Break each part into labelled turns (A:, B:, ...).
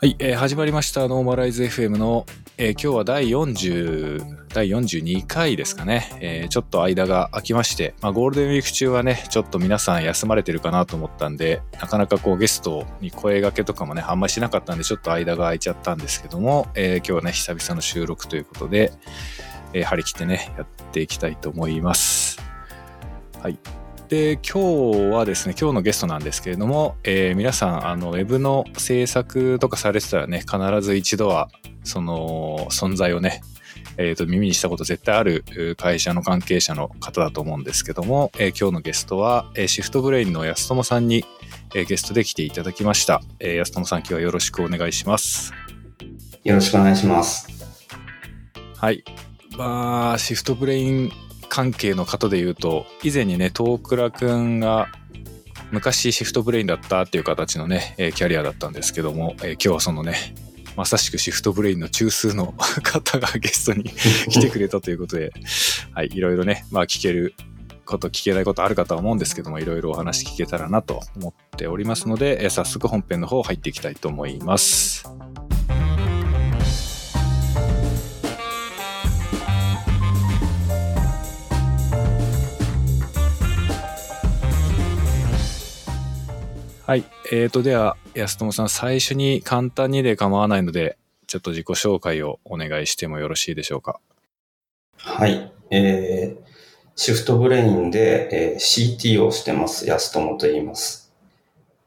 A: はい、えー始まりましたノーマライズ FM の、えー今日は第40第42回ですかね、えーちょっと間が空きまして、まあ、ゴールデンウィーク中はねちょっと皆さん休まれてるかなと思ったんでなかなかこうゲストに声掛けとかもねあんまりしなかったんでちょっと間が空いちゃったんですけども、えー今日はね久々の収録ということで、えー張り切ってねやっていきたいと思います。はい。で今日はですね今日のゲストなんですけれども、えー皆さんあのウェブの制作とかされてたらね必ず一度はその存在をね、えーと耳にしたこと絶対あるう会社の関係者の方だと思うんですけども、えー今日のゲストは、えーシフトブレインの安友さんに、えーゲストで来ていただきました、えー安友さん今日はよろしくお願いします
B: よろしくお願いします。
A: はい。まあ、シフトブレイン関係の方で言うと、以前にね、東倉くんが昔シフトブレインだったっていう形のね、キャリアだったんですけども、えー今日はそのね、まさしくシフトブレインの中枢の 方がゲストに 来てくれたということで、はい、いろいろね、まあ聞けること、聞けないことあるかとは思うんですけども、いろいろお話聞けたらなと思っておりますので、えー早速本編の方入っていきたいと思います。はい。えーと、では、安友さん、最初に簡単にで構わないので、ちょっと自己紹介をお願いしてもよろしいでしょうか？
B: はい。えー、シフトブレインで、えー CT をしてます。安友と言います。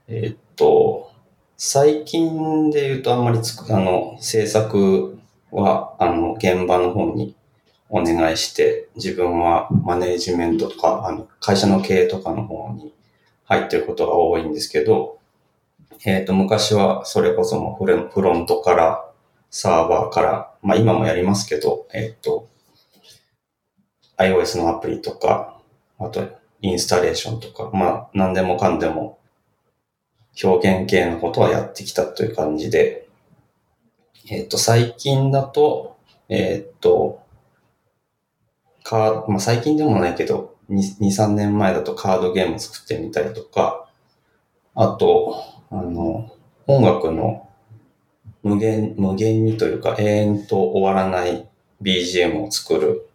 B: えーっと、最近で言うとあんまりつく、あの、制作は、あの、現場の方にお願いして、自分はマネージメントとか、あの、会社の経営とかの方に入ってることが多いんですけど、えーっと、昔はそれこそもフロンフロントから、サーバーから、まあ今もやりますけど、えーっと、iOS のアプリとか、あとインスタレーションとか、まあ何でもかんでも表現系のことはやってきたという感じで、えっ、と、最近だと、えっ、と、カーまあ最近でもないけど、2、3年前だとカードゲーム作ってみたりとか、あと、あの、音楽の無限、無限にというか永遠と終わらない BGM を作る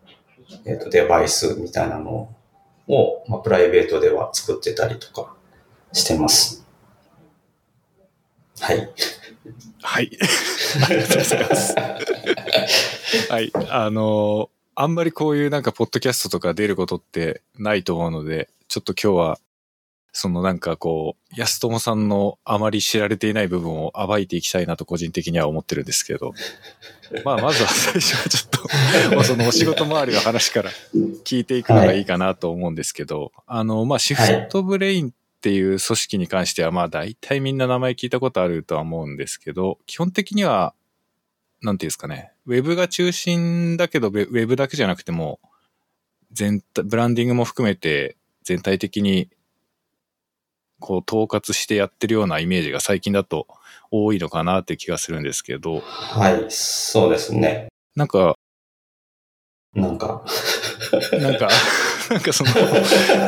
B: えっ、と、デバイスみたいなのを、まあ、プライベートでは作ってたりとかしてます。はい。
A: はい。ありがとうございます。はい。あの、あんまりこういうなんか、ポッドキャストとか出ることってないと思うので、ちょっと今日は、そのなんかこう、安友さんのあまり知られていない部分を暴いていきたいなと個人的には思ってるんですけど、まあまずは最初はちょっと、そのお仕事周りの話から聞いていくのがいいかなと思うんですけど、あの、まあシフトブレインっていう組織に関しては、まあ大体みんな名前聞いたことあるとは思うんですけど、基本的には、なんていうんですかね、ウェブが中心だけど、ウェブだけじゃなくても、全体、ブランディングも含めて全体的にこう統括してやってるようなイメージが最近だと多いのかなって気がするんですけど、
B: はい、そうですね。
A: なんか、
B: なんか、
A: なんか、なんかその、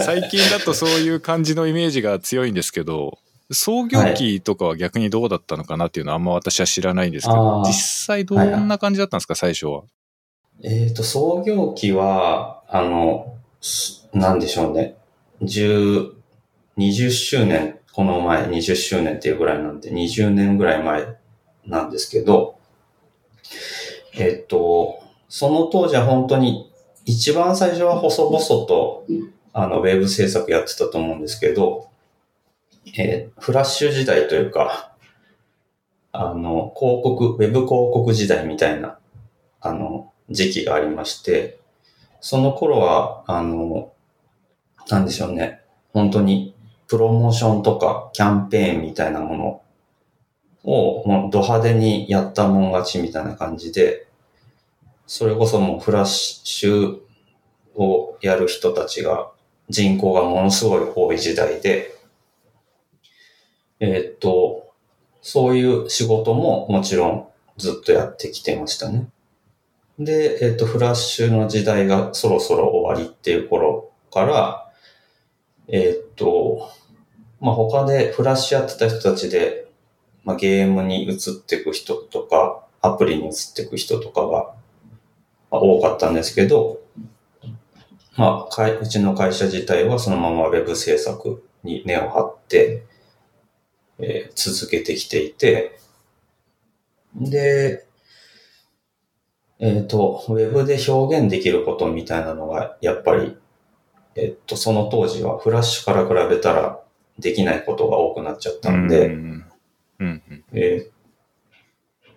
A: 最近だとそういう感じのイメージが強いんですけど、創業期とかは逆にどうだったのかなっていうのはあんま私は知らないんですけど実際どんな感じだったんですか、最初は？
B: えっ、と、創業期は、あの、すなんでしょうね。10、20周年、この前20周年っていうぐらいなんで、20年ぐらい前なんですけど、えっ、と、その当時は本当に、一番最初は細々と、あの、ウェブ制作やってたと思うんですけど、えーフラッシュ時代というか、あの、広告、ウェブ広告時代みたいな、あの、時期がありまして、その頃は、あの、なんでしょうね。本当に、プロモーションとかキャンペーンみたいなものを、もうド派手にやったもん勝ちみたいな感じで、それこそもうフラッシュをやる人たちが、人口がものすごい多い時代で、えーっと、そういう仕事ももちろんずっとやってきてましたね。で、えっ、と、フラッシュの時代がそろそろ終わりっていう頃から、えっ、と、まあ、他でフラッシュやってた人たちで、まあ、ゲームに移っていく人とか、アプリに移っていく人とかが多かったんですけど、まあ、かうちの会社自体はそのままウェブ制作に根を張って、えー、続けてきていて、で、えっ、ー、と、ウェブで表現できることみたいなのが、やっぱり、えっ、と、その当時はフラッシュから比べたらできないことが多くなっちゃったんで、うんうん。え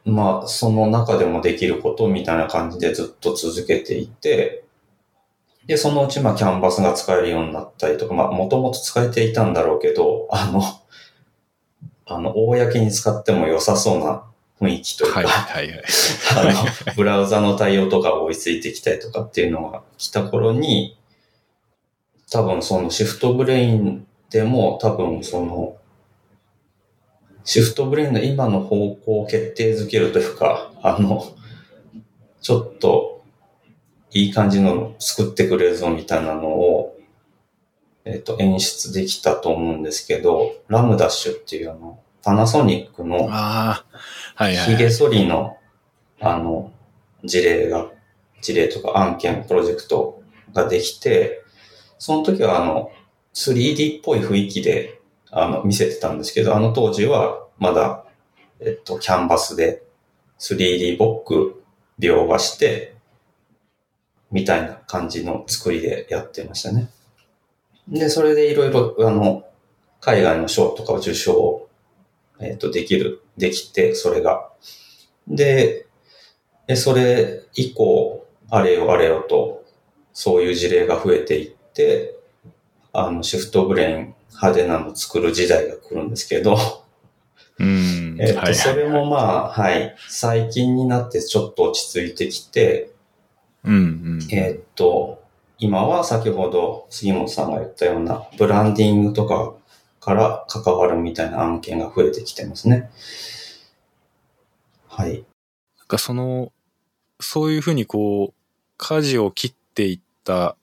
B: ー、まあ、その中でもできることみたいな感じでずっと続けていて、で、そのうち、まあ、キャンバスが使えるようになったりとか、まあ、もともと使えていたんだろうけど、あの、あの、公に使っても良さそうな雰囲気というか、はいはいはい、あの、ブラウザの対応とか追いついてきたりとかっていうのが来た頃に、多分そのシフトブレインでも多分その、シフトブレインの今の方向を決定づけるというか、あの、ちょっといい感じの作ってくれるぞみたいなのを、えっ、と、演出できたと思うんですけど、ラムダッシュっていうあの、パナソニックの、髭剃りの、あの、事例が、事例とか案件、プロジェクトができて、その時はあの、3D っぽい雰囲気で、あの、見せてたんですけど、あの当時はまだ、えっと、キャンバスで 3D ボック描画して、みたいな感じの作りでやってましたね。で、それでいろいろ、あの、海外の賞とかを受賞、えっ、と、できる、できて、それが。で、それ以降、あれよあれよと、そういう事例が増えていって、あの、シフトブレイン派手なの作る時代が来るんですけど、
A: うん。
B: えっ、と、それもまあ、はい、最近になってちょっと落ち着いてきて、
A: うんうん、
B: えっ、と、今は先ほど杉本さんが言ったようなブランディングとかから関わるみたいな案件が増えてきてますね。はい。
A: なんかその、そういうふうにこう、舵を切っていった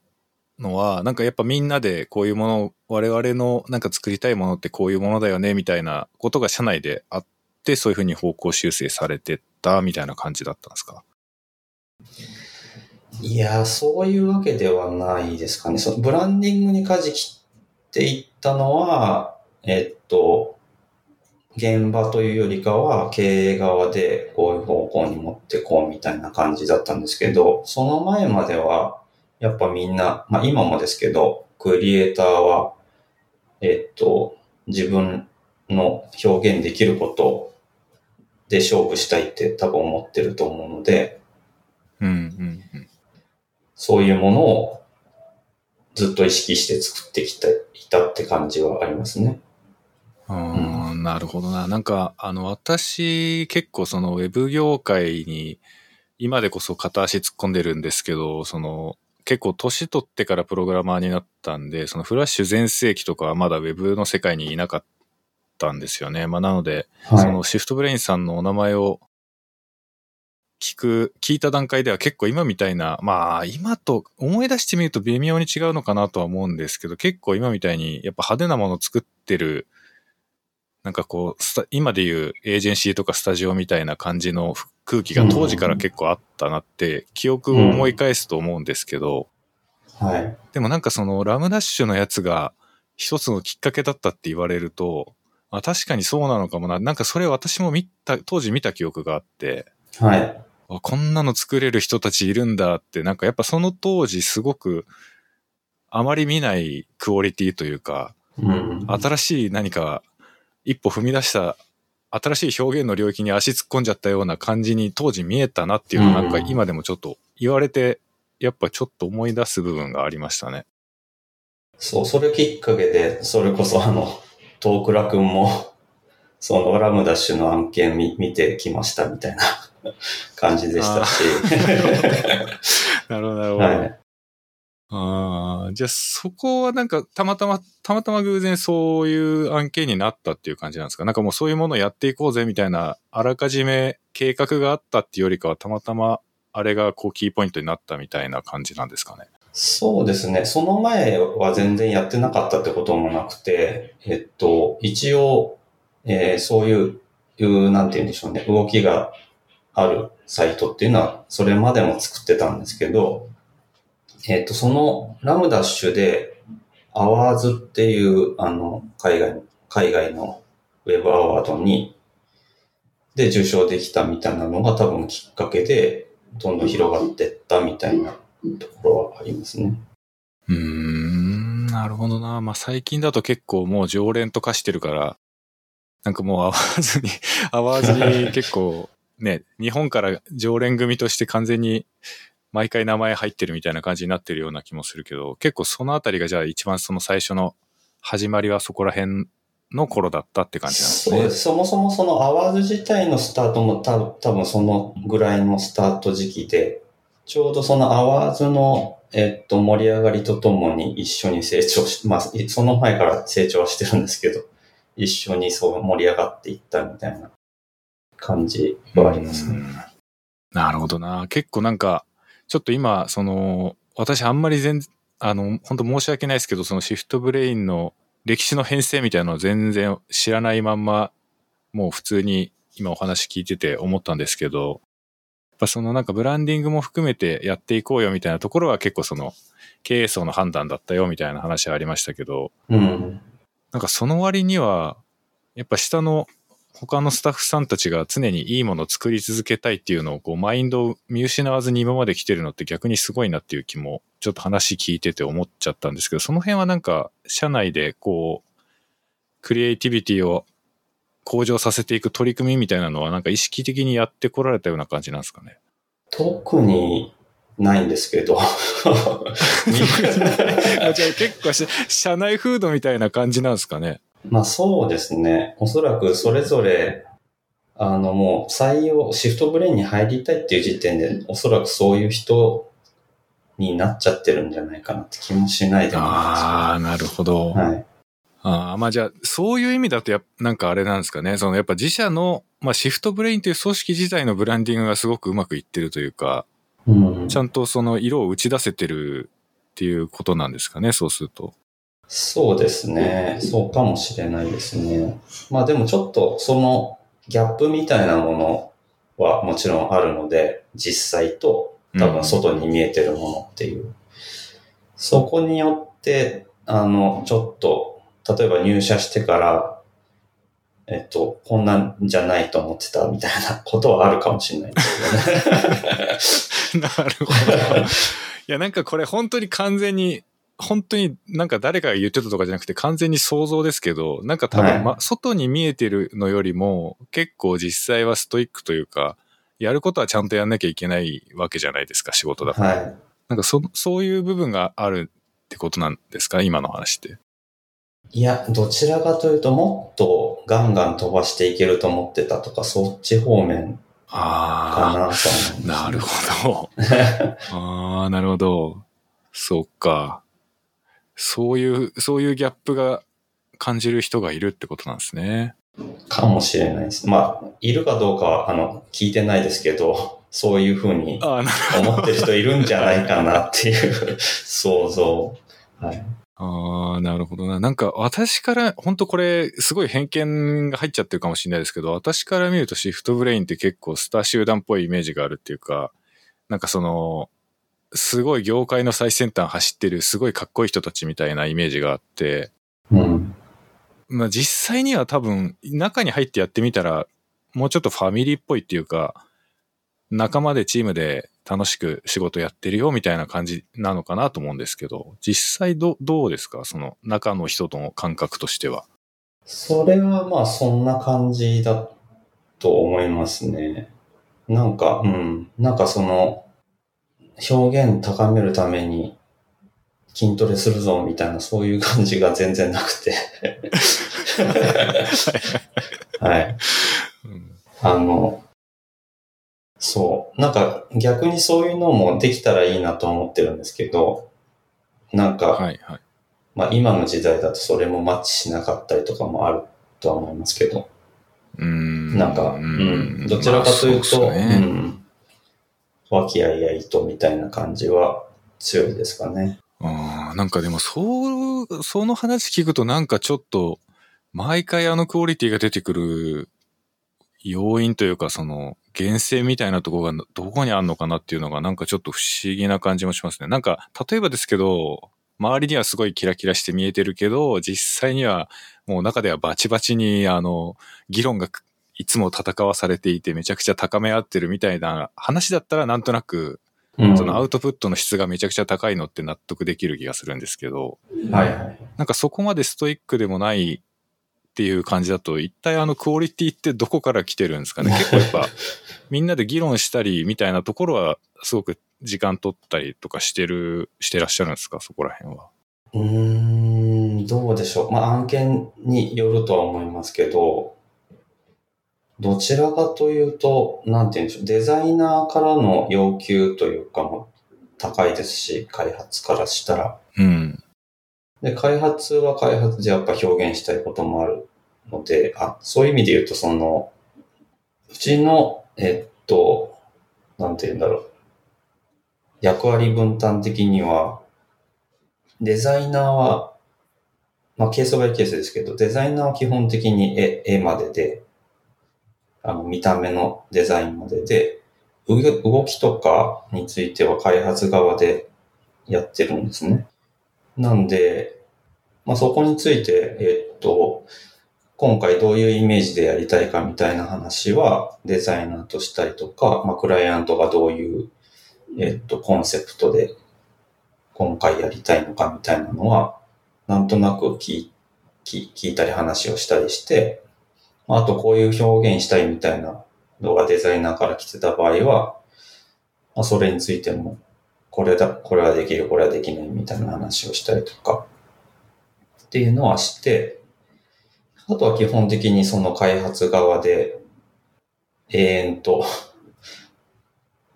A: のは、なんかやっぱみんなでこういうもの、我々のなんか作りたいものってこういうものだよねみたいなことが社内であって、そういうふうに方向修正されてったみたいな感じだったんですか？
B: いや、そういうわけではないですかね。そのブランディングに舵切っていったのは、えっと、現場というよりかは経営側でこういう方向に持ってこうみたいな感じだったんですけど、その前まではやっぱみんな、まあ今もですけど、クリエイターは、えっと、自分の表現できることで勝負したいって多分思ってると思うので、
A: うんうんうん、
B: そういうものをずっと意識して作ってきていたって感じはありますね。
A: うん、なるほどな。なんか、あの、私、結構そのウェブ業界に、今でこそ片足突っ込んでるんですけど、その、結構年取ってからプログラマーになったんで、そのフラッシュ全盛期とかはまだウェブの世界にいなかったんですよね。まあなので、はい、そのシフトブレインさんのお名前を聞く、聞いた段階では結構今みたいな、まあ今と思い出してみると微妙に違うのかなとは思うんですけど、結構今みたいにやっぱ派手なものを作ってる、なんかこう、今でいうエージェンシーとかスタジオみたいな感じの空気が当時から結構あったなって、記憶を思い返すと思うんですけど、
B: はい。
A: でもなんかそのラムダッシュのやつが一つのきっかけだったって言われると、あ確かにそうなのかもな。なんかそれ私も見た、当時見た記憶があって、
B: はい。
A: こんなの作れる人たちいるんだって、なんかやっぱその当時すごくあまり見ないクオリティというか、
B: うん、
A: 新しい何か一歩踏み出した新しい表現の領域に足突っ込んじゃったような感じに当時見えたなっていうのはなんか今でもちょっと言われてやっぱちょっと思い出す部分がありましたね。
B: そう、それきっかけで、それこそあの、トークラ君も、そのラムダッシュの案件見見てきましたみたいな感じでしたし。
A: なるほど、なるほど。はい、ああ、じゃあそこはなんかたまたま、たまたま偶然そういう案件になったっていう感じなんですか？なんかもうそういうものをやっていこうぜみたいな、あらかじめ計画があったっていうよりかはたまたまあれがこうキーポイントになったみたいな感じなんですかね？
B: そうですね。その前は全然やってなかったってこともなくて、えっと、一応、えー、そういういう、なんて言うんでしょうね、動きがあるサイトっていうのは、それまでも作ってたんですけど、えっ、と、そのラムダッシュで、アワーズっていう、あの、海外、海外のウェブアワードに、で、受賞できたみたいなのが多分きっかけで、どんどん広がってったみたいなところはありますね。
A: うーん、なるほどな。まあ最近だと結構もう常連と化してるから、なんかもう会わずに、会わずに結構ね、日本から常連組として完全に毎回名前入ってるみたいな感じになってるような気もするけど、結構そのあたりがじゃあ一番その最初の始まりはそこら辺の頃だったって感じなんですね。
B: そう。そもそもそのアワーズ自体のスタートもた多分そのぐらいのスタート時期で、ちょうどそのアワーズの、えっと、盛り上がりとともに一緒に成長し、まあ、その前から成長はしてるんですけど、一緒にそう盛り上がっていったみたいな感じはありますね。
A: うんなるほどな。結構なんか、ちょっと今、その、私あんまり全、あの、本当申し訳ないですけど、そのシフトブレインの歴史の編成みたいなのを全然知らないまんま、もう普通に今お話聞いてて思ったんですけど、やっぱそのなんかブランディングも含めてやっていこうよみたいなところは結構その経営層の判断だったよみたいな話はありましたけど、
B: うん。
A: なんかその割には、やっぱ下の他のスタッフさんたちが常にいいものを作り続けたいっていうのをこうマインドを見失わずに今まで来てるのって逆にすごいなっていう気もちょっと話聞いてて思っちゃったんですけど、その辺はなんか社内でこう、クリエイティビティを向上させていく取り組みみたいなのはなんか意識的にやってこられたような感じなんですかね？
B: 特にないんですけど。
A: あじゃあ結構し社内風土みたいな感じなんですかね？
B: まあそうですね。おそらくそれぞれ、あのもう採用、シフトブレインに入りたいっていう時点で、おそらくそういう人になっちゃってるんじゃないかなって気もしないでも
A: ああ、なるほど。
B: ない
A: ああ、まあじゃあ、そういう意味だとやっ、なんかあれなんですかね。そのやっぱ自社の、まあシフトブレインという組織自体のブランディングがすごくうまくいってるというか、
B: はい。うん
A: ちゃんとその色を打ち出せてるっていうことなんですかね、そうすると。
B: そうですね。そうかもしれないですね。まあでもちょっとそのギャップみたいなものはもちろんあるので、実際と多分外に見えてるものっていう。そこによって、あの、ちょっと、例えば入社してから、えっと、こんなんじゃないと思ってたみたいなことはあるかもしれないね。
A: なるほど。いや、なんかこれ本当に完全に、本当になんか誰かが言ってたとかじゃなくて完全に想像ですけど、なんか多分、ま、外に見えてるのよりも結構実際はストイックというか、やることはちゃんとやんなきゃいけないわけじゃないですか、仕事だから。
B: はい。
A: なんかそ、そういう部分があるってことなんですか？今の話って。
B: いや、どちらかというと、もっとガンガン飛ばしていけると思ってたとか、そっち方面か
A: あ
B: なと思います、
A: あ、なるほど。ああ、なるほど。そっか。そういう、そういうギャップが感じる人がいるってことなんですね。
B: かもしれないです。まあ、いるかどうかは、あの、聞いてないですけど、そういうふうに思ってる人いるんじゃないかなっていう 想像。はい。
A: ああ、なるほどな。なんか私から、本当これ、すごい偏見が入っちゃってるかもしれないですけど、私から見るとシフトブレインって結構スター集団っぽいイメージがあるっていうか、なんかその、すごい業界の最先端走ってる、すごいかっこいい人たちみたいなイメージがあって、
B: うん。
A: まあ実際には多分、中に入ってやってみたら、もうちょっとファミリーっぽいっていうか、仲間でチームで楽しく仕事やってるよみたいな感じなのかなと思うんですけど、実際どどうですか？その中の人との感覚としては。
B: それはまあ、そんな感じだと思いますね。なんか、うん。なんかその、表現高めるために筋トレするぞみたいなそういう感じが全然なくて。はい。
A: うん
B: あの、そう。なんか逆にそういうのもできたらいいなと思ってるんですけど、なんか、
A: はいはい。
B: まあ今の時代だとそれもマッチしなかったりとかもあるとは思いますけど、
A: うーん。
B: なんか、
A: う
B: うん、どちらかというと、
A: まあう
B: ん、和気あいあいとみたいな感じは強いですかね。
A: あなんかでも、そう、その話聞くとなんかちょっと、毎回あのクオリティが出てくる要因というか、その、厳正みたいなとこがどこにあるのかなっていうのがなんかちょっと不思議な感じもしますね。なんか、例えばですけど、周りにはすごいキラキラして見えてるけど、実際にはもう中ではバチバチに、あの、議論がいつも戦わされていてめちゃくちゃ高め合ってるみたいな話だったらなんとなく、そのアウトプットの質がめちゃくちゃ高いのって納得できる気がするんですけど、
B: はいはい。
A: なんかそこまでストイックでもないっていう感じだと、一体あのクオリティってどこから来てるんですかね？結構やっぱ、みんなで議論したりみたいなところは、すごく時間取ったりとかしてる、してらっしゃるんですか？そこら辺は。
B: うーん、どうでしょう。まあ、案件によるとは思いますけど、どちらかというと、なんて言うんでしょう。デザイナーからの要求というかも高いですし、開発からしたら。
A: うん。
B: で、開発は開発でやっぱ表現したいこともあるので、あ、そういう意味で言うと、その、うちの、えっと、なんて言うんだろう。役割分担的には、デザイナーは、まあ、ケースバイケースですけど、デザイナーは基本的に絵、絵までで、あの、見た目のデザインまでで、動きとかについては開発側でやってるんですね。なんで、まあ、そこについて、えっと、今回どういうイメージでやりたいかみたいな話はデザイナーとしたりとか、まあ、クライアントがどういう、えっと、コンセプトで今回やりたいのかみたいなのは、なんとなく聞聞聞いたり話をしたりして、ああとこういう表現したいみたいなのがデザイナーから来てた場合は、まあ、それについても、これだ、これはできる、これはできないみたいな話をしたりとか、っていうのはして、あとは基本的にその開発側で永遠と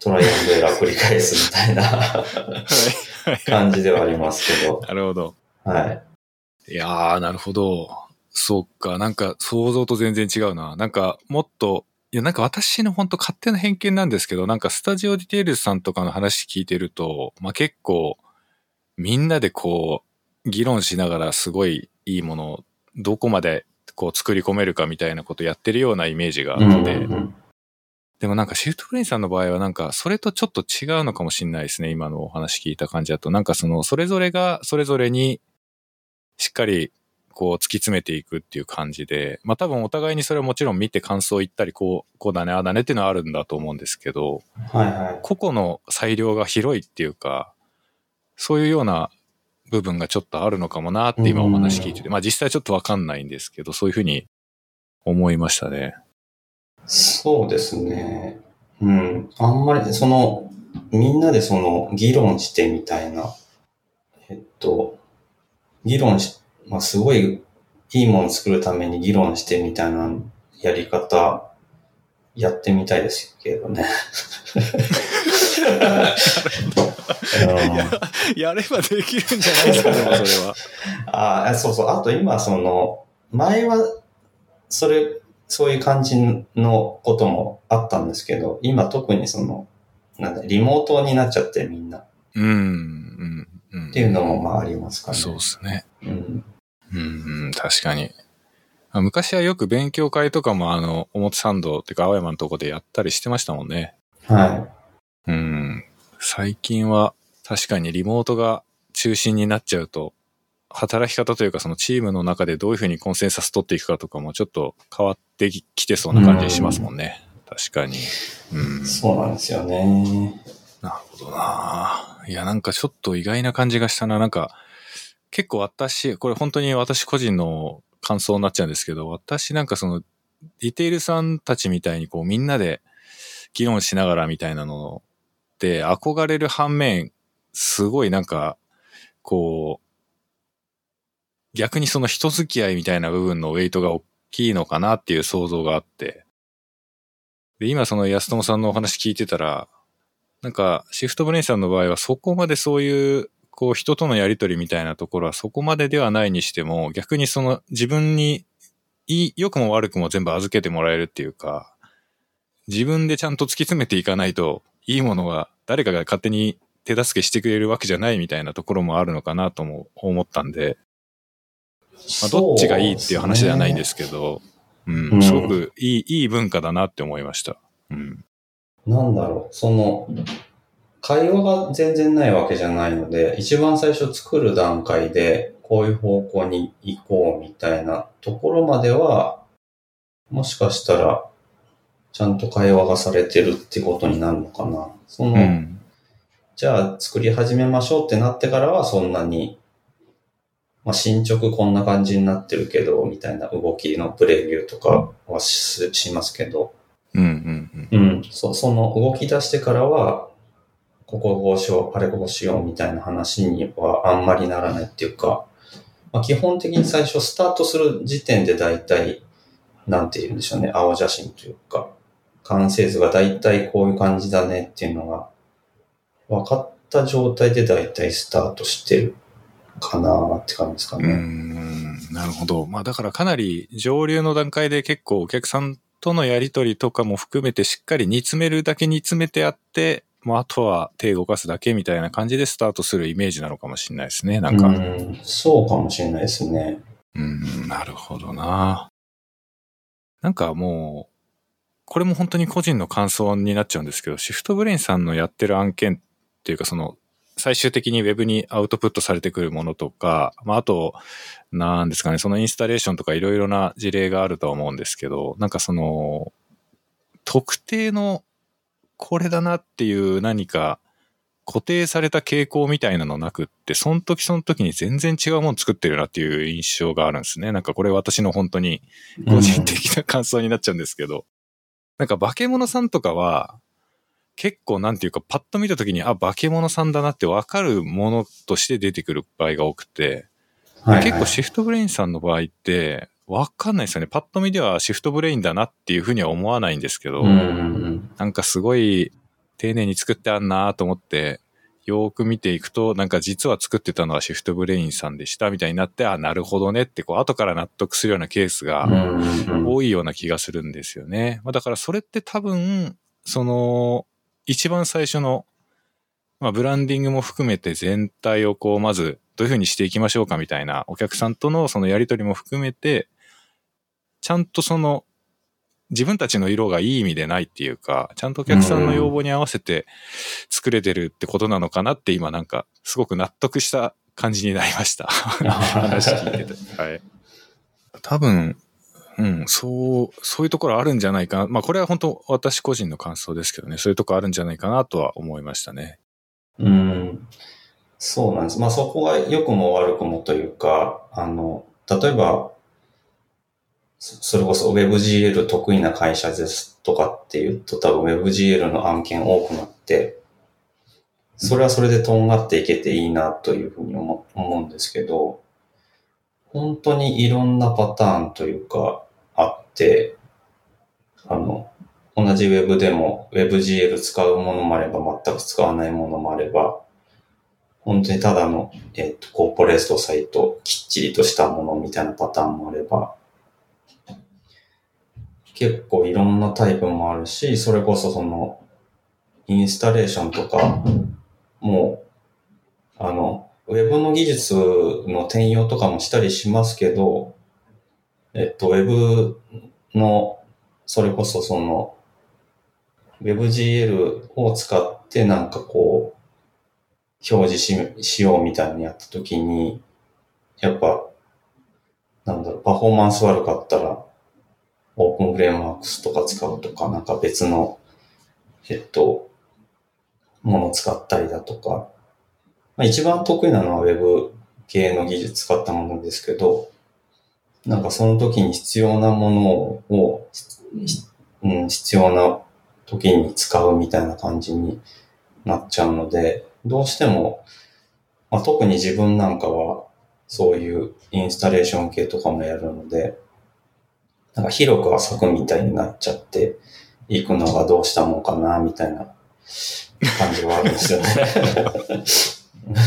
B: トライアンドエラー繰り返すみたいな
A: はい。
B: 感じではありますけど、
A: なるほど。
B: はい。
A: いやー、なるほど。そうか。なんか想像と全然違うな。なんかもっと、いやなんか私の本当勝手な偏見なんですけど、なんか STUDIO DETAILS さんとかの話聞いてると、まあ結構みんなでこう議論しながらすごいいいものをどこまでこう作り込めるかみたいなことやってるようなイメージがあ
B: うん
A: って、
B: うんうん
A: でもなんかシフトブレインさんの場合はなんかそれとちょっと違うのかもしれないですね。今のお話聞いた感じだと。なんかそのそれぞれがそれぞれにしっかりこう突き詰めていくっていう感じで、まあ多分お互いにそれはもちろん見て感想言ったりこう、こうだね、ああだねっていうのはあるんだと思うんですけど、
B: はいはい。
A: 個々の裁量が広いっていうか、そういうような部分がちょっとあるのかもなって今お話聞いてて、まあ実際ちょっとわかんないんですけど、そういうふうに思いましたね。
B: そうですね。うん。あんまり、その、みんなでその、議論してみたいな、えっと、議論し、まあ、すごいいいもの作るために議論してみたいなやり方、やってみたいですけどね。うん
A: やればできるんじゃないですか、で もそれは。
B: ああ、そうそう。あと今、その、前は、それ、そういう感じのこともあったんですけど、今特にその、なんだ、リモートになっちゃってみんな。っ
A: うん、うん、うん。
B: ていうのもまあありますかね。
A: そうですね。
B: うん。
A: うん、うん、確かに。あ昔はよく勉強会とかもあの、表参道っていうか青山のとこでやったりしてましたもんね。
B: は
A: うん。最近は確かにリモートが中心になっちゃうと、働き方というかそのチームの中でどういうふうにコンセンサス取っていくかとかもちょっと変わってきてそうな感じしますもんね。確かに。うん
B: い。。そうなんですよね。
A: なるほどな。いや、なんかちょっと意外な感じがしたな。なんか、結構私、これ本当に私個人の感想になっちゃうんですけど、私なんかその、ディテールさんたちみたいにこうみんなで議論しながらみたいなのって憧れる反面、すごいなんか、こう、逆にその人付き合いみたいな部分のウェイトが大きいのかなっていう想像があって、で、今その安友さんのお話聞いてたら、なんか、シフトブレインさんの場合はそこまでそういう、こう人とのやりとりみたいなところはそこまでではないにしても、逆にその自分に良くも悪くも全部預けてもらえるっていうか、自分でちゃんと突き詰めていかないと、いいものが誰かが勝手に手助けしてくれるわけじゃないみたいなところもあるのかなとも思ったんで、まあ、どっちがいいっていう話ではないんですけど、うん。
B: うん
A: すごくいい、いい文化だなって思いました。うん。
B: なんだろう、その、会話が全然ないわけじゃないので、一番最初作る段階で、こういう方向に行こうみたいなところまでは、もしかしたら、ちゃんと会話がされてるってことになるのかな。その、
A: うん。
B: じゃあ作り始めましょうってなってからはそんなに、まあ、進捗こんな感じになってるけど、みたいな動きのプレビューとかはししますけど、
A: うんうんうん。
B: うん、そその動き出してからは、こここうしよう、あれこうしようみたいな話にはあんまりならないっていうか、まあ、基本的に最初スタートする時点で大体、なんて言うんでしょうね、青写真というか、完成図が大体こういう感じだねっていうのが、分かった状態で大体スタートしてるかなって感じですかね
A: う
B: ね。
A: ん、なるほど。まあだからかなり上流の段階で結構お客さんとのやりとりとかも含めてしっかり煮詰めるだけ煮詰めてあって、もうあとは手動かすだけみたいな感じでスタートするイメージなのかもしれないですね。なんか。
B: うん、そうかもしれないですね。
A: うん、なるほどな。なんかもう、これも本当に個人の感想になっちゃうんですけど、シフトブレインさんのやってる案件っていうかその、最終的にウェブにアウトプットされてくるものとか、まああと、なんですかね、そのインスタレーションとかいろいろな事例があるとは思うんですけど、なんかその、特定のこれだなっていう何か固定された傾向みたいなのなくって、その時その時に全然違うもの作ってるなっていう印象があるんですね。なんかこれ私の本当に個人的な感想になっちゃうんですけど、なんか化け物さんとかは、結構なんていうかパッと見た時に、あ、化け物さんだなってわかるものとして出てくる場合が多くて、
B: はいはい
A: 結構シフトブレインさんの場合って、わかんないですよね。パッと見ではシフトブレインだなっていうふうには思わないんですけど、
B: うんうん
A: なんかすごい丁寧に作ってあんなと思って、よーく見ていくと、なんか実は作ってたのはシフトブレインさんでしたみたいになって、あ、なるほどねって、こう、後から納得するようなケースが多いような気がするんですよね。まあ、だからそれって多分、その、一番最初の、まあ、ブランディングも含めて全体をこう、まず、どういうふうにしていきましょうかみたいな、お客さんとのそのやりとりも含めて、ちゃんとその、自分たちの色がいい意味でないっていうか、ちゃんとお客さんの要望に合わせて作れてるってことなのかなって今なんか、すごく納得した感じになりました。話聞いてて。はい。多分、うん、そう、そういうところあるんじゃないかな。まあこれは本当私個人の感想ですけどね、そういうところあるんじゃないかなとは思いましたね。
B: うん。そうなんです。まあそこが良くも悪くもというか、あの、例えば、それこそ WebGL 得意な会社ですとかっていうと多分 WebGL の案件多くなって、それはそれでとんがっていけていいなというふうに思思うんですけど、本当にいろんなパターンというかあって、あの、同じ Web でも WebGL 使うものもあれば全く使わないものもあれば、本当にただの、えっとコーポレートサイト、きっちりとしたものみたいなパターンもあれば、結構いろんなタイプもあるし、それこそその、インスタレーションとか、もう、あの、ウェブの技術の転用とかもしたりしますけど、えっと、ウェブの、それこそその、WebGL を使ってなんかこう、表示ししようみたいにやったときに、やっぱ、なんだろう、パフォーマンス悪かったら、オープンフレームワークスとか使うとか、なんか別の、えっと、ものを使ったりだとか、まあ、一番得意なのは Web 系の技術使ったものですけど、なんかその時に必要なものを、ひうん、必要な時に使うみたいな感じになっちゃうので、どうしても、まあ、特に自分なんかはそういうインスタレーション系とかもやるので、なんか広く浅くみたいになっちゃっていくのがどうしたもんかな、みたいな感じはあるんですよね。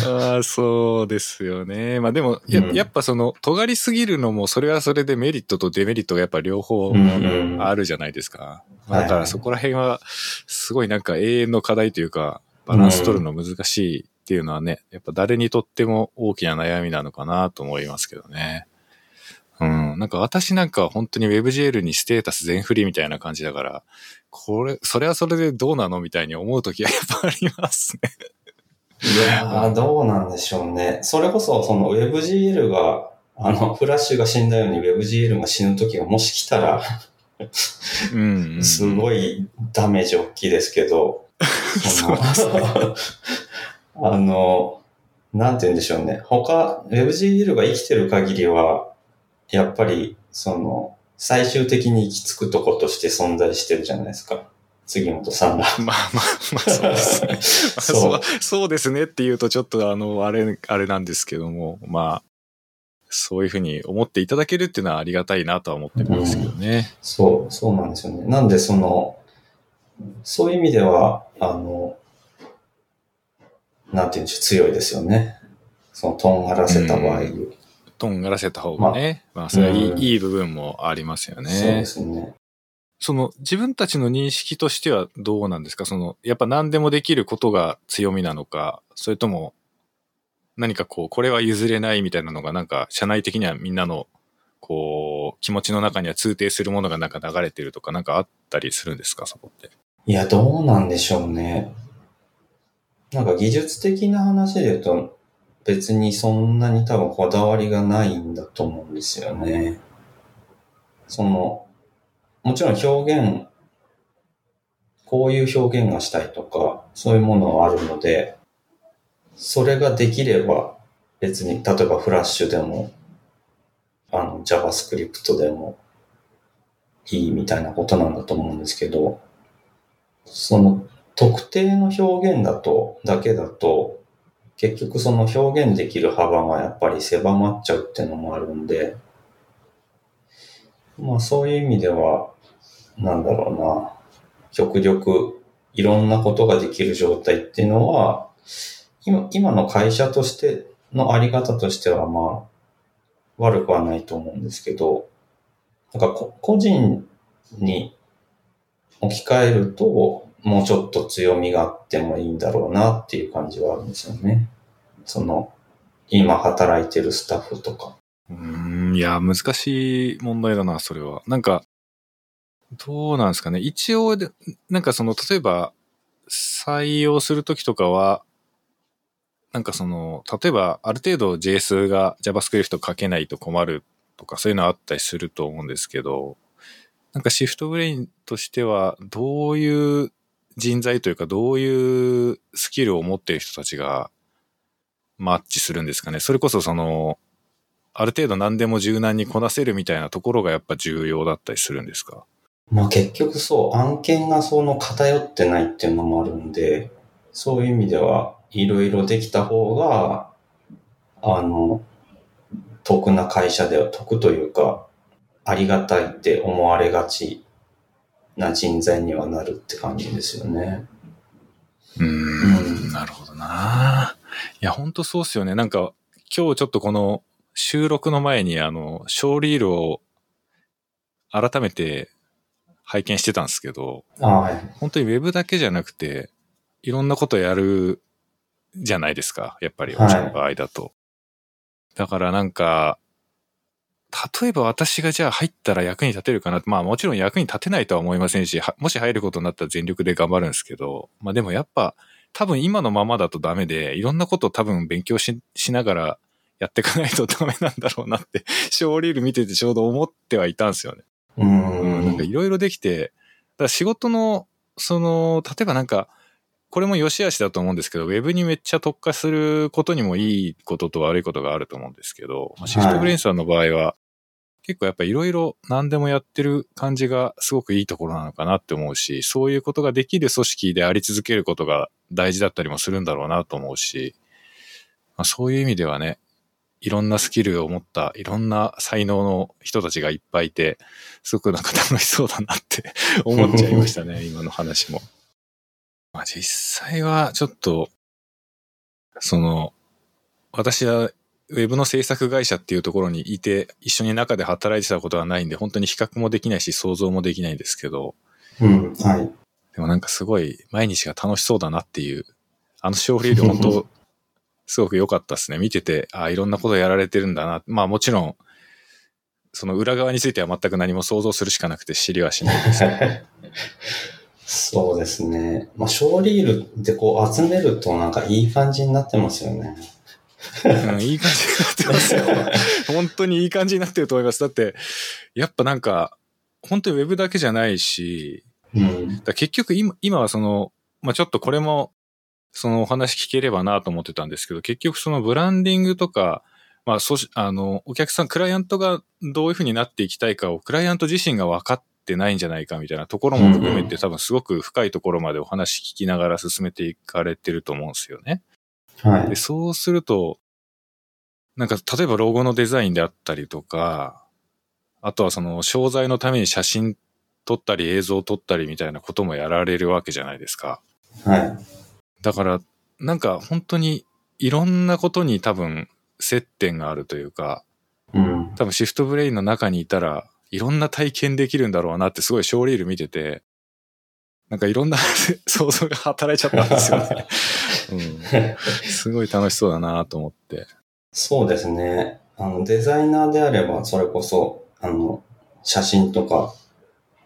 A: ああ、そうですよね。まあでもや、
B: うん
A: やっぱその、尖りすぎるのも、それはそれでメリットとデメリットがやっぱ両方
B: うんうん
A: あるじゃないですか。まあ
B: はい
A: だからそこら辺は、すごいなんか永遠の課題というか、バランス取るの難しいっていうのはね、やっぱ誰にとっても大きな悩みなのかなと思いますけどね。うん。なんか私なんかは本当に WebGL にステータス全振りみたいな感じだから、これ、それはそれでどうなの？みたいに思うときはやっぱありますね。
B: いやー、どうなんでしょうね。それこそ、その WebGL が、あの、フラッシュが死んだように WebGL が死ぬ時がもし来たら、
A: うん、うん。
B: すごいダメージ大きいですけど、あの、なんて言うんでしょうね。他、WebGL が生きてる限りは、やっぱり、その、最終的に行き着くとことして存在してるじゃないですか。杉本さんが。
A: まあまあ、まあそうですね。まあ
B: そう
A: そうですねって言うとちょっとあの、あれ、あれなんですけども、まあ、そういうふうに思っていただけるっていうのはありがたいなとは思ってるんですけどね。
B: そう、そうなんですよね。なんで、その、そういう意味では、あの、なんて言うんでしょう、強いですよね。その、とんがらせた場合。
A: うとんがらせた方がね、まあ、それはいい,、
B: うん
A: いい部分もありますよね。
B: そうですね。
A: その自分たちの認識としてはどうなんですか？その、やっぱ何でもできることが強みなのか、それとも何かこう、これは譲れないみたいなのがなんか社内的にはみんなのこう、気持ちの中には通底するものがなんか流れてるとかなんかあったりするんですか？そこって。
B: いや、どうなんでしょうね。なんか技術的な話で言うと、別にそんなに多分こだわりがないんだと思うんですよね。その、もちろん表現、こういう表現がしたいとか、そういうものはあるので、それができれば別に、例えばフラッシュでも、あの JavaScript でもいいみたいなことなんだと思うんですけど、その特定の表現だと、だけだと、結局その表現できる幅がやっぱり狭まっちゃうっていうのもあるんで、まあそういう意味では、なんだろうな、極力いろんなことができる状態っていうのは、今今の会社としてのあり方としてはまあ悪くはないと思うんですけど、なんか個人に置き換えると、もうちょっと強みがあってもいいんだろうなっていう感じはあるんですよね。その、今働いてるスタッフとか。
A: うん、いや、難しい問題だな、それは。なんか、どうなんですかね。一応、なんかその、例えば、採用するときとかは、なんかその、例えば、ある程度 JS が JavaScript 書けないと困るとか、そういうのあったりすると思うんですけど、なんかシフトブレインとしては、どういう人材というか、どういうスキルを持っている人たちがマッチするんですかね。それこそその、ある程度何でも柔軟にこなせるみたいなところがやっぱ重要だったりするんですか？
B: まあ結局そう、案件がその偏ってないっていうのもあるんで、そういう意味ではいろいろできた方が、あの、得な会社では得というか、ありがたいって思われがちな人材にはなるって感じですよね。
A: う
B: ん
A: ん、なるほどな。いや、ほんとそうっすよね。なんか、今日ちょっとこの収録の前にあの、ショーリールを改めて拝見してたんですけど、
B: はい。
A: 本当にウェブだけじゃなくて、いろんなことやるじゃないですか。やっぱり、
B: はい
A: 御社の場合だと。だからなんか、例えば私がじゃあ入ったら役に立てるかな？まあもちろん役に立てないとは思いませんし、はもし入ることになったら全力で頑張るんですけど、まあでもやっぱ多分今のままだとダメで、いろんなことを多分勉強ししながらやっていかないとダメなんだろうなって、ショーリール見ててちょうど思ってはいたんですよね。
B: う
A: うん、なんか
B: ん。
A: いろいろできて、だ仕事の、その、例えばなんか、これも良し悪しだと思うんですけど、ウェブにめっちゃ特化することにもいいことと悪いことがあると思うんですけど、まあ、シフトブレインさんの場合は、結構やっぱいろいろ何でもやってる感じがすごくいいところなのかなって思うし、そういうことができる組織であり続けることが大事だったりもするんだろうなと思うし、まあ、そういう意味ではね、いろんなスキルを持った、いろんな才能の人たちがいっぱいいて、すごくなんか楽しそうだなって 思っちゃいましたね、今の話も。まあ実際はちょっと、その、私はウェブの制作会社っていうところにいて、一緒に中で働いてたことはないんで、本当に比較もできないし、想像もできないんですけど、
B: うん。はい。
A: でもなんかすごい毎日が楽しそうだなっていう、あの勝利で本当、すごく良かったですね。見てて、あいろんなことやられてるんだな。まあもちろん、その裏側については全く何も想像するしかなくて知りはしないです。
B: そうですね。まあ、ショーリールってこう集めるとなんかいい感じになってますよね。
A: うん、いい感じになってますよ。本当にいい感じになってると思います。だって、やっぱなんか、本当にウェブだけじゃないし、
B: うん。
A: だ結局今今はその、まあちょっとこれも、そのお話聞ければなと思ってたんですけど、結局そのブランディングとか、まあそうし、あの、お客さん、クライアントがどういうふうになっていきたいかを、クライアント自身が分かってないんじゃないかみたいなところも含めて、
B: うんうん
A: 多分すごく深いところまでお話聞きながら進めていかれてると思うんですよね。で、
B: はい。
A: そうすると、なんか、例えばロゴのデザインであったりとか、あとはその、商材のために写真撮ったり映像撮ったりみたいなこともやられるわけじゃないですか。
B: はい。
A: だから、なんか本当にいろんなことに多分接点があるというか、
B: うん。
A: 多分シフトブレインの中にいたらいろんな体験できるんだろうなってすごいショーリール見てて、なんかいろんな 想像が働いちゃったんですよね。うん、すごい楽しそうだなと思って。
B: そうですね。あの、デザイナーであれば、それこそ、あの、写真とか、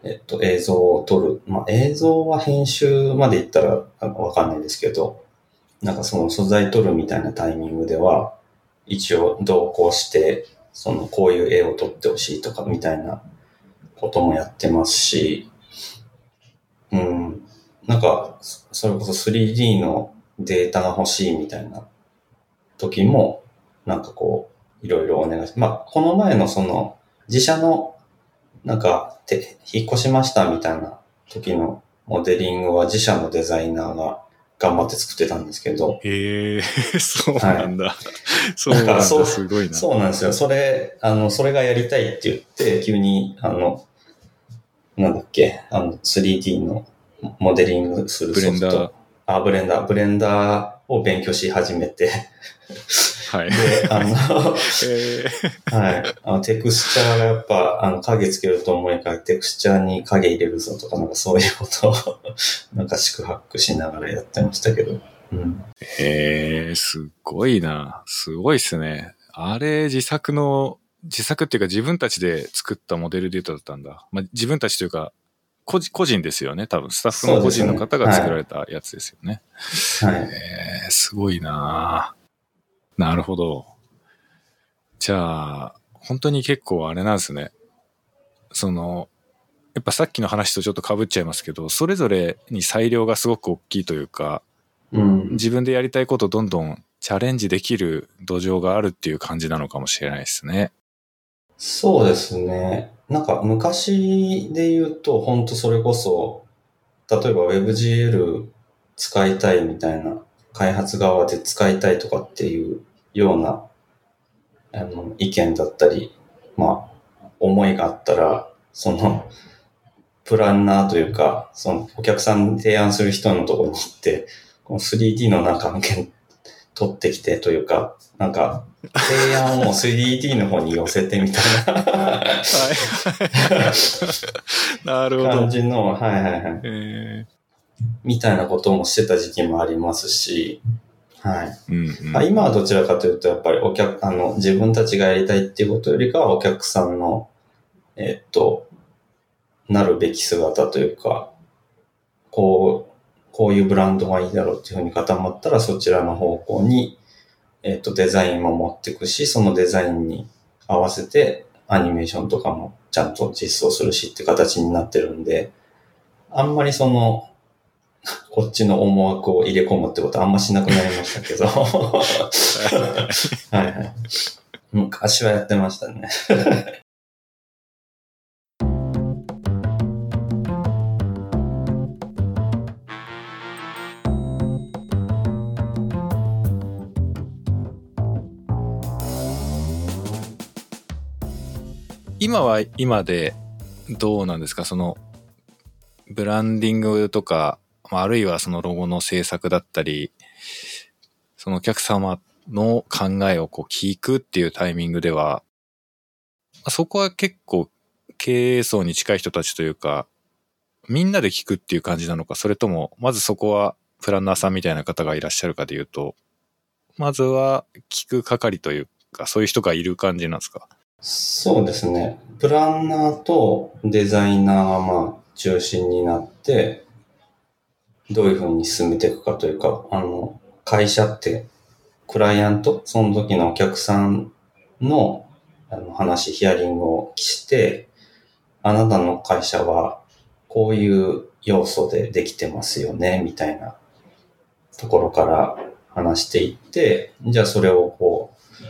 B: えっと、映像を撮る。まあ、映像は編集までいったらあわかんないですけど、なんかその素材撮るみたいなタイミングでは、一応同行して、その、こういう絵を撮ってほしいとか、みたいなこともやってますし、うん。なんか、そそれこそ 3D のデータが欲しいみたいな時も、なんかこう、いろいろお願いし、まあ、この前のその、自社の、なんか、て、引っ越しましたみたいな時のモデリングは自社のデザイナーが頑張って作ってたんですけど、
A: へえ、そうなんだ。そうなんだ、すごいな。
B: そうなんですよ。それ、あの、それがやりたいって言って、急に、あの、なんだっけ、あの、3D のモデリングするソフ
A: ブレンダー
B: ト。あ、 Blender。Blender を勉強し始めて、
A: はい。
B: で、あの、
A: え
B: はい。あの、テクスチャーがやっぱ、あの、影つけると重いから、テクスチャーに影入れるぞとか、なんかそういうことを、なんか四苦八苦しながらやってましたけど。うん。
A: ー、えー、すごいな。すごいっすね。あれ、自作の、自作っていうか自分たちで作ったモデルデータだったんだ。まあ、自分たちというか、個人個人ですよね。多分、スタッフの個人の方が作られたやつですよね。
B: はい。
A: えー、すごいななるほど。じゃあ、本当に結構あれなんですね。その、やっぱさっきの話とちょっと被っちゃいますけど、それぞれに裁量がすごく大きいというか、
B: うん。
A: 自分でやりたいことどんどんチャレンジできる土壌があるっていう感じなのかもしれないですね。
B: そうですね。なんか昔で言うと、本当それこそ、例えば WebGL 使いたいみたいな、開発側で使いたいとかっていうような、あの、意見だったり、まあ、思いがあったら、その、プランナーというか、その、お客さん提案する人のところに行って、この 3D のなんか案件取ってきてというか、なんか、提案を 3D の方に寄せてみたいな
A: はい。なるほど
B: 感。じの、はいはいはい。
A: え
B: みたいなこともしてた時期もありますし、はい。
A: ーうん
B: 今はどちらかというと、やっぱりお客、あの、自分たちがやりたいっていうことよりかは、お客さんの、えっと、なるべき姿というか、こう、こういうブランドがいいだろうっていうふうに固まったら、そちらの方向に、えっと、デザインも持っていくし、そのデザインに合わせて、アニメーションとかもちゃんと実装するしって形になってるんで、あんまりその、こっちの思惑を入れ込むってことはあんましなくなりましたけど。はいはい。昔はやってましたね。
A: 今は今でどうなんですか？そのブランディングとか、あるいはそのロゴの制作だったり、そのお客様の考えをこう聞くっていうタイミングでは、そこは結構経営層に近い人たちというか、みんなで聞くっていう感じなのか、それとも、まずそこはプランナーさんみたいな方がいらっしゃるかでいうと、まずは聞く係というか、そういう人がいる感じなんですか？
B: そうですね。プランナーとデザイナーがまあ中心になって、どういうふうに進めていくかというか、あの、会社って、クライアント、その時のお客さんのあの話、ヒアリングをして、あなたの会社はこういう要素でできてますよね、みたいなところから話していって、じゃあそれをこう、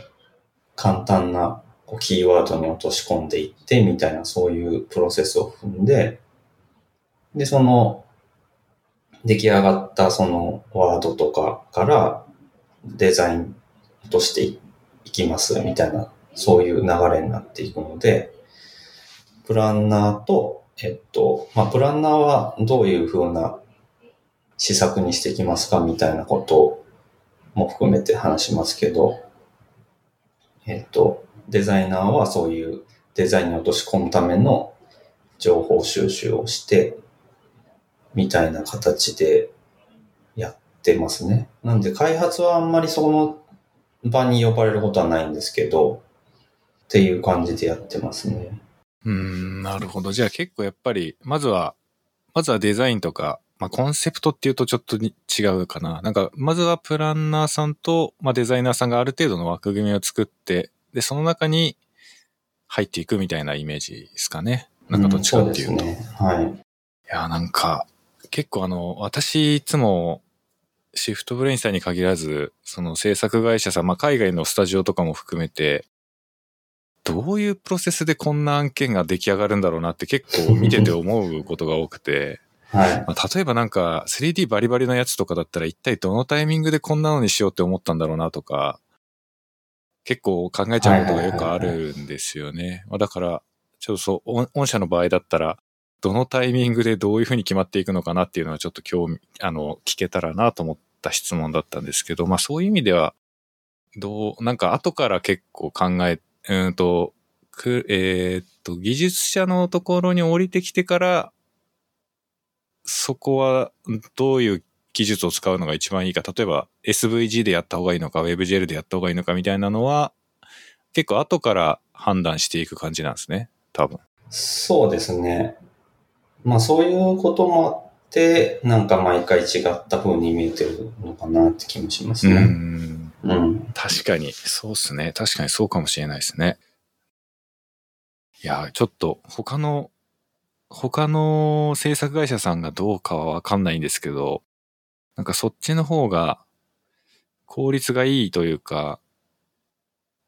B: 簡単なこうキーワードに落とし込んでいって、みたいなそういうプロセスを踏んで、で、その出来上がったそのワードとかからデザインとしていきますみたいな、そういう流れになっていくので、プランナーと、えっと、まあ、プランナーはどういうふうな施策にしていきますかみたいなことも含めて話しますけど、えっと、デザイナーはそういうデザインに落とし込むための情報収集をして、みたいな形でやってますね。なんで開発はあんまりその場に呼ばれることはないんですけど、っていう感じでやってますね。
A: うん、なるほど。じゃあ結構やっぱり、まずは、まずはデザインとか、まあコンセプトっていうとちょっとに違うかな。なんか、まずはプランナーさんと、まあデザイナーさんがある程度の枠組みを作って、で、その中に入っていくみたいなイメージですかね。なんかどっちかっていうと。
B: うですね。はい。
A: いや、なんか、結構あの、私いつも、シフトブレインさんに限らず、その制作会社さん、まあ海外のスタジオとかも含めて、どういうプロセスでこんな案件が出来上がるんだろうなって結構見てて思うことが多くて、
B: はい。
A: まあ、例えばなんか 3D バリバリのやつとかだったら一体どのタイミングでこんなのにしようって思ったんだろうなとか、結構考えちゃうことがよくあるんですよね。まあだから、ちょっとそう、御御社の場合だったら、どのタイミングでどういうふうに決まっていくのかなっていうのはちょっと興味、あの、聞けたらなと思った質問だったんですけど、まあそういう意味では、どう、なんか後から結構考え、うーんと、く、えーっと、技術者のところに降りてきてから、そこはどういう技術を使うのが一番いいか、例えば SVG でやった方がいいのか、WebGL でやった方がいいのかみたいなのは、結構後から判断していく感じなんですね、多分。
B: そうですね。まあそういうこともあって、なんか毎回違った風に見えてるのかなって気もします
A: う
B: ね。
A: ん。
B: うん。
A: 確かに、そうですね。確かにそうかもしれないですね。いや、ちょっと他の、他の制作会社さんがどうかはわかんないんですけど、なんかそっちの方が効率がいいというか、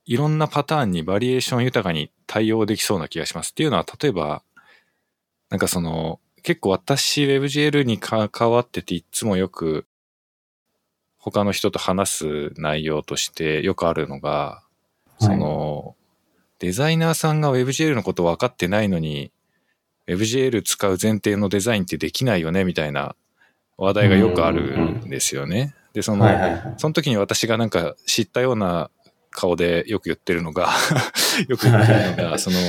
A: いろんなパターンにバリエーション豊かに対応できそうな気がします。っていうのは、例えば、なんかその、結構私 WebGL に関わってていつもよく他の人と話す内容としてよくあるのが、
B: はい
A: その、デザイナーさんが WebGL のこと分かってないのに、WebGL 使う前提のデザインってできないよねみたいな話題がよくあるんですよね。で、その、
B: はいはいはい。
A: その時に私がなんか知ったような顔でよく言ってるのが、よく言ってるのが、その、い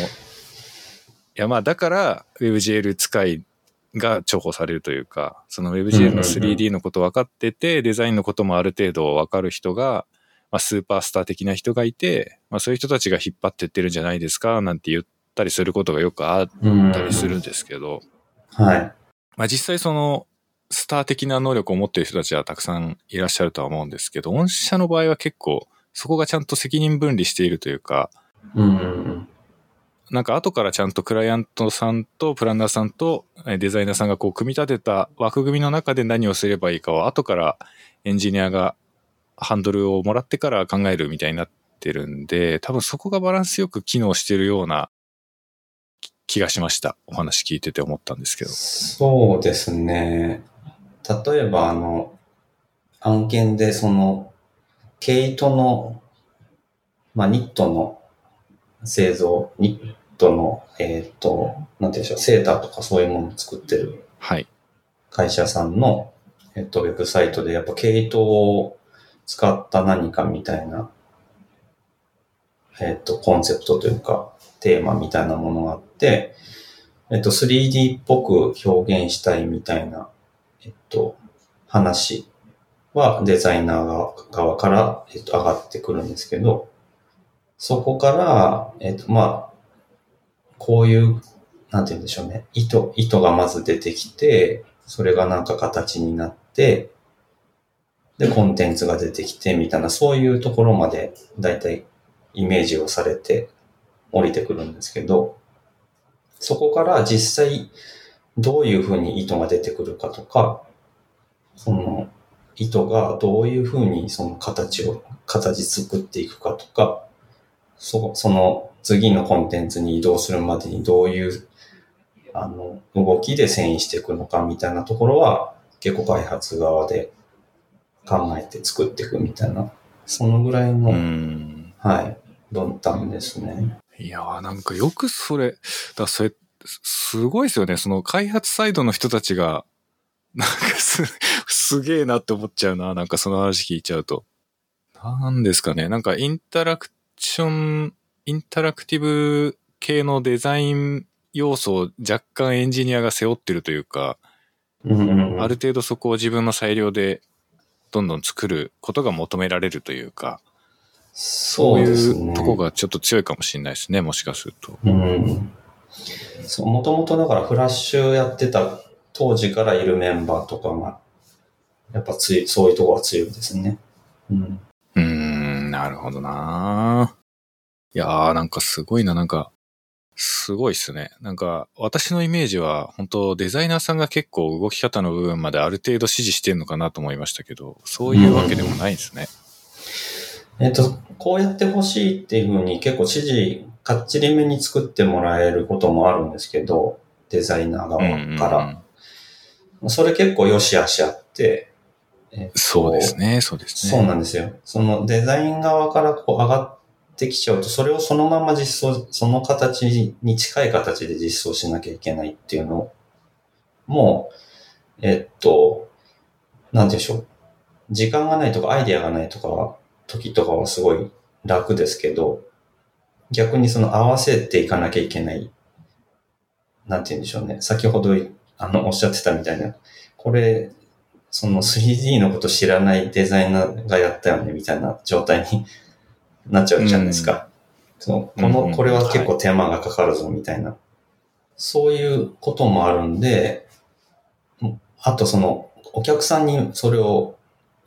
A: やまあだから WebGL 使いが重宝されるというか、その WebGL の 3D のこと分かってて、デザインのこともある程度分かる人が、まあ、スーパースター的な人がいて、まあそういう人たちが引っ張ってってるんじゃないですか、なんて言ったりすることがよくあっ
B: うん
A: たりするんですけど、
B: はい。
A: まあ実際その、スター的な能力を持っている人たちはたくさんいらっしゃるとは思うんですけど、御社の場合は結構、そこがちゃんと責任分離しているというか、
B: うんうん
A: なんか後からちゃんとクライアントさんとプランナーさんとデザイナーさんがこう組み立てた枠組みの中で何をすればいいかを後からエンジニアがハンドルをもらってから考えるみたいになってるんで、多分そこがバランスよく機能してるような気がしました。お話聞いてて思ったんですけど。
B: そうですね。例えば、あの、案件でその、毛糸の、まあ、ニットの製造、ニットの、えっ、と、なんていうんでしょう、セーターとかそういうものを作ってる
A: はい。
B: 会社さんの、えっと、ウェブサイトでやっぱ毛糸を使った何かみたいな、えっと、コンセプトというか、テーマみたいなものがあって、えっと、3D っぽく表現したいみたいな、えっと、話はデザイナー側から、えっと、上がってくるんですけど、そこから、えっと、まあ、こういう、なんて言うんでしょうね。糸、糸がまず出てきて、それがなんか形になって、で、コンテンツが出てきて、みたいな、そういうところまで、だいたいイメージをされて降りてくるんですけど、そこから実際、どういうふうに糸が出てくるかとか、その、糸がどういうふうにその形を、形作っていくかとか、そその次のコンテンツに移動するまでにどういう、あの、動きで遷移していくのかみたいなところは、結構開発側で考えて作っていくみたいな、そのぐらいうの、
A: ん。
B: はい、論断ですね。
A: いやーなんかよくそれ、だそれ、すすごいですよね。その開発サイドの人たちが、なんかす、すげえなって思っちゃうな。なんかその話聞いちゃうと。なんですかね。なんかインタラクション、インタラクティブ系のデザイン要素を若干エンジニアが背負ってるというか、
B: うんうんうん
A: ある程度そこを自分の裁量でどんどん作ることが求められるというか、
B: そ
A: そう。いうとこがちょっと強いかもしれないですね。もしかすると。
B: うん。そう、もともとだからフラッシュやってた当時からいるメンバーとかが、やっぱつい、そういうとこが強いですね。うん。
A: うーん、なるほどないやー、なんかすごいな、なんか、すごいっすね。なんか、私のイメージは、本当デザイナーさんが結構動き方の部分まである程度指示してんのかなと思いましたけど、そういうわけでもないんですね。
B: えっと、こうやってほしいっていうふうに結構指示、かっちりめに作ってもらえることもあるんですけど、デザイナー側から。それ結構良し悪しあって、えっと
A: そうですね、そうですね。
B: そうなんですよ。そのデザイン側からこう上がってきちゃうと、それをそのまま実装、その形に近い形で実装しなきゃいけないっていうのも、えっと、なんでしょう。時間がないとかアイデアがないとかは、時とかはすごい楽ですけど、逆にその合わせていかなきゃいけない。なんて言うんでしょうね。先ほど、あの、おっしゃってたみたいな、これ、その 3D のこと知らないデザイナーがやったよね、みたいな状態になっちゃうじゃないですか。そのこの、
A: うんうん
B: これは結構手間がかかるぞ、みたいな。そういうこともあるんで、あとその、お客さんにそれを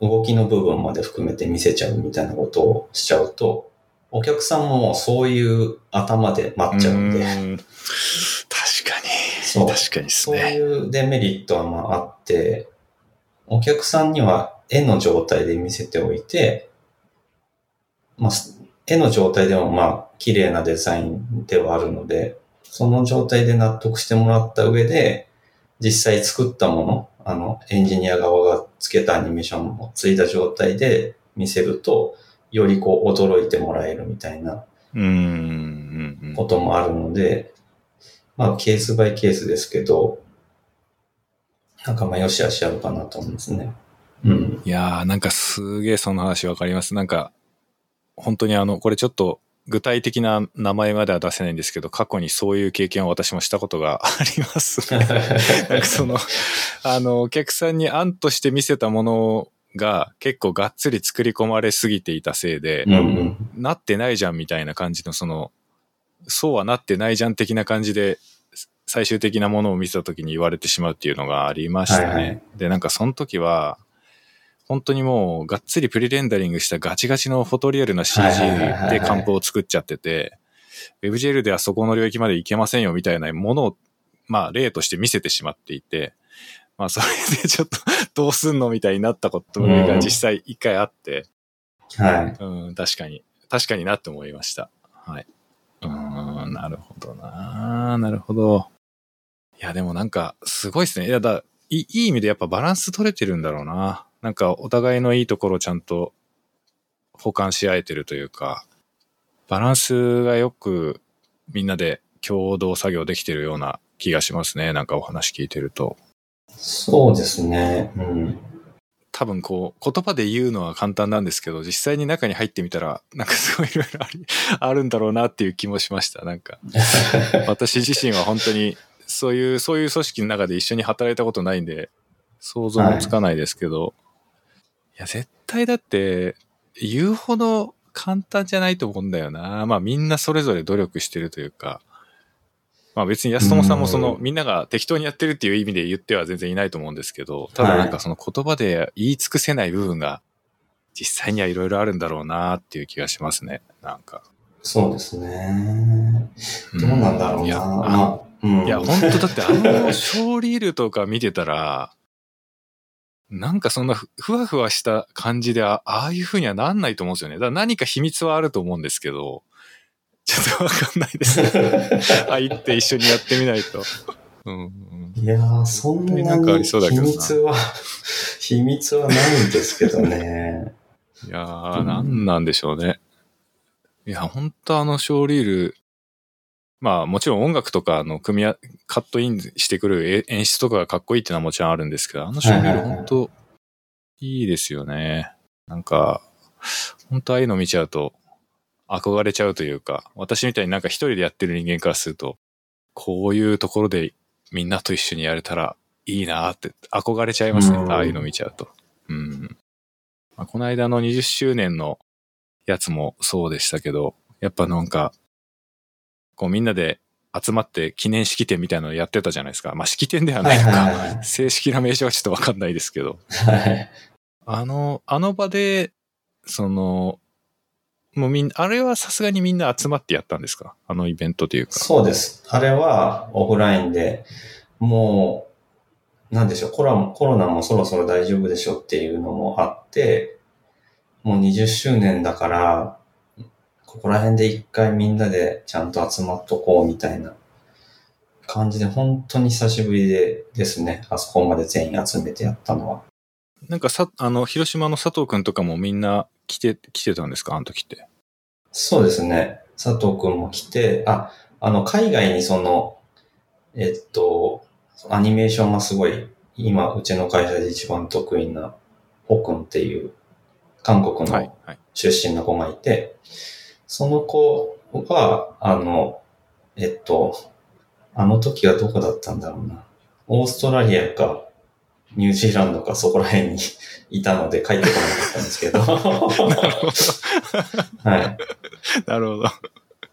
B: 動きの部分まで含めて見せちゃうみたいなことをしちゃうと、お客さんももうそういう頭で待っちゃうんで、
A: ーん確かに。
B: そう
A: 確かにです
B: そう
A: ね。
B: いうデメリットはまああって、お客さんには絵の状態で見せておいて、まあ、絵の状態でもまあ、綺麗なデザインではあるので、その状態で納得してもらった上で、実際作ったもの、あの、エンジニア側がつけたアニメーションをついた状態で見せると、よりこう驚いてもらえるみたいな
A: うーんうんうん。
B: こともあるので、まあ、ケースバイケースですけど、なんかまあ、よしあしあるかなと思うんですね。うん。
A: いやー、なんかすげえその話わかります。なんか、本当にあの、これちょっと具体的な名前までは出せないんですけど、過去にそういう経験を私もしたことがあります。なんかその、あの、お客さんに案として見せたものが結構がっつり作り込まれすぎていたせいで、
B: うんうん。
A: なってないじゃんみたいな感じのその、そうはなってないじゃん的な感じで、最終的なものを見せた時に言われてしまうっていうのがありましたね。
B: はいはい
A: で、なんかその時は、本当にもうがっつりプリレンダリングしたガチガチのフォトリアルな CG でカンプを作っちゃってて、WebGL ではそこの領域までいけませんよみたいなものを、まあ例として見せてしまっていて、まあそれでちょっとどうすんのみたいになったことが実際一回あって、
B: はい。
A: うん、確かに。確かになって思いました。はい。うーん、なるほどななるほど。いや、でもなんか、すごいですね。いや、だ、いいいい意味でやっぱバランス取れてるんだろうな。なんか、お互いのいいところをちゃんと補完し合えてるというか、バランスがよくみんなで共同作業できてるような気がしますね。なんかお話聞いてると。
B: そうですね。うん。
A: 多分こう、言葉で言うのは簡単なんですけど、実際に中に入ってみたら、なんかすごいいろいろあり あるんだろうなっていう気もしました。なんか、私自身は本当に、そういう、そういう組織の中で一緒に働いたことないんで、想像もつかないですけど、い、や、絶対だって、言うほど簡単じゃないと思うんだよな。まあみんなそれぞれ努力してるというか、まあ別に安友さんもその、みんなが適当にやってるっていう意味で言っては全然いないと思うんですけど、ただなんかその言葉で言い尽くせない部分が実際にはいろいろあるんだろうなっていう気がしますね。なんか。
B: そうですね。どうなんだろうな。いや、
A: まあうん、いや本当だってあのショーリールとか見てたら、なんかそんなふわふわした感じでああいう風にはなんないと思うんですよね。だから何か秘密はあると思うんですけど、ちょっとわかんないです、ね。入って一緒にやってみないと。
B: うん、いやー、そんなに秘密は、秘密はないんですけどね。
A: いやー、なんなんでしょうね。いや、本当あのショーリール、まあもちろん音楽とかの組み合、カットインしてくる演出とかがかっこいいっていうのはもちろんあるんですけど、あのショーリール本当いいですよね。なんか、本当ああいうの見ちゃうと憧れちゃうというか、私みたいになんか一人でやってる人間からすると、こういうところでみんなと一緒にやれたらいいなって憧れちゃいますね。ああいうの見ちゃうと。うん。まあ、この間の20周年のやつもそうでしたけど、やっぱなんか、こうみんなで集まって記念式典みたいなのやってたじゃないですか。まあ式典ではないのか、はいはいはい、正式な名称はちょっとわかんないですけど。はい。あの、あの場で、その、もうみんな、あれはさすがにみんな集まってやったんですか？あのイベントというか。
B: そうです。あれはオフラインで、もう、なんでしょう、コロコロナもそろそろ大丈夫でしょっていうのもあって、もう20周年だから、ここら辺で一回みんなでちゃんと集まっとこうみたいな感じで、本当に久しぶりでですね、あそこまで全員集めてやったのは。
A: なんかさ、あの、広島の佐藤くんとかもみんな来て、来てたんですか？あの時って。
B: そうですね。佐藤くんも来て、あ、あの、海外にその、えっと、アニメーションがすごい、今、うちの会社で一番得意な、ホくんっていう、韓国の出身の子がいて、はいはい、その子は、あの、えっと、あの時はどこだったんだろうな。オーストラリアか、ニュージーランドかそこら辺にいたので帰ってこなかったんですけど。なるほど。はい。
A: なるほど。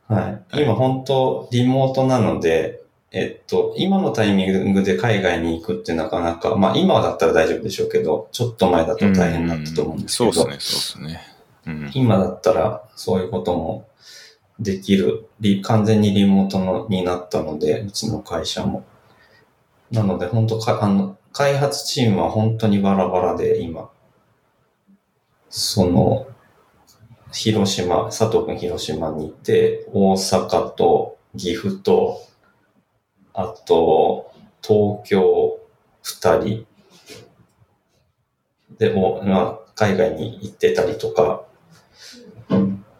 B: はい。今本当リモートなので、えっと、今のタイミングで海外に行くってなかなか、まあ今だったら大丈夫でしょうけど、ちょっと前だと大変だったと思うんですけど。
A: そうですね、そうですね。
B: うん、今だったらそういうこともできる、完全にリモートのになったので、うちの会社も。なので本当か、あの、開発チームは本当にバラバラで今、その、広島、佐藤君広島にいて、大阪と岐阜と、あと、東京二人。でも、まあ、海外に行ってたりとか、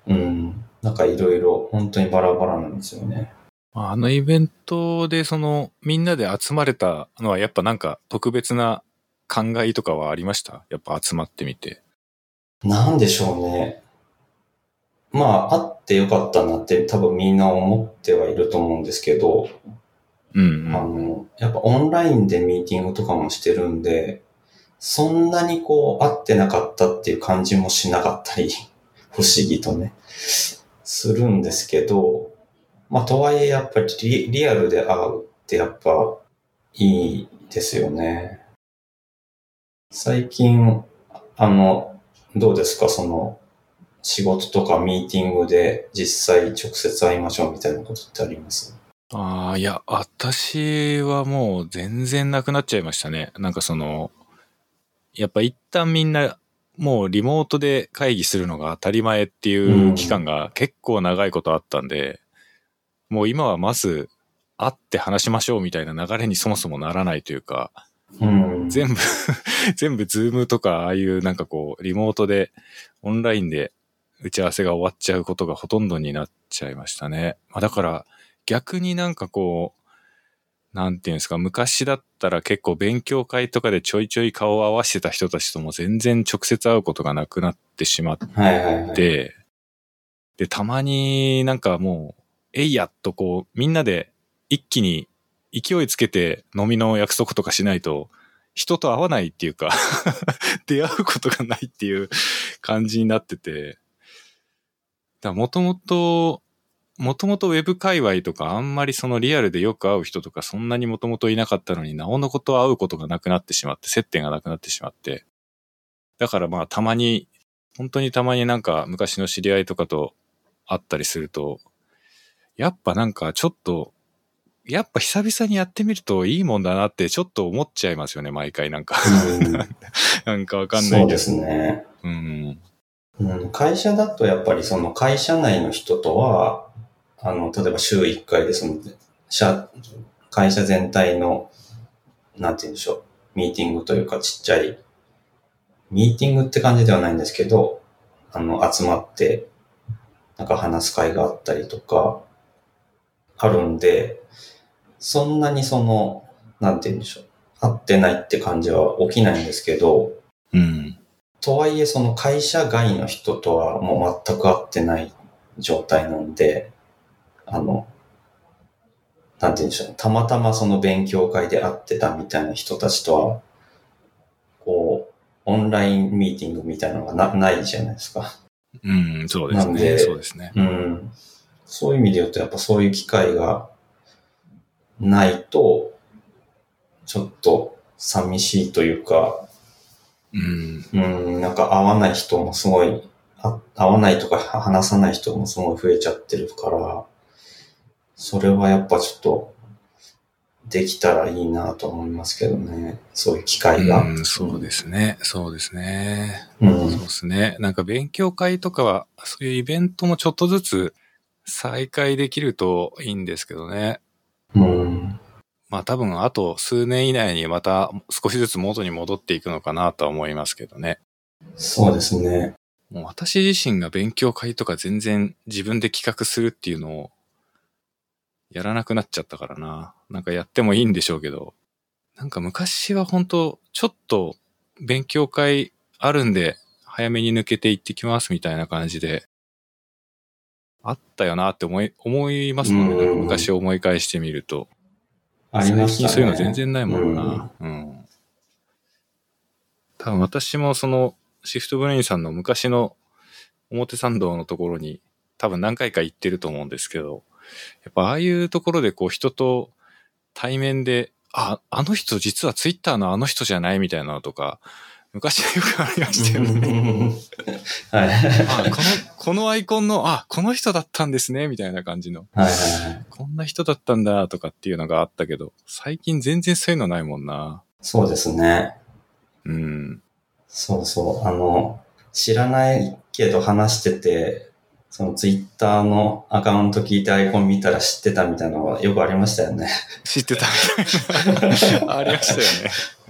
B: うん、なんかいろいろ本当にバラバラなんですよね。
A: あのイベントでそのみんなで集まれたのはやっぱなんか特別な考えとかはありました？やっぱ集まってみて。
B: なんでしょうね。まあ、あってよかったなって多分みんな思ってはいると思うんですけど、
A: うん、うん、
B: あの、やっぱオンラインでミーティングとかもしてるんで、そんなにこう会ってなかったっていう感じもしなかったり、不思議とね、するんですけど、まあ、とはいえやっぱりリリアルで会うってやっぱいいですよね。最近、あの、どうですか？その、仕事とかミーティングで実際直接会いましょうみたいなことってあります？
A: ああ、いや、私はもう全然なくなっちゃいましたね。なんかその、やっぱ一旦みんなもうリモートで会議するのが当たり前っていう期間が結構長いことあったんで、もう今はまず会って話しましょうみたいな流れにそもそもならないというか、
B: うん、
A: 全部 全部ズームとかああいうなんかこうリモートでオンラインで打ち合わせが終わっちゃうことがほとんどになっちゃいましたね。まあ、だから逆になんかこう、なんていうんですか、昔だったら結構勉強会とかでちょいちょい顔を合わせてた人たちとも全然直接会うことがなくなってしまって、
B: はいはいはい、で、
A: たまになんかもう、えいやっとこう、みんなで一気に勢いつけて飲みの約束とかしないと、人と会わないっていうか 出会うことがないっていう感じになってて、だもともと、もともとウェブ界隈とかあんまりそのリアルでよく会う人とかそんなにもともといなかったのになおのこと会うことがなくなってしまって、接点がなくなってしまって。だからまあたまに、本当にたまになんか昔の知り合いとかと会ったりすると、やっぱなんかちょっと、やっぱ久々にやってみるといいもんだなってちょっと思っちゃいますよね、毎回なんか。
B: うん
A: なんかわかんないけど。
B: そうですね。
A: うん。
B: うん、会社だとやっぱりその会社内の人とは、あの、例えば週1回でその、社、会社全体の、なんて言うんでしょう、ミーティングというかちっちゃい、ミーティングって感じではないんですけど、あの、集まって、なんか話す会があったりとか、あるんで、そんなにその、なんて言うんでしょう、会ってないって感じは起きないんですけど、
A: うん。
B: とはいえ、その会社外の人とはもう全く会ってない状態なんで、あの、なんて言うんでしょうね。たまたまその勉強会で会ってたみたいな人たちとは、こう、オンラインミーティングみたいなのがなないじゃないですか。
A: うん、そうですね。
B: なんで
A: そうですね。
B: うん。そういう意味で言うと、やっぱそういう機会がないと、ちょっと寂しいというか、
A: うん。
B: うん、なんか会わない人もすごい、あ会わないとか話さない人もすごい増えちゃってるから、それはやっぱちょっと、できたらいいなと思いますけどね。そういう機会が。
A: うん、そうですね。そうですね。
B: うん。
A: そうですね。なんか勉強会とかは、そういうイベントもちょっとずつ再開できるといいんですけどね。
B: うん。
A: まあ多分あと数年以内にまた少しずつ元に戻っていくのかなとは思いますけどね。
B: そうですね。
A: もう私自身が勉強会とか全然自分で企画するっていうのをやらなくなっちゃったからな。なんかやってもいいんでしょうけど。なんか昔は本当ちょっと勉強会あるんで早めに抜けて行ってきますみたいな感じであったよなって思い、思いますもんね。
B: うん
A: なんか昔思い返してみると。
B: ありましたね。
A: 最近そういうの全然ないもんな。うん。多分私もそのシフトブレインさんの昔の表参道のところに多分何回か行ってると思うんですけど、やっぱああいうところでこう人と対面で、あ、あの人実はツイッターのあの人じゃないみたいなのとか、昔はよくありましたよね。
B: はい。
A: あ、この、このアイコンの、あ、この人だったんですね、みたいな感じの。
B: はいはいはい。
A: こんな人だったんだとかっていうのがあったけど、最近全然そういうのないもんな。
B: そうですね。
A: うん。
B: そうそう。あの、知らないけど話してて、そのツイッターのアカウント聞いてアイコン見たら知ってたみたいなのはよくありましたよね。
A: 知ってたみたいな。ありまし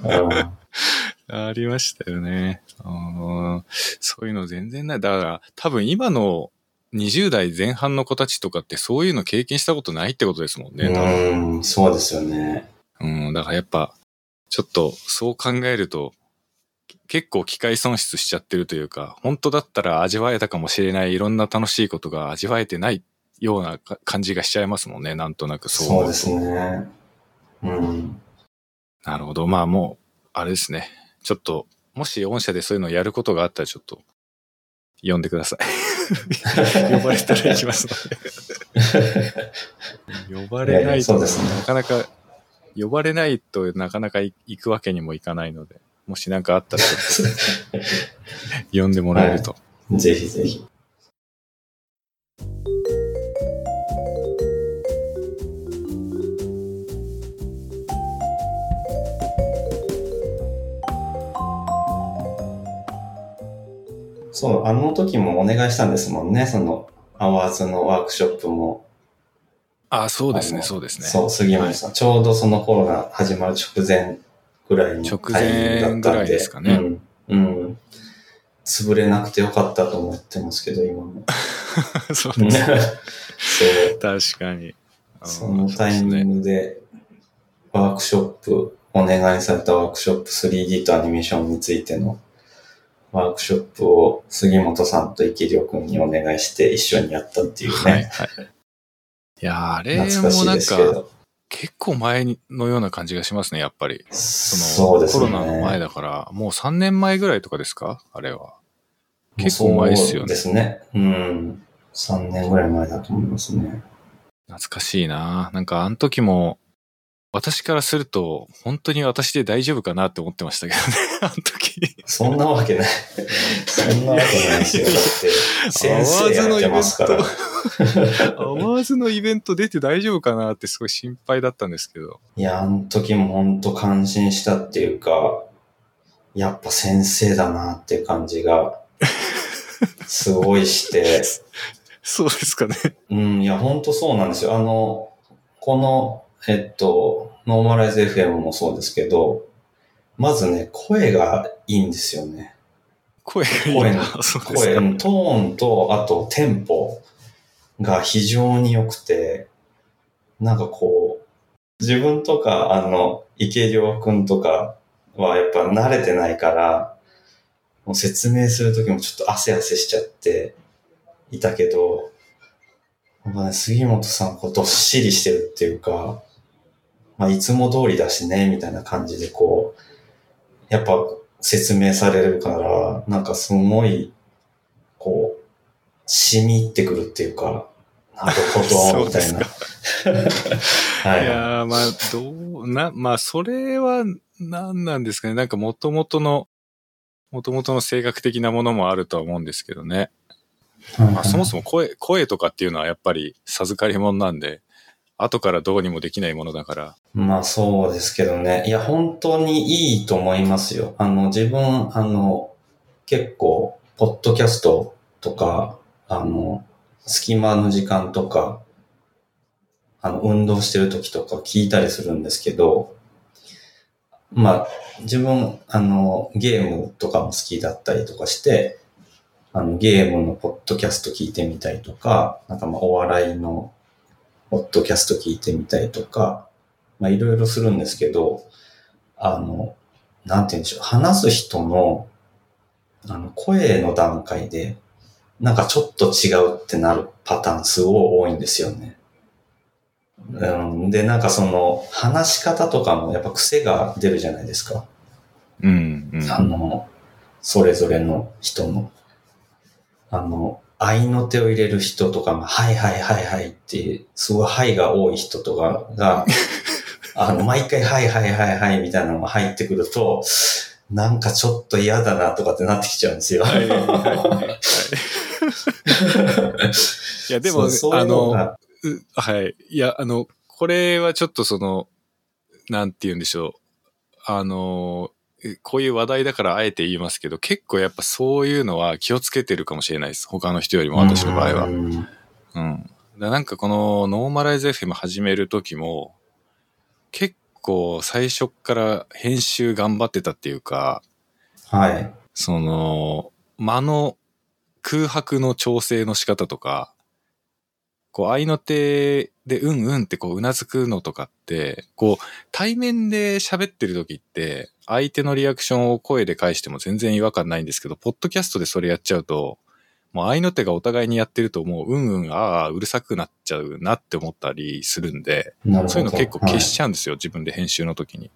A: たよね。
B: うん、
A: ありましたよね。うんそういうの全然ない。だから、多分今の20代前半の子たちとかってそういうの経験したことないってことですもんね。
B: うん、そうですよね。
A: うん、だからやっぱ、ちょっとそう考えると、結構機会損失しちゃってるというか、本当だったら味わえたかもしれないいろんな楽しいことが味わえてないようなか感じがしちゃいますもんね。なんとなくそう
B: そうですね。うん。
A: なるほど。まあもう、あれですね。ちょっと、もし御社でそういうのをやることがあったらちょっと、呼んでください。呼ばれたら行きますので。呼ばれないと、なかなか、呼ばれないとなかなか行くわけにもいかないので、もし何かあったら 呼んでもらえると。
B: ぜひぜひ。そう、あの時もお願いしたんですもんね。その、アワーズのワークショップも。
A: あそうですね、そうですね。
B: そう、杉本さん。ちょうどそのコロナ始まる直前ぐらいの
A: 直
B: タイミングだったん
A: 前ぐらいですかね
B: うん。うん。潰れなくてよかったと思ってますけど、今も。
A: そ う
B: そう
A: です。確かに。
B: そのタイミングで、ワークショップ、お願いされたワークショップ 3D とアニメーションについてのワークショップを杉本さんと池良君にお願いして一緒にやったっていうね。
A: はいはい。いやーあれもなんか。結構前のような感じがしますね、やっぱり。その
B: ね。
A: コロナの前だから、もう3年前ぐらいとかですか？あれは。結構前ですよね
B: そうですね。うん。3年ぐらい前だと思いますね。
A: 懐かしいななんかあの時も、私からすると、本当に私で大丈夫かなって思ってましたけどね、あの時。
B: そんなわけない。そんなわけないですよ。だって、先生やってますから。
A: アワーズのイベント出て大丈夫かなってすごい心配だったんですけど。
B: いや、あの時も本当感心したっていうか、やっぱ先生だなっていう感じが、すごいして、
A: そうですかね。
B: うん、いや、本当そうなんですよ。あの、この、えっと、ノーマライズ FM もそうですけど、まずね、声がいいんですよね。
A: 声がいい
B: 声の声、
A: か。
B: うんトーンと、あとテンポが非常に良くて、なんかこう、自分とか、あの、池良くんとかはやっぱ慣れてないから、もう説明するときもちょっと汗汗しちゃっていたけど、なんかね、杉本さんこうどっしりしてるっていうか、まあいつも通りだしね、みたいな感じでこう、やっぱ説明されるから、なんかすごい、こう、染み入ってくるっていうか、なるほ
A: そ
B: ど、みたいな
A: か。
B: はいい。
A: やーまあ、どう、な、まあ、それは、何なんですかね。なんか、元々の、元々の性格的なものもあるとは思うんですけどね。まあ、そもそも声、声とかっていうのはやっぱり授かり物なんで、後からどうにもできないものだから。
B: まあそうですけどね。いや、本当にいいと思いますよ。あの、自分、あの、結構、ポッドキャストとか、あの、隙間の時間とか、あの、運動してる時とか聞いたりするんですけど、まあ、自分、あの、ゲームとかも好きだったりとかして、あの、ゲームのポッドキャスト聞いてみたりとか、なんかまあ、お笑いのポッドキャスト聞いてみたりとか、まあいろいろするんですけど、あの、なんて言うんでしょう、話す人の、あの、声の段階で、なんかちょっと違うってなるパターンすごい多いんですよね。うん、で、なんかその、話し方とかもやっぱ癖が出るじゃないですか。
A: うん、うん。
B: あの、それぞれの人の。あの、愛の手を入れる人とかも、はいはいはいはいって、すごいはいが多い人とかが、あの、毎回はいはいはいはいみたいなのが入ってくると、なんかちょっと嫌だなとかってなってきちゃうんですよ。
A: はい、はい、はい。いや、でも、あの、はい。いや、あの、これはちょっとその、なんて言うんでしょう。あの、えこういう話題だからあえて言いますけど、結構やっぱそういうのは気をつけてるかもしれないです。他の人よりも私の場合は。
B: うん
A: うん。だなんかこのノーマライズ FM 始める時も、結構最初っから編集頑張ってたっていうか、
B: はい。
A: その、間の空白の調整の仕方とか、こう、愛の手でうんうんってこう、うなずくのとかって、こう、対面で喋ってる時って、相手のリアクションを声で返しても全然違和感ないんですけど、ポッドキャストでそれやっちゃうと、もう愛の手がお互いにやってるともう、うんうん、ああ、うるさくなっちゃうなって思ったりするんで。そういうの結構消し
B: はい
A: ちゃうんですよ、自分で編集の時に。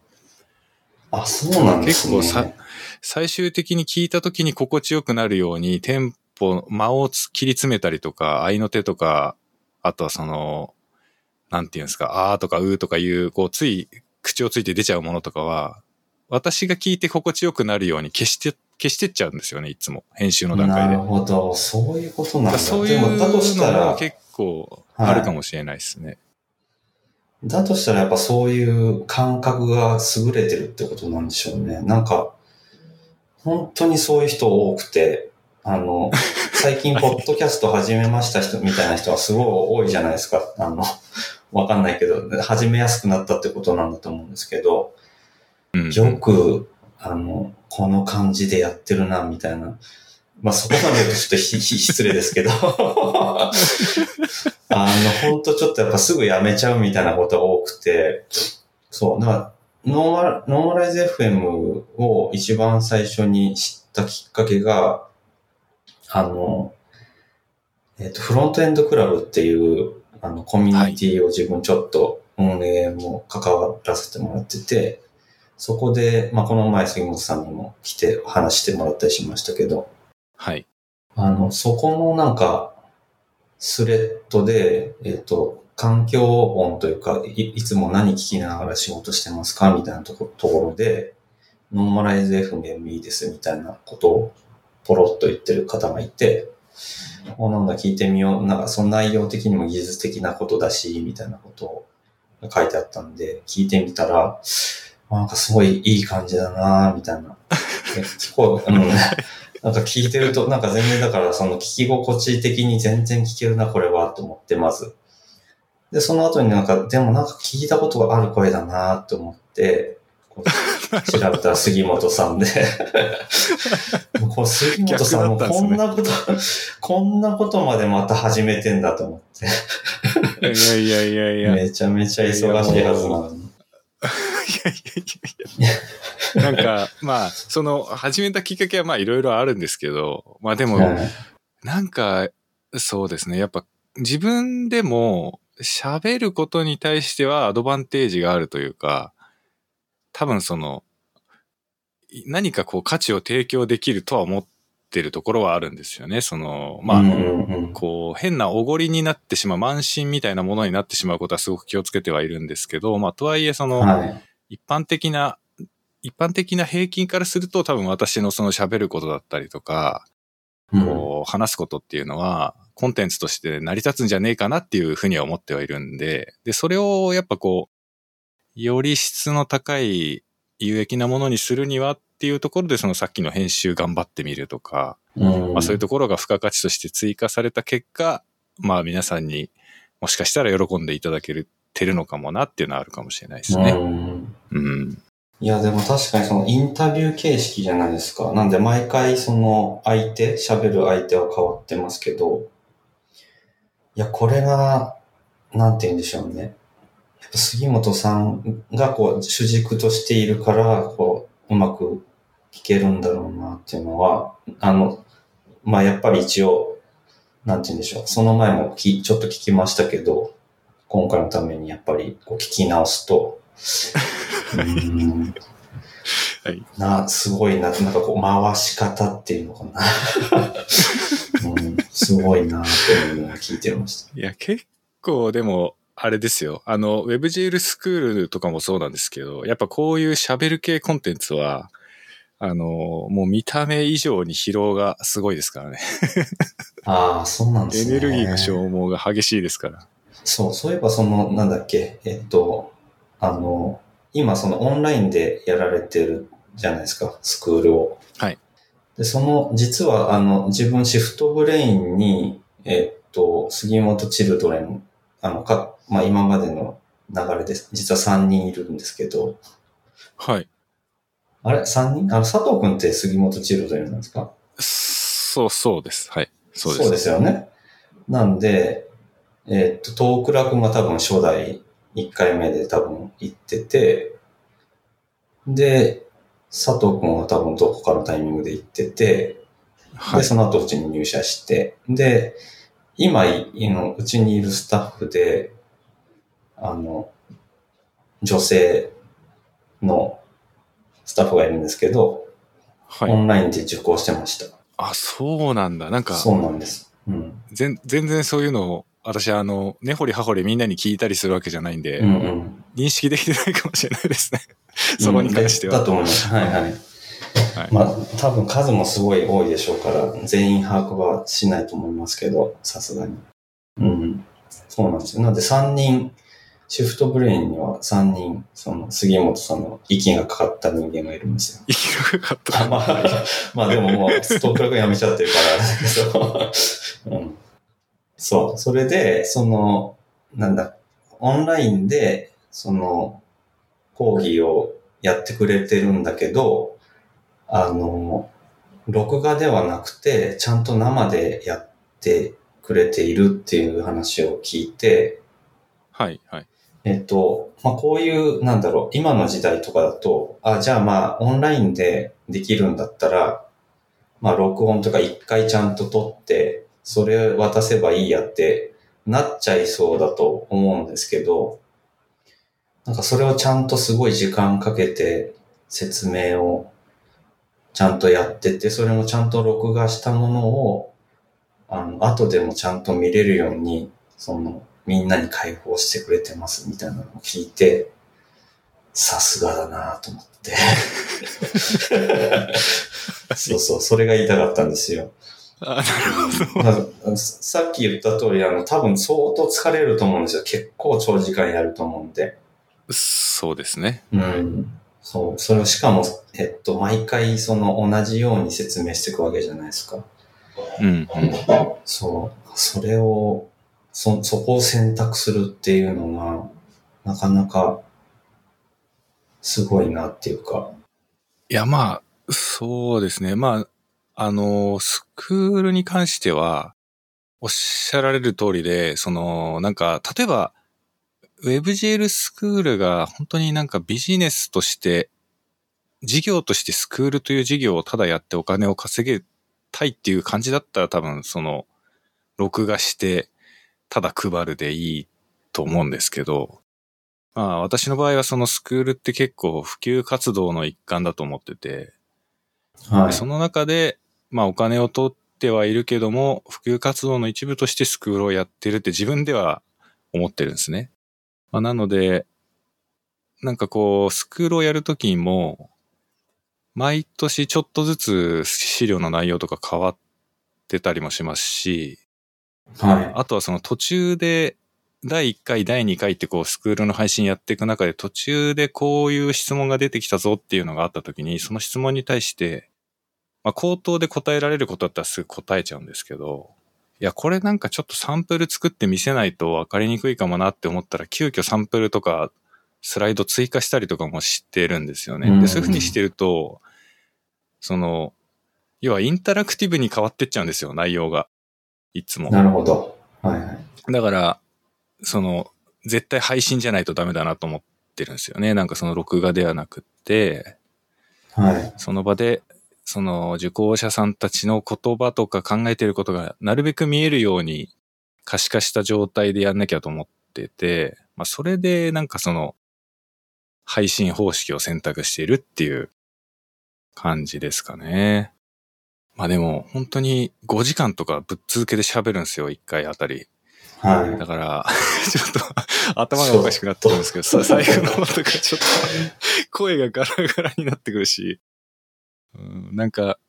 B: あ、そうなんですね。
A: 結構さ最終的に聞いた時に心地よくなるように、テンポ、間をつ切り詰めたりとか、合いの手とか、あとはその、なんていうんですか、あーとかうーとかいう、こう、つい口をついて出ちゃうものとかは、私が聞いて心地よくなるように消して、消してっちゃうんですよね、いつも。編集の段階で。
B: なるほど。そういうことなんだ。
A: そういう
B: でも、だとしたら、
A: のも結構あるかもしれないですね。
B: だとしたらやっぱそういう感覚が優れてるってことなんでしょうね。なんか、本当にそういう人多くて、あの、最近ポッドキャスト始めました人みたいな人はすごい多いじゃないですか。あの、わかんないけど、始めやすくなったってことなんだと思うんですけど、よく、あの、この感じでやってるな、みたいな。まあ、そこまで言うとちょっとひ 失礼ですけど、あの、本当ちょっとやっぱすぐやめちゃうみたいなことが多くて、そう、だから、ノーマル、 Normalize FM を一番最初に知ったきっかけが、あの、えっ、と、フロントエンドクラブっていう、あの、コミュニティを自分ちょっと運営も関わらせてもらってて、そこで、まあ、この前杉本さんにも来て話してもらったりしましたけど、
A: はい。
B: あの、そこのなんか、スレッドで、えっ、と、環境音というかい、いつも何聞きながら仕事してますかみたいなとこところで、ノーマライズ FM いいですみたいなことをポロッと言ってる方がいて、おなんだ聞いてみよう。なんかその内容的にも技術的なことだし、みたいなことを書いてあったんで、聞いてみたら、なんかすごいいい感じだなみたいな。結構、うん、なんか聞いてると、なんか全然だからその聞き心地的に全然聞けるな、これは、と思って、まず。で、その後になんか、でもなんか聞いたことがある声だなと思って、調べたら杉本さんでこう杉本さんもこんなこと、ね、こんなことまでまた始めてんだと思って
A: いやいやいやいや。
B: めちゃめちゃ忙しいはずなのに。
A: いやいやいやいや。なんか、まあ、その、始めたきっかけはまあいろいろあるんですけど、まあでも、なんか、そうですね。やっぱ自分でも喋ることに対してはアドバンテージがあるというか、多分その、何かこう価値を提供できるとは思ってるところはあるんですよね。その、まあ、こう、変なおごりになってしまう、慢心みたいなものになってしまうことはすごく気をつけてはいるんですけど、まあ、とはいえその、はい、一般的な、一般的な平均からすると多分私のその喋ることだったりとか、こう、話すことっていうのは、コンテンツとして成り立つんじゃねえかなっていうふうには思ってはいるんで、で、それをやっぱこう、より質の高い有益なものにするにはっていうところで、そのさっきの編集頑張ってみるとか、まあそういうところが付加価値として追加された結果、まあ皆さんにもしかしたら喜んでいただけてるのかもなっていうのはあるかもしれないですね。うん。
B: いや、でも確かにそのインタビュー形式じゃないですか。なんで毎回その相手、喋る相手は変わってますけど、いや、これが、なんて言うんでしょうね。杉本さんがこう主軸としているから、こう、うまく聞けるんだろうなっていうのは、あの、まあ、やっぱり一応、なんて言うんでしょう。その前もきちょっと聞きましたけど、今回のためにやっぱりこう聞き直すと、うんはい、な、すごいな、なんかこう回し方っていうのかな。うん、すごいなっていうのを聞いてました。
A: いや、結構でも、あれですよ。あの、WebGL スクールとかもそうなんですけど、やっぱこういう喋る系コンテンツは、あの、もう見た目以上に疲労がすごいですからね。
B: ああ、そうなんです
A: ね。エネルギーの消耗が激しいですから。
B: そう、そういえばその、なんだっけ、えっと、あの、今そのオンラインでやられてるじゃないですか、スクールを。
A: はい。
B: で、その、実はあの、自分シフトブレインに、えっと、杉本チルドレン、あの、か、まあ今までの流れです。実は3人いるんですけど。
A: はい。
B: あれ ?3 人？あの、佐藤くんって杉本チルドレンなんですか？
A: そう、そうです。はい。
B: そうです。そうですよね。なんで、えー、っと、東倉くんが多分初代1回目で多分行ってて、で、佐藤くんは多分どこかのタイミングで行ってて、はい、で、その後うちに入社して、で、今、うちにいるスタッフで、あの、女性のスタッフがいるんですけど、はい、オンラインで受講してました。
A: あ、そうなんだ。なんか、
B: そうなんです。うん。
A: 全然そういうのを、私、あの、根掘り葉掘りみんなに聞いたりするわけじゃないんで、
B: うんうん、
A: 認識できてないかもしれないですね。そこに関しては。
B: だと思います。はいはい。はい、まあ、多分数もすごい多いでしょうから、全員把握はしないと思いますけど、さすがに。うん。そうなんですよ。なので3人、シフトブレインには3人、その、杉本さんの息がかかった人間がいるんですよ。
A: 息がかかった
B: まあ、まあでももう、ストーカーが辞めちゃってるからだけど、うん。そう。それで、その、なんだ、オンラインで、その、講義をやってくれてるんだけど、あの、録画ではなくて、ちゃんと生でやってくれているっていう話を聞いて、
A: はい、はい。
B: えっと、まあ、こういう、なんだろう、今の時代とかだと、あ、じゃあまあ、オンラインでできるんだったら、まあ、録音とか一回ちゃんと撮って、それ渡せばいいやってなっちゃいそうだと思うんですけど、なんかそれをちゃんとすごい時間かけて説明をちゃんとやってて、それもちゃんと録画したものをあの、後でもちゃんと見れるように、その、みんなに開放してくれてますみたいなのを聞いて、さすがだなと思って。そうそう、それが言いたかったんですよ。
A: あなるほど。
B: さっき言った通り、あの、多分相当疲れると思うんですよ。結構長時間やると思うんで。
A: そうですね。
B: うん。そう。それをしかも、えっと、毎回その同じように説明していくわけじゃないですか。
A: うん、うん。
B: そう。それを、そ、そこを選択するっていうのが、なかなか、すごいなっていうか。
A: いや、まあ、そうですね。まあ、あの、スクールに関しては、おっしゃられる通りで、その、なんか、例えば、WebGL スクールが本当になんかビジネスとして、事業としてスクールという事業をただやってお金を稼げたいっていう感じだったら多分その、録画して、ただ配るでいいと思うんですけど、まあ私の場合はそのスクールって結構普及活動の一環だと思ってて、
B: はい。
A: その中で、まあお金を取ってはいるけども、普及活動の一部としてスクールをやってるって自分では思ってるんですね。まあ、なので、なんかこう、スクールをやるときにも、毎年ちょっとずつ資料の内容とか変わってたりもしますし、
B: はい。
A: あとはその途中で、第1回、第2回ってこうスクールの配信やっていく中で途中でこういう質問が出てきたぞっていうのがあった時に、その質問に対して、まあ口頭で答えられることだったらすぐ答えちゃうんですけど、いや、これなんかちょっとサンプル作って見せないと分かりにくいかもなって思ったら、急遽サンプルとかスライド追加したりとかもしてるんですよね。
B: うん
A: で、そういうふうにしてると、その、要はインタラクティブに変わってっちゃうんですよ、内容が。いつも。
B: なるほど。はいはい。
A: だから、その、絶対配信じゃないとダメだなと思ってるんですよね。なんかその録画ではなくって、
B: はい。
A: その場で、その受講者さんたちの言葉とか考えてることがなるべく見えるように可視化した状態でやんなきゃと思ってて、まあそれでなんかその配信方式を選択しているっていう感じですかね。まあでも本当に5時間とかぶっ続けて喋るんですよ、1回あたり。
B: はい。
A: だから、ちょっと頭がおかしくなってくるんですけど、さ最後の方とかちょっと声がガラガラになってくるし、うん、なんか、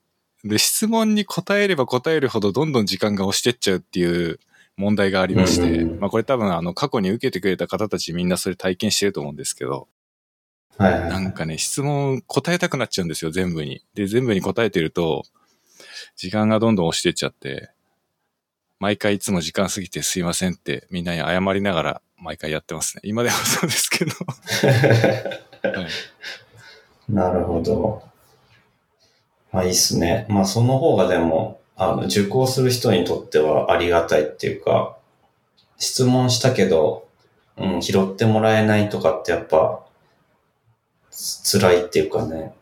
A: で、質問に答えれば答えるほどどんどん時間が押してっちゃうっていう問題がありまして、まあこれ多分あの過去に受けてくれた方たちみんなそれ体験してると思うんですけど、
B: はいはい。
A: なんかね、質問答えたくなっちゃうんですよ、全部に。で、全部に答えてると、時間がどんどん押してっちゃって、毎回いつも時間過ぎてすいませんってみんなに謝りながら毎回やってますね。今でもそうですけど。はい、
B: なるほど。まあいいっすね。まあその方がでも、あの、受講する人にとってはありがたいっていうか、質問したけど、うん、拾ってもらえないとかってやっぱ、つ辛いっていうかね。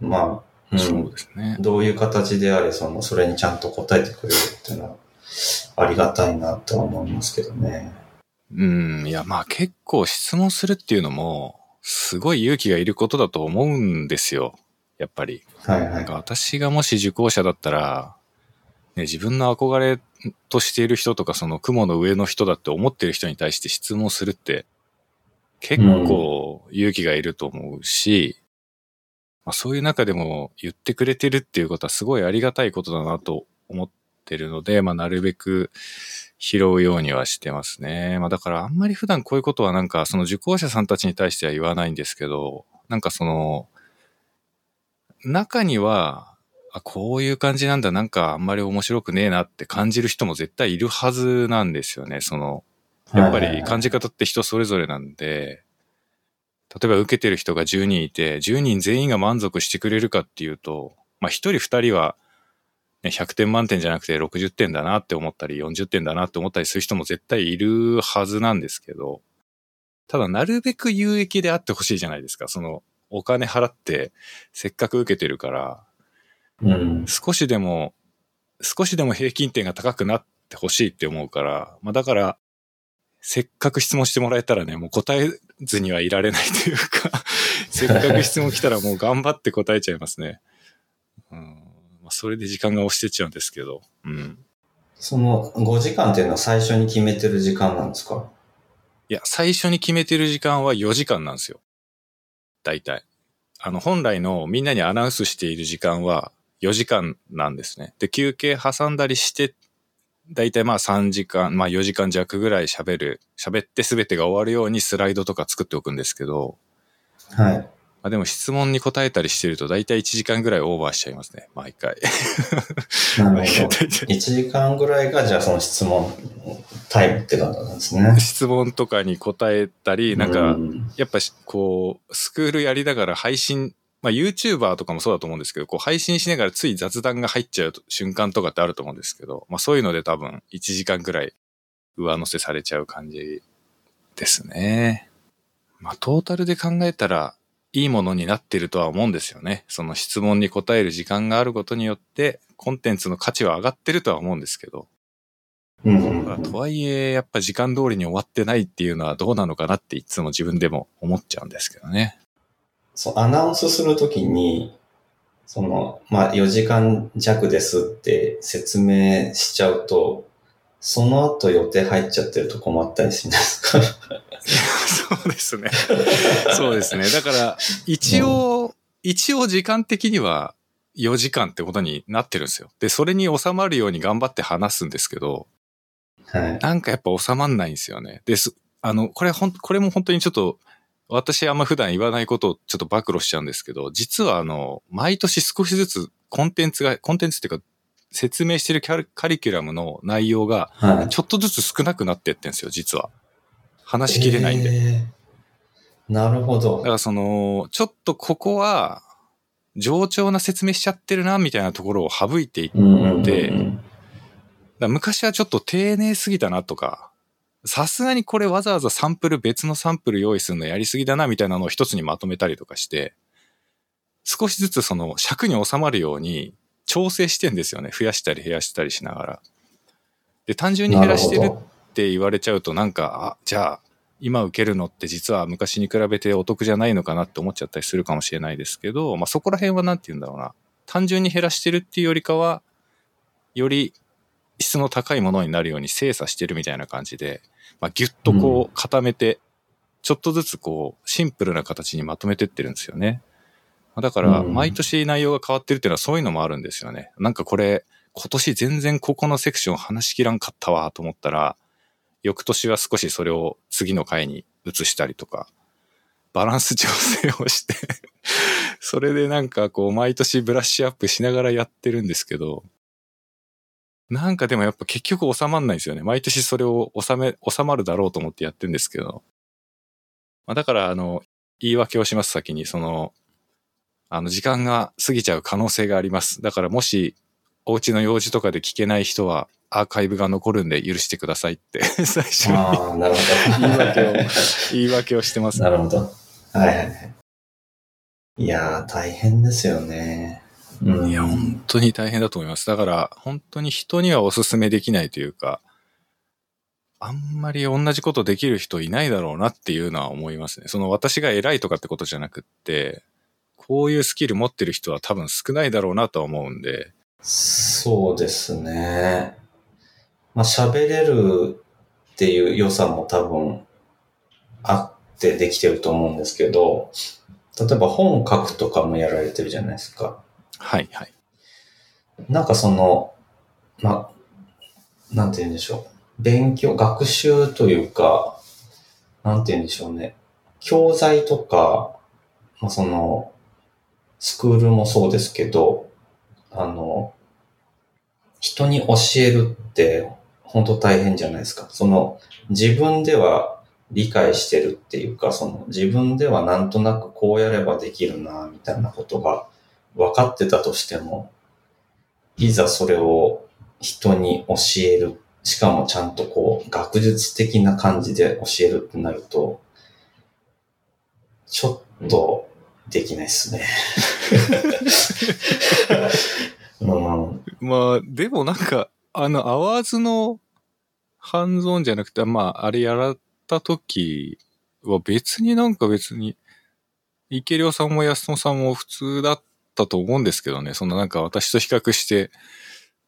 B: まあ、う
A: そうんで、すね。
B: どういう形であれ、その、それにちゃんと答えてくれるっていうのは、ありがたいなとは思いますけどね。
A: うん、いやまあ結構質問するっていうのも、すごい勇気がいることだと思うんですよ。やっぱり。
B: はいはい
A: なんか。私がもし受講者だったら、ね、自分の憧れとしている人とか、その雲の上の人だって思ってる人に対して質問するって、結構勇気がいると思うし、まあ、そういう中でも言ってくれてるっていうことはすごいありがたいことだなと思ってるので、まあ、なるべく拾うようにはしてますね。まあ、だからあんまり普段こういうことはなんか、その受講者さんたちに対しては言わないんですけど、なんかその、中には、あ、こういう感じなんだ、なんかあんまり面白くねえなって感じる人も絶対いるはずなんですよね。その、やっぱり感じ方って人それぞれなんで、例えば受けてる人が10人いて、10人全員が満足してくれるかっていうと、まあ1人2人は、ね、100点満点じゃなくて60点だなって思ったり、40点だなって思ったりする人も絶対いるはずなんですけど、ただなるべく有益であってほしいじゃないですか。その、お金払ってせっかく受けてるから、
B: うん。
A: 少しでも、少しでも平均点が高くなってほしいって思うから、まあだから、せっかく質問してもらえたらね、もう答えずにはいられないというか、せっかく質問来たらもう頑張って答えちゃいますね。うんまあ、それで時間が押してっちゃうんですけど。うん。
B: その5時間っていうのは最初に決めてる時間なんですか？
A: いや、最初に決めてる時間は4時間なんですよ。大体。あの、本来のみんなにアナウンスしている時間は4時間なんですね。で、休憩挟んだりして、大体まあ3時間、まあ4時間弱ぐらい喋る、喋って全てが終わるようにスライドとか作っておくんですけど、
B: はい。
A: まあ、でも質問に答えたりしてると大体1時間ぐらいオーバーしちゃいますね、毎回。
B: なるほど。
A: 毎回大体
B: 1時間ぐらいがじゃあその質問タイムって感じなんですね。
A: 質問とかに答えたり、なんか、
B: うん
A: やっぱしこう、スクールやりながら配信、まあ YouTuber とかもそうだと思うんですけど、こう配信しながらつい雑談が入っちゃう瞬間とかってあると思うんですけど、まあそういうので多分1時間くらい上乗せされちゃう感じですね。まあトータルで考えたらいいものになってるとは思うんですよね。その質問に答える時間があることによって、コンテンツの価値は上がってるとは思うんですけど、
B: うん
A: とはいえ、やっぱ時間通りに終わってないっていうのはどうなのかなっていつも自分でも思っちゃうんですけどね。
B: そう、アナウンスするときに、その、まあ、4時間弱ですって説明しちゃうと、その後予定入っちゃってると困ったりしないですか？
A: そうですね。そうですね。だから、一応、一応時間的には4時間ってことになってるんですよ。で、それに収まるように頑張って話すんですけど、
B: はい。
A: なんかやっぱ収まんないんですよね。です。あの、これほん、これも本当にちょっと、私あんま普段言わないことをちょっと暴露しちゃうんですけど、実はあの、毎年少しずつコンテンツが、コンテンツっていうか、説明してるキャリカリキュラムの内容が、
B: はい。
A: ちょっとずつ少なくなってってんですよ、実は。話しきれないんで。
B: えーなるほど
A: だか。らその、ちょっとここは、冗長な説明しちゃってるな、みたいなところを省いていって、昔はちょっと丁寧すぎたなとか、さすがにこれわざわざサンプル、別のサンプル用意するのやりすぎだな、みたいなのを一つにまとめたりとかして、少しずつその尺に収まるように調整してんですよね。増やしたり減らしたりしながら。で、単純に減らしてるって言われちゃうとなんか、あ、じゃあ、今受けるのって実は昔に比べてお得じゃないのかなって思っちゃったりするかもしれないですけど、まあそこら辺はなんて言うんだろうな。単純に減らしてるっていうよりかは、より質の高いものになるように精査してるみたいな感じで、まあギュッとこう固めて、ちょっとずつこうシンプルな形にまとめてってるんですよね。まあだから、
B: うん
A: 毎年内容が変わってるっていうのはそういうのもあるんですよね。なんかこれ、今年全然ここのセクション話しきらんかったわと思ったら、翌年は少しそれを次の回に移したりとか、バランス調整をして、それでなんかこう毎年ブラッシュアップしながらやってるんですけど、なんかでもやっぱ結局収まんないんですよね。毎年それを収め、収まるだろうと思ってやってるんですけど。まあ、だからあの、言い訳をします先に、その、あの、時間が過ぎちゃう可能性があります。だからもし、お家の用事とかで聞けない人は、アーカイブが残るんで許してくださいって、最初に
B: ああ、なるほど。
A: 言い訳を、言い訳をしてます。
B: なるほど。はいはいはい。いやー、大変ですよね。うん。
A: いや、本当に大変だと思います。だから、本当に人にはお勧めできないというか、あんまり同じことできる人いないだろうなっていうのは思いますね。その私が偉いとかってことじゃなくって、こういうスキル持ってる人は多分少ないだろうなとは思うんで、
B: そうですね。まあ、喋れるっていう良さも多分あってできてると思うんですけど、例えば本書くとかもやられてるじゃないですか。
A: はいはい。
B: なんかその、ま、なんて言うんでしょう。勉強、学習というか、なんて言うんでしょうね。教材とか、まあその、スクールもそうですけど、あの、人に教えるって本当大変じゃないですか。その、自分では理解してるっていうか、その、自分ではなんとなくこうやればできるな、みたいなことが分かってたとしても、いざそれを人に教える。しかもちゃんとこう、学術的な感じで教えるってなると、ちょっとできないですね。うん、
A: まあ、でもなんか、あの、アワーズのハンズオンじゃなくて、まあ、あれやらった時は別になんか別に、池良さんも安野さんも普通だったと思うんですけどね。そんななんか私と比較して、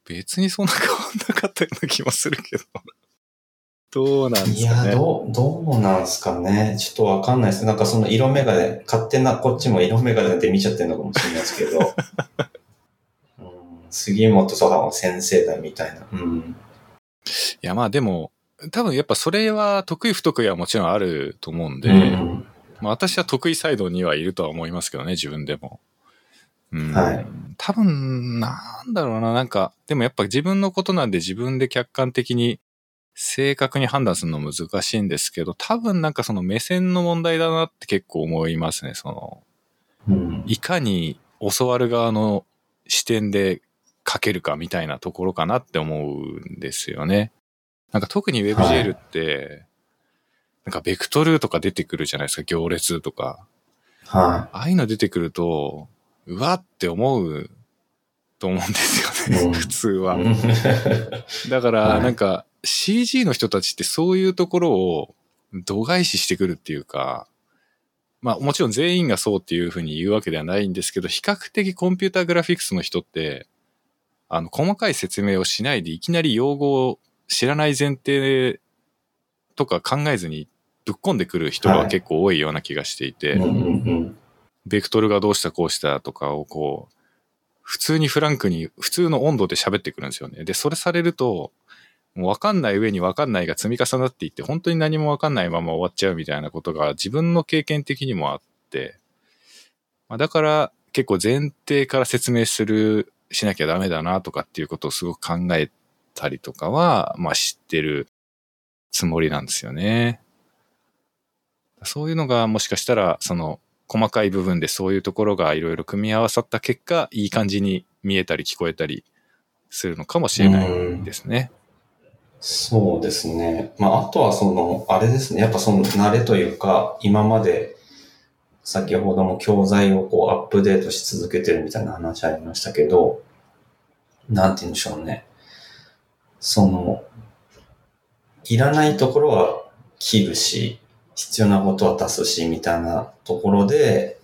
A: 別にそんな変わんなかったような気もするけど。どうなんです
B: い
A: かね。
B: や、どう、どうなんすかね。ちょっとわかんないです。なんかその色眼鏡、勝手なこっちも色眼鏡で見ちゃってるのかもしれないですけど。うん、杉本とかも先生だみたいな。うん。
A: いや、まあでも、多分やっぱそれは得意不得意はもちろんあると思うんで、
B: うん
A: まあ私は得意サイドにはいるとは思いますけどね、自分でも。うん、
B: はい。
A: 多分、なんだろうな、なんか、でもやっぱ自分のことなんで自分で客観的に正確に判断するの難しいんですけど、多分なんかその目線の問題だなって結構思いますね、その、
B: うん。
A: いかに教わる側の視点で書けるかみたいなところかなって思うんですよね。なんか特に WebGL って、なんかベクトルとか出てくるじゃないですか、行列とか。
B: は
A: ああいうの出てくると、うわって思うと思うんですよね、
B: うん。
A: 普通
B: い。
A: は。
B: うん。
A: だから、
B: はい。
A: なんか CG の人たちってそういうところを度外視してくるっていうか、まあもちろん全員がそうっていうふうに言うわけではないんですけど、比較的コンピューターグラフィックスの人って、あの、細かい説明をしないでいきなり用語を知らない前提とか考えずにぶっ込んでくる人が結構多いような気がしていて、
B: うんうん
A: ベクトルがどうしたこうしたとかをこう、普通にフランクに、普通の温度で喋ってくるんですよね。で、それされると、もう分かんない上に分かんないが積み重なっていって、本当に何も分かんないまま終わっちゃうみたいなことが自分の経験的にもあって、まあ、だから結構前提から説明する、しなきゃダメだなとかっていうことをすごく考えたりとかは、まあ知ってるつもりなんですよね。そういうのがもしかしたら、その、細かい部分でそういうところがいろいろ組み合わさった結果、いい感じに見えたり聞こえたりするのかもしれないですね。
B: そうですね。まあ、あとはその、あれですね。やっぱその慣れというか、今まで、先ほども教材をこうアップデートし続けてるみたいな話ありましたけど、なんて言うんでしょうね。その、いらないところは切るし、必要なことは足すし、みたいなところで、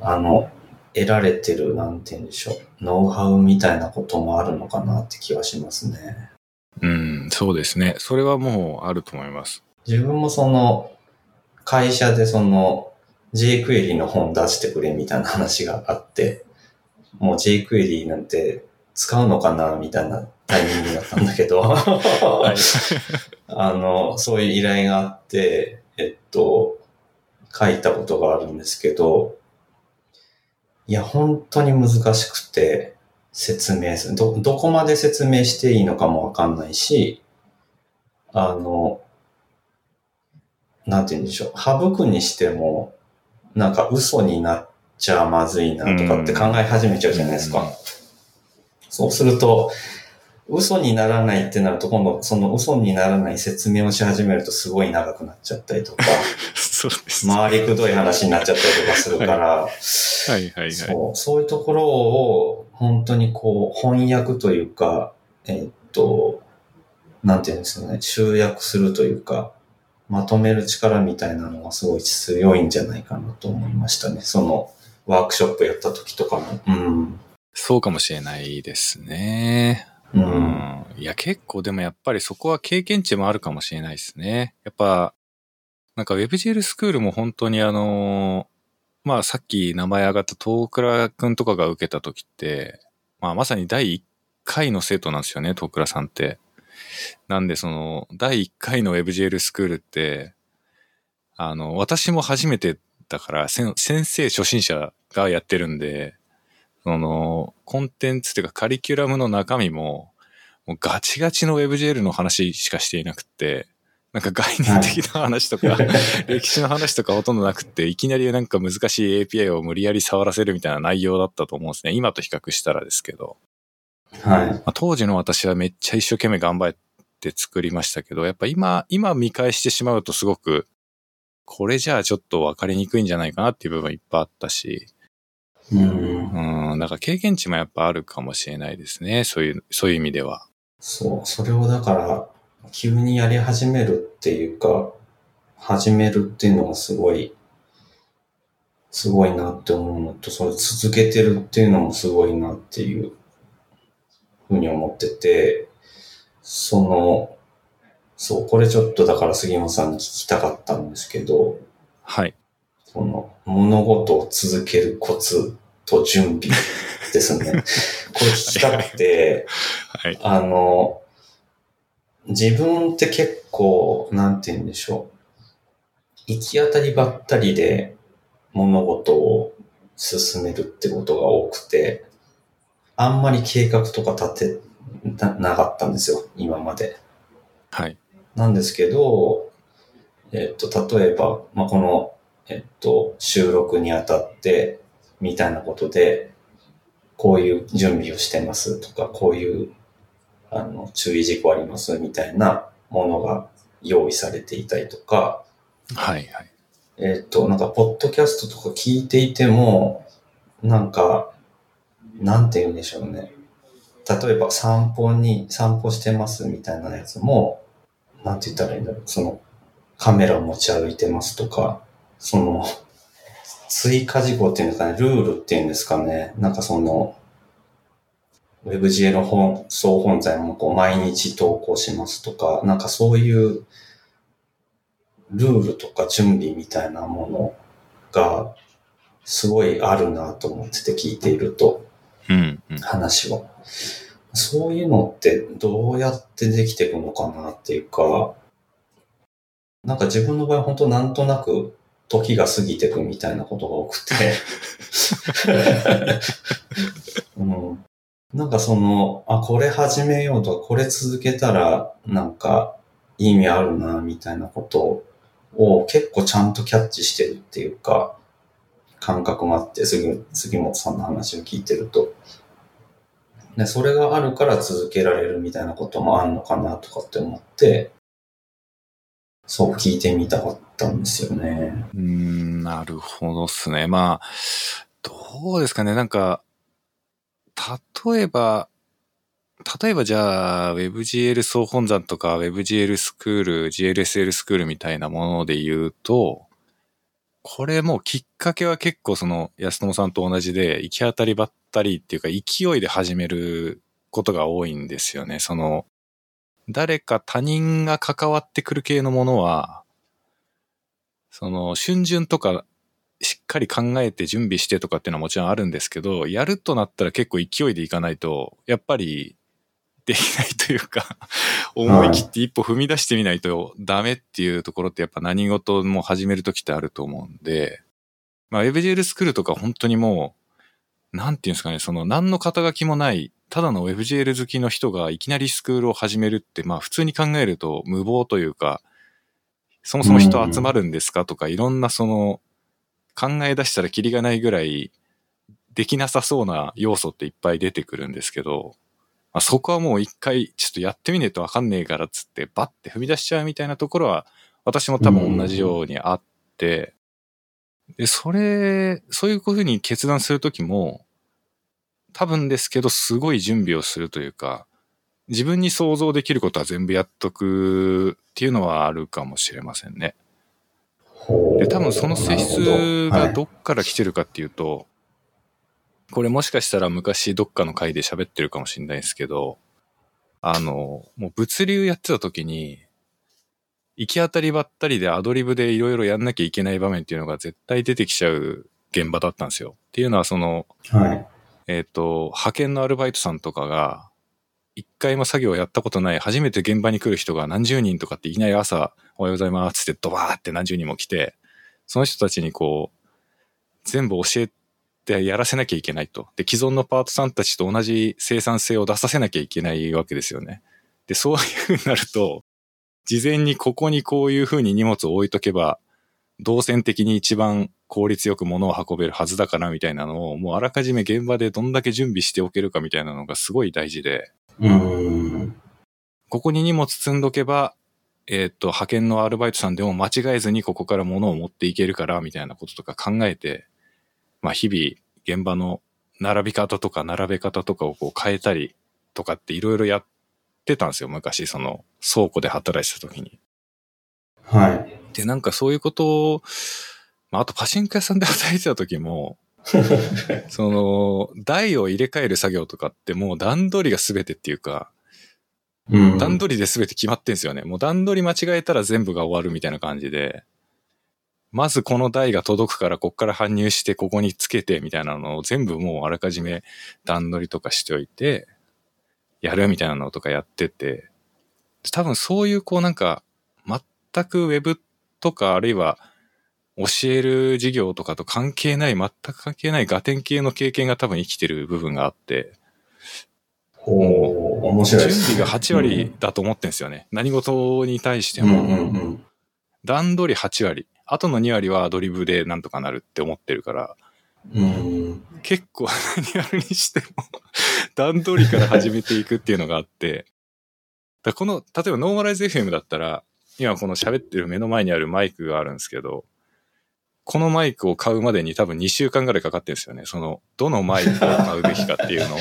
B: あの、得られてる、なんて言うんでしょう。ノウハウみたいなこともあるのかなって気はしますね。
A: うん、そうですね。それはもうあると思います。
B: 自分もその、会社でその、jQuery の本出してくれみたいな話があって、もう jQuery なんて使うのかなみたいなタイミングだったんだけど、
A: はい。
B: あの、そういう依頼があって、えっと、書いたことがあるんですけど、いや、本当に難しくて、説明する。ど、どこまで説明していいのかもわかんないし、あの、なんて言うんでしょう。省くにしても、なんか嘘になっちゃまずいなとかって考え始めちゃうじゃないですか。
A: うん
B: そうすると、嘘にならないってなると、今度その嘘にならない説明をし始めるとすごい長くなっちゃったりとか、
A: そうです。
B: 回りくどい話になっちゃったりとかするから、
A: はいはいはい。
B: そうそういうところを本当にこう翻訳というか、えーっと、なんていうんですかね、集約するというか、まとめる力みたいなのがすごい強いんじゃないかなと思いましたね。そのワークショップやった時とかも。うん。
A: そうかもしれないですね。
B: う。
A: うんん。いや、結構でもやっぱりそこは経験値もあるかもしれないですね。やっぱ、なんか WebGL スクールも本当にあの、まあさっき名前上がった東倉くんとかが受けた時って、まあまさに第1回の生徒なんですよね、東倉さんって。なんでその、第1回の WebGL スクールって、あの、私も初めてだから、先生初心者がやってるんで、その、コンテンツっていうかカリキュラムの中身も、もうガチガチの WebGL の話しかしていなくって、なんか概念的な話とか、歴史の話とかほとんどなくって、いきなりなんか難しい API を無理やり触らせるみたいな内容だったと思うんですね。今と比較したらですけど。
B: はい。
A: まあ、当時の私はめっちゃ一生懸命頑張って作りましたけど、やっぱ今、今見返してしまうとすごく、これじゃあちょっと分かりにくいんじゃないかなっていう部分いっぱいあったし、
B: うん。
A: うん、だから経験値もやっぱあるかもしれないですね。そういう、そういう意味では。
B: そう。それをだから、急にやり始めるっていうか、始めるっていうのがすごい、すごいなって思うのと、それ続けてるっていうのもすごいなっていうふうに思ってて、その、そう、これちょっとだから杉本さんに聞きたかったんですけど、
A: はい。
B: その、物事を続けるコツと準備ですね。これ聞きたくて、
A: はい。
B: あの、自分って結構、なんて言うんでしょう。行き当たりばったりで物事を進めるってことが多くて、あんまり計画とか立てななかったんですよ、今まで。
A: はい。
B: なんですけど、えっと、例えば、まあ、この、えっと、収録にあたって、みたいなことで、こういう準備をしてますとか、こういう、あの、注意事項ありますみたいなものが用意されていたりとか、
A: はい。はい。
B: えっと、なんか、ポッドキャストとか聞いていても、なんか、なんて言うんでしょうね。例えば散歩に、散歩してますみたいなやつも、なんて言ったらいいんだろう。その、カメラを持ち歩いてますとか、その、追加事項っていうんですかね、ルールっていうんですかね。なんかその、WebGL の本、総本材もこう毎日投稿しますとか、なんかそういうルールとか準備みたいなものがすごいあるなと思ってて聞いていると
A: うん。うん。
B: 話を。そういうのってどうやってできていくのかなっていうか、なんか自分の場合本当なんとなく時が過ぎていくみたいなことが多くて、うん、なんかその、あ、これ始めようとか、これ続けたらなんか意味あるなみたいなことを結構ちゃんとキャッチしてるっていうか、感覚もあって、杉杉本さんの話を聞いてると。で、それがあるから続けられるみたいなこともあるのかなとかって思って、そう聞いてみたかったんですよね。
A: うん、なるほどっすね。まあ、どうですかね。なんか、例えば、例えばじゃあ、WebGL 総本山とか WebGL スクール、GLSL スクールみたいなもので言うと、これもきっかけは結構その安友さんと同じで行き当たりばったりっていうか勢いで始めることが多いんですよね。その誰か他人が関わってくる系のものは、その春巡とかしっかり考えて準備してとかっていうのはもちろんあるんですけど、やるとなったら結構勢いでいかないと、やっぱりできないというか、思い切って一歩踏み出してみないとダメっていうところってやっぱ何事も始めるときってあると思うんで、まあ WebGL スクールとか本当にもう、なんていうんですかね、その何の肩書きもない、ただの WebGL 好きの人がいきなりスクールを始めるって、まあ普通に考えると無謀というか、そもそも人集まるんですかとか、いろんなその考え出したらキリがないぐらいできなさそうな要素っていっぱい出てくるんですけど、まあ、そこはもう一回ちょっとやってみねえとわかんねえからっつってバッて踏み出しちゃうみたいなところは私も多分同じようにあって、で、それ、そういうふうに決断するときも、多分ですけどすごい準備をするというか、自分に想像できることは全部やっとくっていうのはあるかもしれませんね。で、多分その性質がどっから来てるかっていうと、これもしかしたら昔どっかの回で喋ってるかもしれないですけど、あの、もう物流やってた時に、行き当たりばったりでアドリブでいろいろやんなきゃいけない場面っていうのが絶対出てきちゃう現場だったんですよ。っていうのはその、
B: はい。
A: えっ、と、派遣のアルバイトさんとかが、一回も作業やったことない、初めて現場に来る人が何十人とかっていきなり朝、おはようございますってドバーって何十人も来て、その人たちにこう、全部教えてやらせなきゃいけないと。で、既存のパートさんたちと同じ生産性を出させなきゃいけないわけですよね。で、そういう風になると、事前にここにこういう風に荷物を置いとけば、動線的に一番効率よく物を運べるはずだからみたいなのを、もうあらかじめ現場でどんだけ準備しておけるかみたいなのがすごい大事で、
B: うーん。
A: ここに荷物積んどけば、えっ、と、派遣のアルバイトさんでも間違えずにここから物を持っていけるから、みたいなこととか考えて、まあ日々現場の並び方とか並べ方とかをこう変えたりとかっていろいろやってたんですよ、昔、その倉庫で働いてた時に。
B: はい。
A: で、なんかそういうことを、まああとパチンコ屋さんで働いてた時も、その、台を入れ替える作業とかってもう段取りが全てっていうか、
B: うん。
A: 段取りで全て決まってんすよね。もう段取り間違えたら全部が終わるみたいな感じで、まずこの台が届くからこっから搬入してここにつけてみたいなのを全部もうあらかじめ段取りとかしておいて、やるみたいなのとかやってて、多分そういうこうなんか、全くウェブとかあるいは教える授業とかと関係ない、全く関係ないガテン系の経験が多分生きてる部分があって、
B: ほう、面白い
A: 準
B: ですね。
A: 備が8割だと思ってんですよね。何事に対しても。
B: うんうんうん。
A: 段取り8割。あとの2割はアドリブでなんとかなるって思ってるから、
B: うん。
A: 結構何やるにしても 段取りから始めていくっていうのがあって、だこの、例えばノーマライズ FM だったら、今この喋ってる目の前にあるマイクがあるんですけど、このマイクを買うまでに多分2週間ぐらいかかってるんですよね。その、どのマイクを買うべきかっていうのを、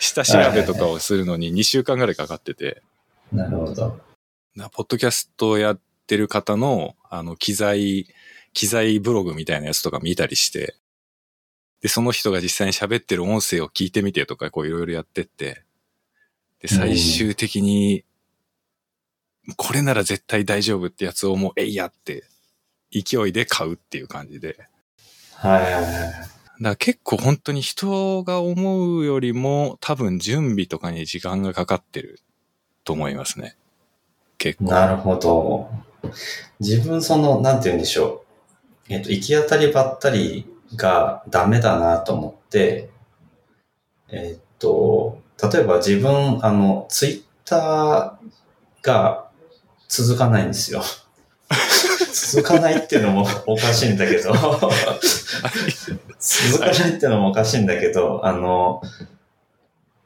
A: 下調べとかをするのに2週間ぐらいかかってて、
B: なるほど。
A: なポッドキャストをやってる方の、あの、機材、機材ブログみたいなやつとか見たりして、で、その人が実際に喋ってる音声を聞いてみてとか、こういろいろやってって、で、最終的に、これなら絶対大丈夫ってやつをもう、えいやって、勢いで買うっていう感じで。
B: はいはいはい。
A: だから結構本当に人が思うよりも多分準備とかに時間がかかってると思いますね。結構。
B: なるほど。自分その、なんて言うんでしょう。えっと、行き当たりばったりがダメだなと思って、えっと、例えば自分、あの、ツイッターが続かないんですよ。続かないっていうのも おかしいんだけど、続かないっていうのもおかしいんだけど、あの、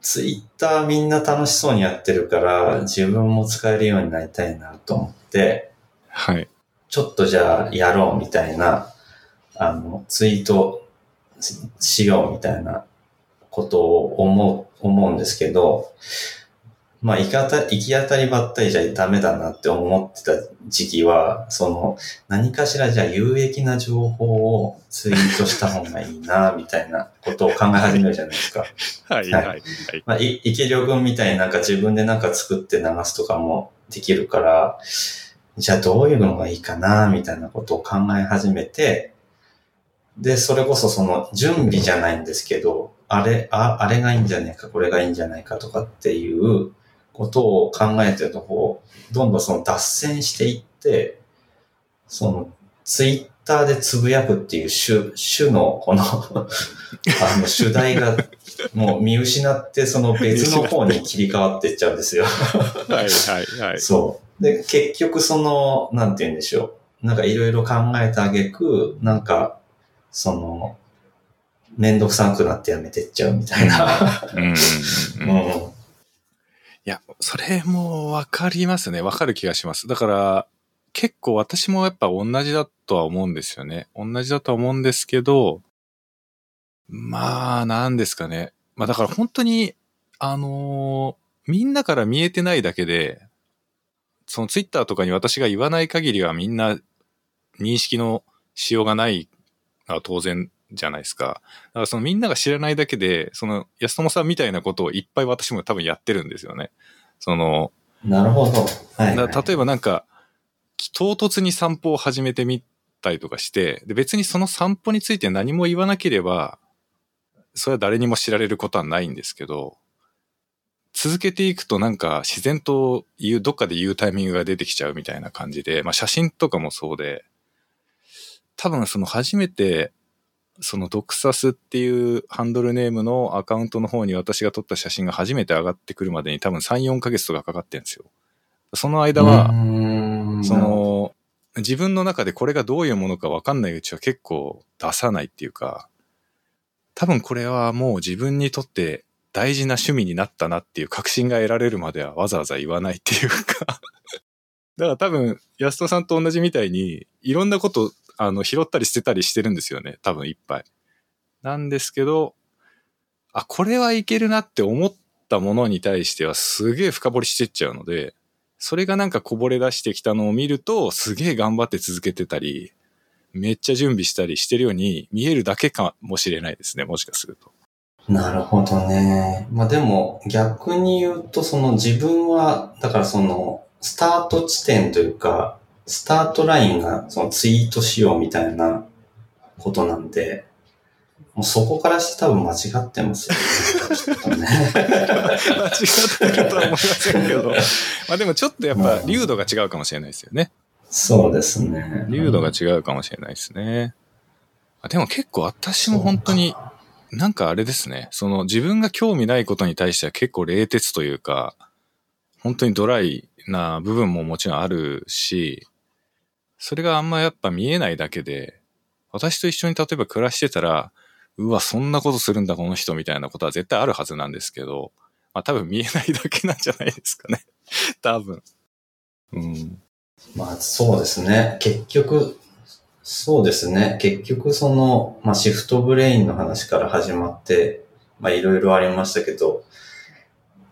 B: ツイッターみんな楽しそうにやってるから、自分も使えるようになりたいなと思って、
A: はい。
B: ちょっとじゃあやろうみたいな、あの、ツイートししようみたいなことを思う、思うんですけど、まあ、行き当た行き当たりばったりじゃダメだなって思ってた時期は、その、何かしらじゃあ有益な情報をツイートした方がいいな、みたいなことを考え始めるじゃないですか。
A: はい、
B: はい
A: はい、はい。
B: まあ、い、池良君みたいになんか自分でなんか作って流すとかもできるから、じゃあどういうのがいいかな、みたいなことを考え始めて、で、それこそその準備じゃないんですけど、あれ、あ、あれがいいんじゃないか、これがいいんじゃないかとかっていうことを考えてると、こう、どんどんその脱線していって、その、ツイッターでつぶやくっていう種、種の、この、あの、主題がもう見失って、その別の方に切り替わっていっちゃうんですよ。
A: はい、はい、はい。
B: そう。で、結局その、なんて言うんでしょう。なんかいろいろ考えたあげく、なんか、その、めんどくさくなってやめてっちゃうみたいな。
A: うんうん それもわかりますね。わかる気がします。だから、結構私もやっぱ同じだとは思うんですよね。同じだとは思うんですけど、まあ、なんですかね。まあだから本当に、あのーみんなから見えてないだけで、そのツイッターとかに私が言わない限りはみんな認識のしようがないのは当然じゃないですか。だからそのみんなが知らないだけで、その安友さんみたいなことをいっぱい私も多分やってるんですよね。その、
B: なるほど。はい、はい。
A: だ例えばなんか、唐突に散歩を始めてみたりとかして、で別にその散歩について何も言わなければ、それは誰にも知られることはないんですけど、続けていくとなんか自然と言う、どっかで言うタイミングが出てきちゃうみたいな感じで、まあ写真とかもそうで、多分その初めて、そのドクサスっていうハンドルネームのアカウントの方に私が撮った写真が初めて上がってくるまでに多分3、4ヶ月とかかかってるんですよ。その間は、
B: は
A: そ、の、自分の中でこれがどういうものか分かんないうちは結構出さないっていうか、多分これはもう自分にとって大事な趣味になったなっていう確信が得られるまではわざわざ言わないっていうか だから多分安戸さんと同じみたいにいろんなことあの拾ったり捨てたりしてるんですよね。多分いっぱい。なんですけど、あ、これはいけるなって思ったものに対してはすげえ深掘りしてっちゃうので、それがなんかこぼれ出してきたのを見ると、すげえ頑張って続けてたり、めっちゃ準備したりしてるように見えるだけかもしれないですね、もしかすると。
B: なるほどね。まあでも逆に言うとその自分は、だからそのスタート地点というか、スタートラインがそのツイートしようみたいなことなんで、もうそこからして多分間違ってますよね。
A: 間違ってるとは思いませんけど。まあでもちょっとやっぱ、流度が違うかもしれないですよね。
B: そうですね。
A: 流度が違うかもしれないですね。でも結構私も本当に、なんかあれですね。その自分が興味ないことに対しては結構冷徹というか、本当にドライな部分ももちろんあるし、それがあんまやっぱ見えないだけで、私と一緒に例えば暮らしてたら、うわ、そんなことするんだこの人みたいなことは絶対あるはずなんですけど、まあ多分見えないだけなんじゃないですかね。多分。うん。
B: まあそうですね。結局、そうですね。結局その、まあシフトブレインの話から始まって、まあいろいろありましたけど、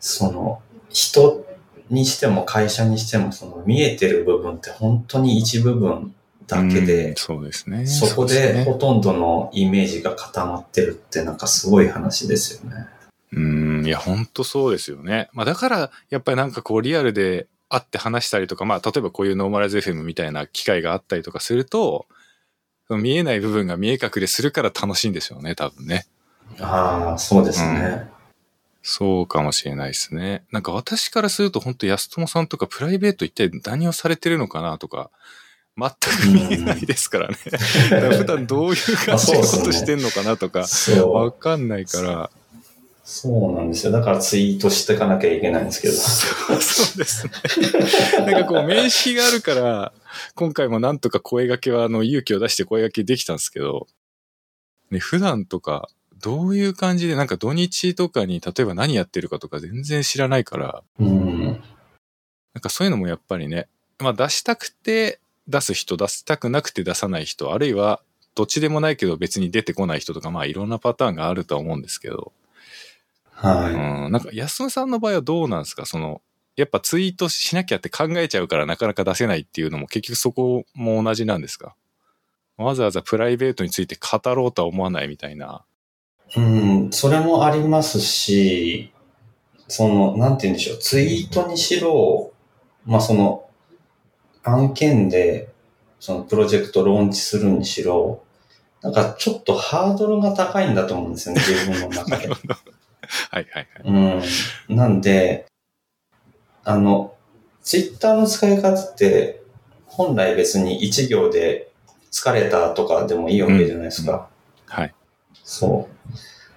B: その、人にしても会社にしてもその見えてる部分って本当に一部分だけで、
A: そうですね。
B: そこでほとんどのイメージが固まってるってなんかすごい話ですよね。
A: うん、いや、本当そうですよね。まあだから、やっぱりなんかこうリアルで会って話したりとか、まあ例えばこういうノーマライズ FM みたいな機会があったりとかすると、見えない部分が見え隠れするから楽しいんでしょうね、多分ね。
B: ああ、そうですね、うん、
A: そうかもしれないですね。なんか私からすると本当安友さんとかプライベート一体何をされてるのかなとか、全く見えないですからね。普段どういう感じのことしてんのかなとか、わかんないから。
B: そうなんですよ。だからツイートしていかなきゃいけないんですけど。
A: そうですね。なんかこう名刺があるから、今回もなんとか声掛けはあの勇気を出して声掛けできたんですけど、ね、普段とかどういう感じでなんか土日とかに例えば何やってるかとか全然知らないから、
B: うん、なん
A: かそういうのもやっぱりね、まあ出したくて出す人、出したくなくて出さない人、あるいはどっちでもないけど別に出てこない人とか、まあいろんなパターンがあるとは思うんですけど。
B: はい。
A: うん。なんか安野さんの場合はどうなんですか？その、やっぱツイートしなきゃって考えちゃうからなかなか出せないっていうのも結局そこも同じなんですか？わざわざプライベートについて語ろうとは思わないみたいな。
B: うん、それもありますし、その、なんて言うんでしょう、ツイートにしろ、まあその、案件で、そのプロジェクトローンチするにしろ、なんかちょっとハードルが高いんだと思うんですよね、自分の中で。はい
A: はいはい。
B: うん。なんで、あの、ツイッターの使い方って、本来別に一行で疲れたとかでもいいわけじゃないですか。
A: うん、はい。
B: そ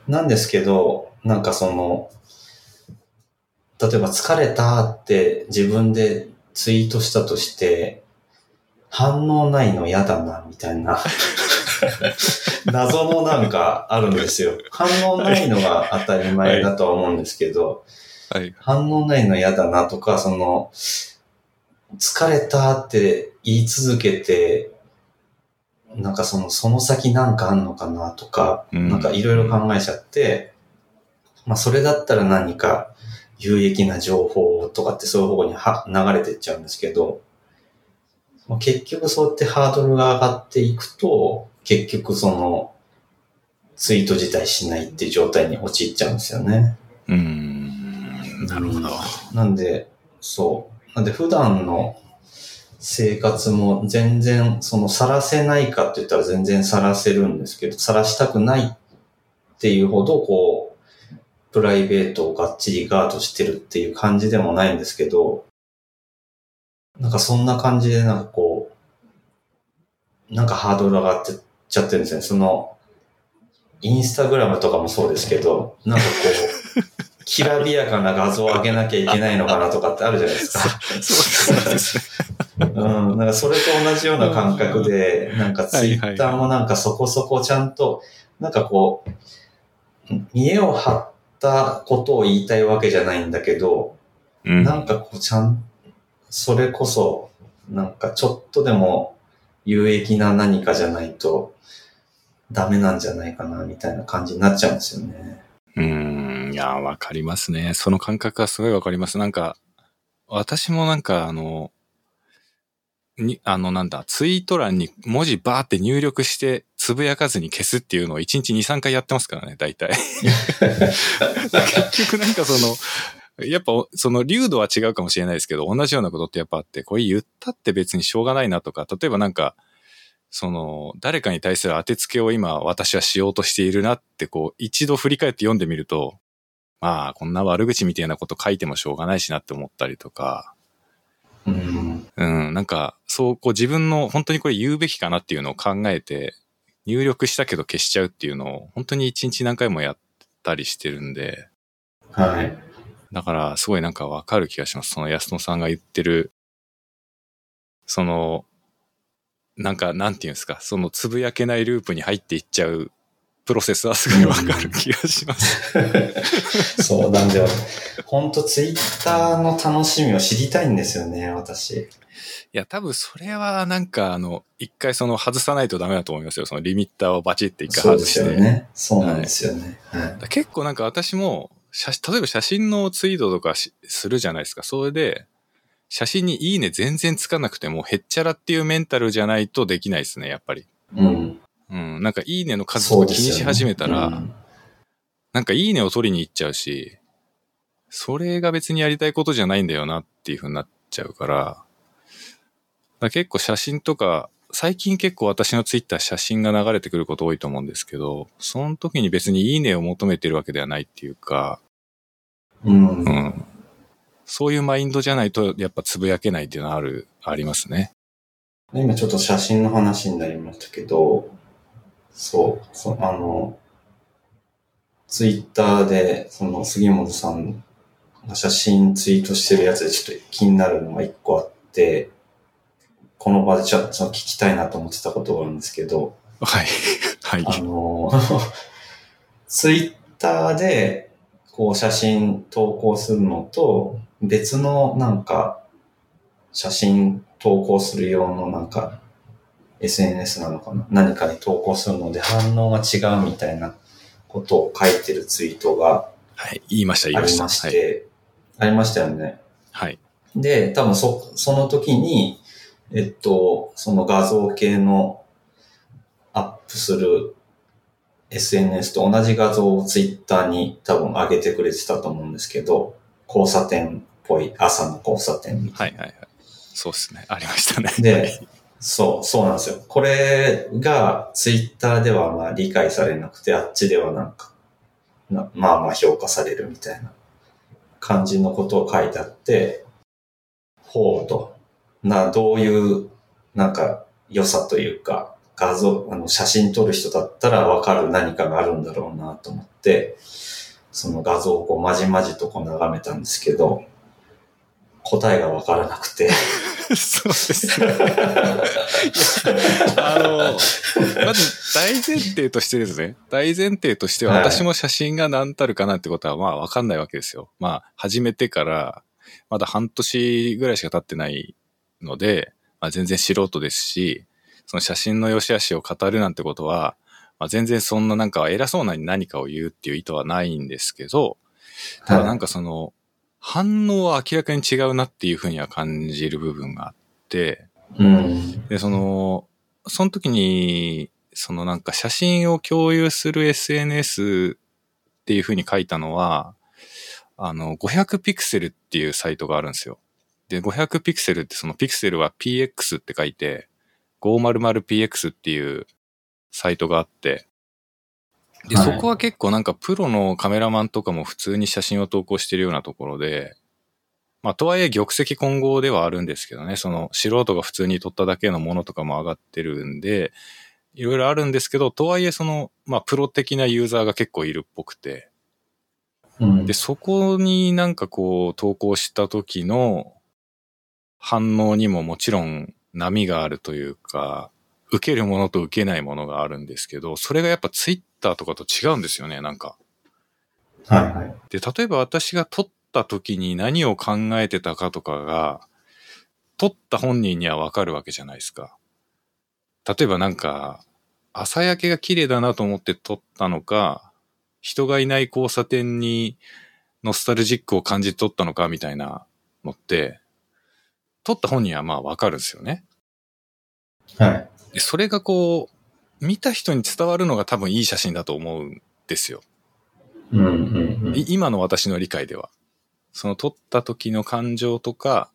B: う。なんですけど、なんかその、例えば疲れたって自分でツイートしたとして、反応ないの嫌だな、みたいな。謎のなんかあるんですよ。反応ないのが当たり前だとは思うんですけど、
A: はい、
B: 反応ないの嫌だなとか、その、疲れたって言い続けて、なんかその、その先なんかあんのかなとか、うん、なんかいろいろ考えちゃって、まあそれだったら何か有益な情報とかってそういう方向には流れていっちゃうんですけど、まあ、結局そうやってハードルが上がっていくと、結局その、ツイート自体しないっていう状態に陥っちゃうんですよね。
A: うん、なるほど。
B: なんで、そう。なんで普段の生活も全然、その、晒せないかって言ったら全然晒せるんですけど、晒したくないっていうほど、こう、プライベートをがっちりガードしてるっていう感じでもないんですけど、なんかそんな感じでなんかこう、なんかハードル上がってっちゃってるんですね。その、インスタグラムとかもそうですけど、なんかこう、きらびやかな画像を上げなきゃいけないのかなとかってあるじゃないですか。
A: そうですね。
B: うん、なんかそれと同じような感覚で、なんかツイッターもなんかそこそこちゃんと、なんかこう、見栄を張ったことを言いたいわけじゃないんだけど、うん、なんかこうちゃん、それこそ、なんかちょっとでも有益な何かじゃないとダメなんじゃないかな、みたいな感じになっちゃうんですよね。
A: うん、いや、わかりますね。その感覚はすごいわかります。なんか、私もなんかあの、に、あのなんだ、ツイート欄に文字バーって入力して、つぶやかずに消すっていうのを1日2、3回やってますからね、大体。結局なんかその、やっぱその流度は違うかもしれないですけど、同じようなことってやっぱあって、これ言ったって別にしょうがないなとか、例えばなんか、その、誰かに対する当てつけを今私はしようとしているなって、こう、一度振り返って読んでみると、まあ、こんな悪口みたいなこと書いてもしょうがないしなって思ったりとか、
B: うん。
A: うん、なんか、そう、こう自分の本当にこれ言うべきかなっていうのを考えて、入力したけど消しちゃうっていうのを、本当に一日何回もやったりしてるんで、
B: はい。
A: だから、すごいなんかわかる気がします。その安野さんが言ってる、その、なんか、なんていうんですか、そのつぶやけないループに入っていっちゃうプロセスはすごいわかる気がします。
B: そうなんだよ。ほんとツイッターの楽しみを知りたいんですよね、私。
A: いや、多分それはなんか、あの、一回その外さないとダメだと思いますよ。そのリミッターをバチって一
B: そうで
A: 回外して。
B: すよね。そうなんですよね。はい。
A: 結構なんか私も写、例えば写真のツイートとかしするじゃないですか。それで、写真にいいね全然つかなくても、へっちゃらっていうメンタルじゃないとできないですね、やっぱり。
B: うん。
A: うん。なんかいいねの数とか気にし始めたら、
B: うん
A: なんかいいねを取りに行っちゃうし、それが別にやりたいことじゃないんだよなっていう風になっちゃうから、だから結構写真とか、最近結構私のツイッター写真が流れてくること多いと思うんですけど、その時に別にいいねを求めてるわけではないっていうか、
B: うん
A: う。ん。そういうマインドじゃないとやっぱつぶやけないっていうのはある、ありますね。
B: 今ちょっと写真の話になりましたけど、そう、そあの、ツイッターで、その杉本さんが写真ツイートしてるやつでちょっと気になるのが一個あって、この場でちょっと聞きたいなと思ってたことがあるんですけど、
A: はい。はい。
B: あの、ツイッターでこう写真投稿するのと、別のなんか写真投稿する用のなんか SNS なのかな？何かに投稿するので反応が違うみたいなことを書いてるツイートが
A: はい。言いました、言い
B: あり
A: ました。はい。
B: まして、ありましたよね。
A: はい。
B: で、多分そ、その時に、えっと、その画像系のアップする SNS と同じ画像をツイッターに多分上げてくれてたと思うんですけど、交差点っぽい朝の交差点みたい
A: はいはいはい。そうですね。ありましたね。
B: で
A: はい
B: そう、そうなんですよ。これがツイッターではまあ理解されなくて、あっちではなんか、なまあまあ評価されるみたいな感じのことを書いてあって、ほうと、な、どういう、なんか良さというか、画像、あの、写真撮る人だったらわかる何かがあるんだろうなと思って、その画像をこうまじまじとこう眺めたんですけど、答えがわからなくて、
A: そうですね。あの、まず大前提としてですね。大前提としては
B: はい
A: 私も写真が何たるかなってことはまあわかんないわけですよ。まあ始めてからまだ半年ぐらいしか経ってないので、まあ、全然素人ですし、その写真の良し悪しを語るなんてことは、まあ、全然そんななんか偉そうなに何かを言うっていう意図はないんですけど、ただなんかその、反応は明らかに違うなっていうふうには感じる部分があって、
B: うん。
A: で、その、その時に、そのなんか写真を共有する SNS っていうふうに書いたのは、あの、500ピクセルっていうサイトがあるんですよ。で、500ピクセルってそのピクセルは PX って書いて、500px っていうサイトがあって、で、
B: はい。
A: そこは結構なんかプロのカメラマンとかも普通に写真を投稿してるようなところで、まあ、とはいえ玉石混合ではあるんですけどね、その素人が普通に撮っただけのものとかも上がってるんで、いろいろあるんですけど、とはいえその、まあ、プロ的なユーザーが結構いるっぽくて、
B: うん。
A: で、そこになんかこう投稿した時の反応にももちろん波があるというか、受けるものと受けないものがあるんですけど、それがやっぱツイッターとかと違うんですよね、なんか。
B: はいはい。
A: で、例えば私が撮った時に何を考えてたかとかが、撮った本人にはわかるわけじゃないですか。例えばなんか、朝焼けが綺麗だなと思って撮ったのか、人がいない交差点にノスタルジックを感じ取ったのかみたいなのって、撮った本人はまあわかるんですよね。
B: はい。
A: でそれがこう、見た人に伝わるのが多分いい写真だと思うんですよ。
B: うんうんうん。
A: い今の私の理解では。その撮った時の感情とか、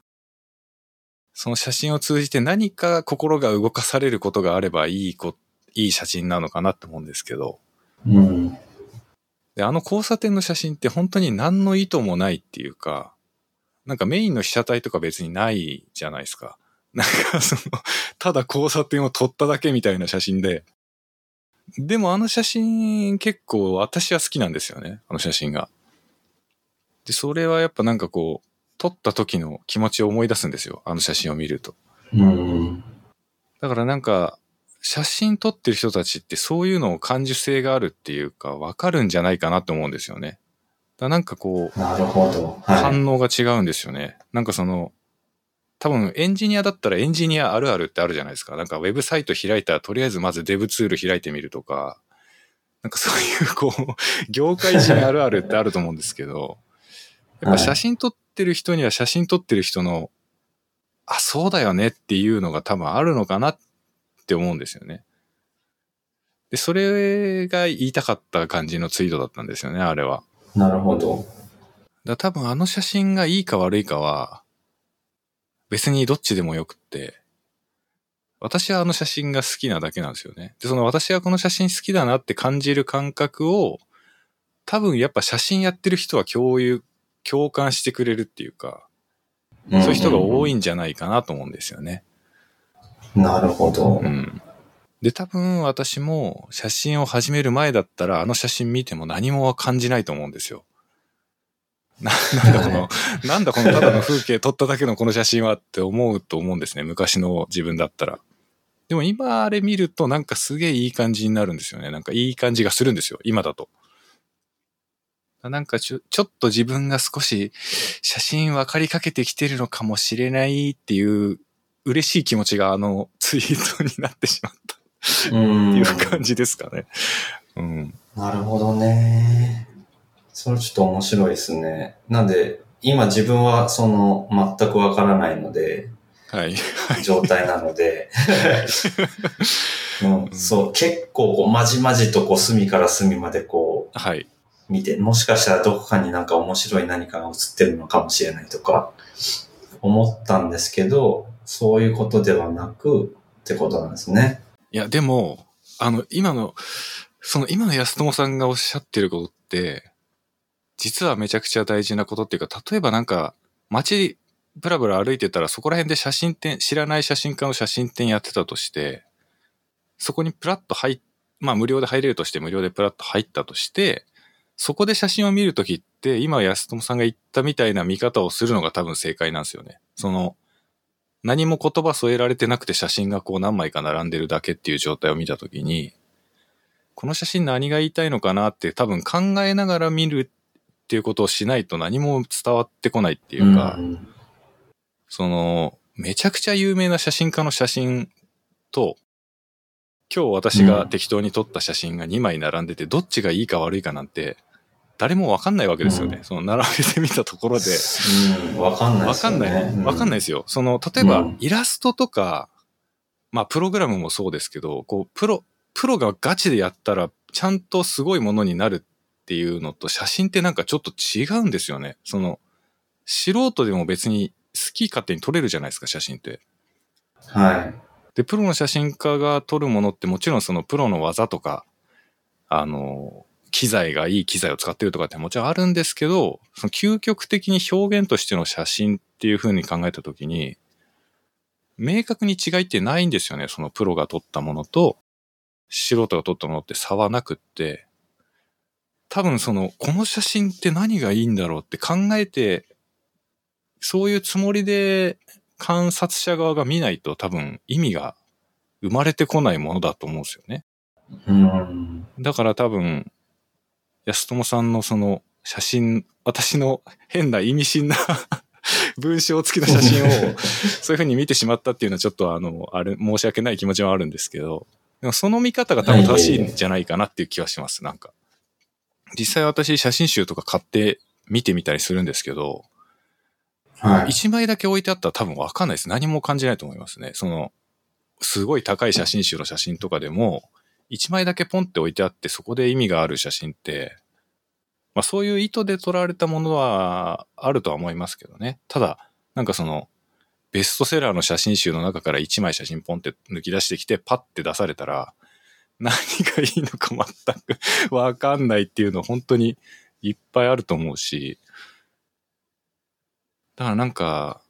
A: その写真を通じて何か心が動かされることがあればいいこ、いい写真なのかなって思うんですけど、
B: うん。
A: で、あの交差点の写真って本当に何の意図もないっていうか、なんかメインの被写体とか別にないじゃないですか。なんかその、ただ交差点を撮っただけみたいな写真で。でもあの写真結構私は好きなんですよね。あの写真が。で、それはやっぱなんかこう、撮った時の気持ちを思い出すんですよ。あの写真を見ると。
B: うん。
A: だからなんか、写真撮ってる人たちってそういうのを感受性があるっていうか、わかるんじゃないかなと思うんですよね。だなんかこう、
B: なるほど。はい。
A: 反応が違うんですよね。なんかその、多分エンジニアだったらエンジニアあるあるってあるじゃないですか。なんかウェブサイト開いたらとりあえずまずデブツール開いてみるとか、なんかそういうこう、業界人あるあるってあると思うんですけど、やっぱ写真撮ってる人には写真撮ってる人の、あ、そうだよねっていうのが多分あるのかなって思うんですよね。で、それが言いたかった感じのツイートだったんですよね、あれは。
B: なるほど。
A: だ多分あの写真がいいか悪いかは、別にどっちでもよくって、私はあの写真が好きなだけなんですよね。で、その私はこの写真好きだなって感じる感覚を、多分やっぱ写真やってる人は共有、共感してくれるっていうか、そういう人が多いんじゃないかなと思うんですよね。
B: なるほど
A: う。ん。で、多分私も写真を始める前だったら、あの写真見ても何も感じないと思うんですよ。な、なんだこの、なんだこのただの風景撮っただけのこの写真はって思うと思うんですね。昔の自分だったら。でも今あれ見るとなんかすげえいい感じになるんですよね。なんかいい感じがするんですよ。今だと。なんかちょ、ちょっと自分が少し写真分かりかけてきてるのかもしれないっていう嬉しい気持ちがあのツイートになってしまった
B: う
A: って
B: ん
A: いう感じですかね。うん。
B: なるほどね。それちょっと面白いですね。なんで、今自分はその全くわからないので、
A: はい。
B: 状態なので、うん、そう、結構こう、まじまじとこう、隅から隅までこ
A: はい。
B: う、見て、もしかしたらどこかになんか面白い何かが映ってるのかもしれないとか、思ったんですけど、そういうことではなく、ってことなんですね。
A: いや、でも、あの、今の、その今の安友さんがおっしゃってることって、実はめちゃくちゃ大事なことっていうか、例えばなんか、街、ブラブラ歩いてたらそこら辺で写真展、知らない写真家の写真展やってたとして、そこにプラッと入っ、まあ無料で入れるとして無料でプラッと入ったとして、そこで写真を見るときって、今安友さんが言ったみたいな見方をするのが多分正解なんですよね。その、何も言葉添えられてなくて写真がこう何枚か並んでるだけっていう状態を見たときに、この写真何が言いたいのかなって多分考えながら見るっていうことをしないと何も伝わってこないっていうか、
B: ん
A: その、めちゃくちゃ有名な写真家の写真と、今日私が適当に撮った写真が2枚並んでて、どっちがいいか悪いかなんて、誰もわかんないわけですよね。
B: うん
A: その並べてみたところで。
B: うん、わかんない
A: わ。かんない。わかんない
B: い。
A: ですよ。その、例えば
B: うん、
A: イラストとか、まあ、プログラムもそうですけど、こう、プロ、プロがガチでやったら、ちゃんとすごいものになるっていうのと、写真ってなんかちょっと違うんですよね。その、素人でも別に好き勝手に撮れるじゃないですか、写真って。
B: はい。
A: で、プロの写真家が撮るものってもちろんそのプロの技とか、あの、機材がいい機材を使ってるとかってもちろんあるんですけど、その究極的に表現としての写真っていう風に考えたときに、明確に違いってないんですよね。そのプロが撮ったものと、素人が撮ったものって差はなくって、多分その、この写真って何がいいんだろうって考えて、そういうつもりで観察者側が見ないと多分意味が生まれてこないものだと思うんですよね。
B: うん。
A: だから多分、安友さんのその写真、私の変な意味深な 文章付きの写真をそういうふうに見てしまったっていうのはちょっとあの、あれ、申し訳ない気持ちはあるんですけど、でもその見方が多分正しいんじゃないかなっていう気はします、なんか。実際私写真集とか買って見てみたりするんですけど、
B: はい。
A: 一枚だけ置いてあったら多分わかんないです。何も感じないと思いますね。その、すごい高い写真集の写真とかでも、1枚だけポンって置いてあって、そこで意味がある写真って、まあそういう意図で撮られたものはあるとは思いますけどね。ただ、なんかその、ベストセラーの写真集の中から1枚写真ポンって抜き出してきて、パッて出されたら、何がいいのか全く わかんないっていうの本当にいっぱいあると思うし、だからなんか、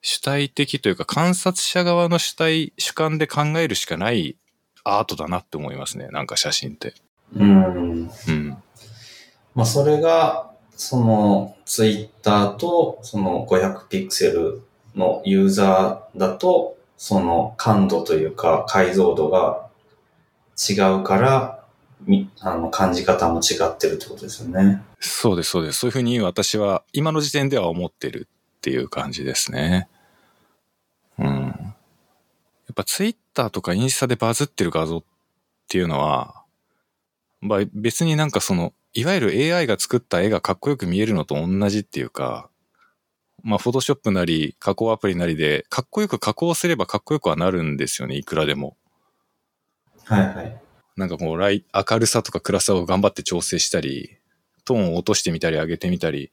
A: 主体的というか観察者側の主体、主観で考えるしかないアートだなって思いますね。なんか写真って。
B: うん。
A: うん。
B: まあ、それが、その、ツイッターと、その500ピクセルのユーザーだと、その感度というか解像度が違うから、あの、感じ方も違ってるってことですよね。
A: そうです、そうです。そういうふうに私は今の時点では思ってるっていう感じですね。うん。やっぱツイッターとかインスタでバズってる画像っていうのは、まあ別になんかその、いわゆる AI が作った絵がかっこよく見えるのと同じっていうか、まあフォトショップなり加工アプリなりでかっこよく加工すればかっこよくはなるんですよね、いくらでも。
B: はいはい。
A: なんかこうライ、明るさとか暗さを頑張って調整したり、トーンを落としてみたり上げてみたり、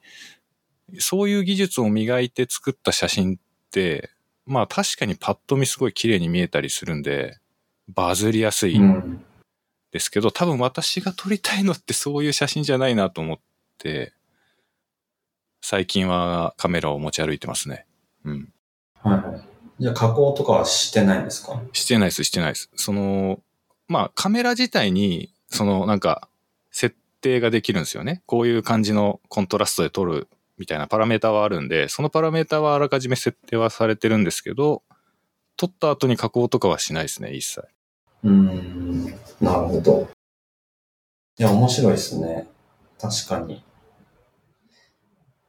A: そういう技術を磨いて作った写真って、まあ確かにパッと見すごい綺麗に見えたりするんで、バズりやすいん
B: うん。
A: ですけど、多分私が撮りたいのって そういう写真じゃないなと思って、最近はカメラを持ち歩いてますね。うん。
B: はいはい。じゃあ加工とかはしてないんですか？
A: してないです、してないです。その、まあカメラ自体に、そのなんか、設定ができるんですよね。こういう感じのコントラストで撮るみたいなパラメータはあるんで、そのパラメータはあらかじめ設定はされてるんですけど、撮った後に加工とかはしないですね、一切。
B: うん。なるほど。いや、面白いですね。確かに。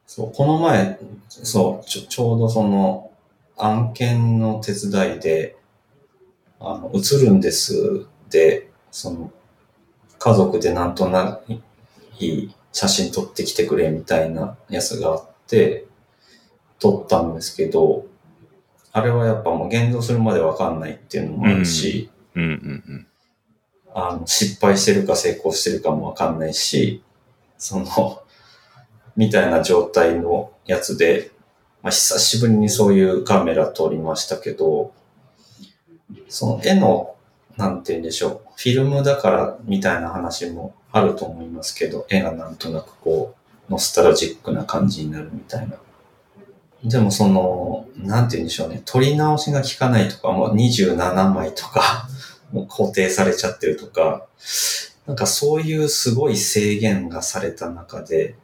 B: そう、この前、そう、ちょ、ちょうどその、案件の手伝いで、あの、映るんです、その、家族でなんとなくいい写真撮ってきてくれみたいなやつがあって、撮ったんですけど、あれはやっぱもう現像するまでわかんないっていうのもあるし、
A: うんうんうん。
B: あの、失敗してるか成功してるかもわかんないし、その、みたいな状態のやつで、まあ、久しぶりにそういうカメラ撮りましたけど、その絵の、なんて言うんでしょう、フィルムだからみたいな話もあると思いますけど、絵がなんとなくこう、ノスタルジックな感じになるみたいな。でもその、なんて言うんでしょうね、撮り直しが効かないとか、もう27枚とか、もう固定されちゃってるとか、なんかそういうすごい制限がされた中で、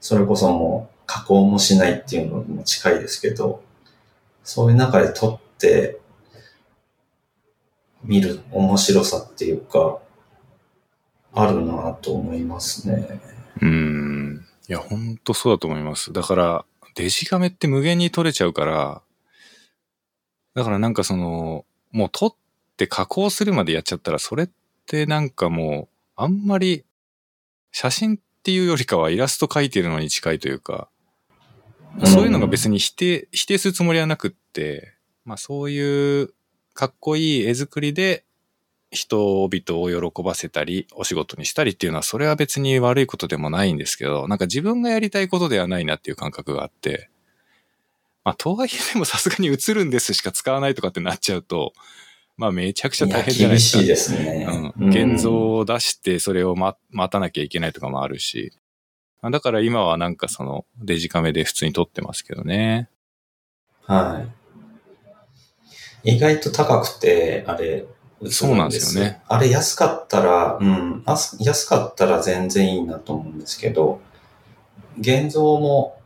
B: それこそもう加工もしないっていうのも近いですけど、そういう中で撮って見る面白さっていうか、あるなと思いますね。
A: うーん。いや、ほんとそうだと思います。だから、デジカメって無限に撮れちゃうから、だからなんかその、もう撮って加工するまでやっちゃったら、それってなんかもう、あんまり、写真っていうよりかはイラスト描いてるのに近いというか、そういうのが別に否定、否定するつもりはなくって、まあそういうかっこいい絵作りで人々を喜ばせたり、お仕事にしたりっていうのは、それは別に悪いことでもないんですけど、なんか自分がやりたいことではないなっていう感覚があって、まあとはいえでもさすがに映るんですしか使わないとかってなっちゃうと、まあめちゃくちゃ大変じゃないですか。
B: 厳しいですね。
A: うん。現像を出してそれを待待たなきゃいけないとかもあるし。まあだから今はなんかそのデジカメで普通に撮ってますけどね。
B: はい。意外と高くて、あれ、
A: そうなんですよね。
B: あれ安かったら、うん、安かったら全然いいなと思うんですけど、現像も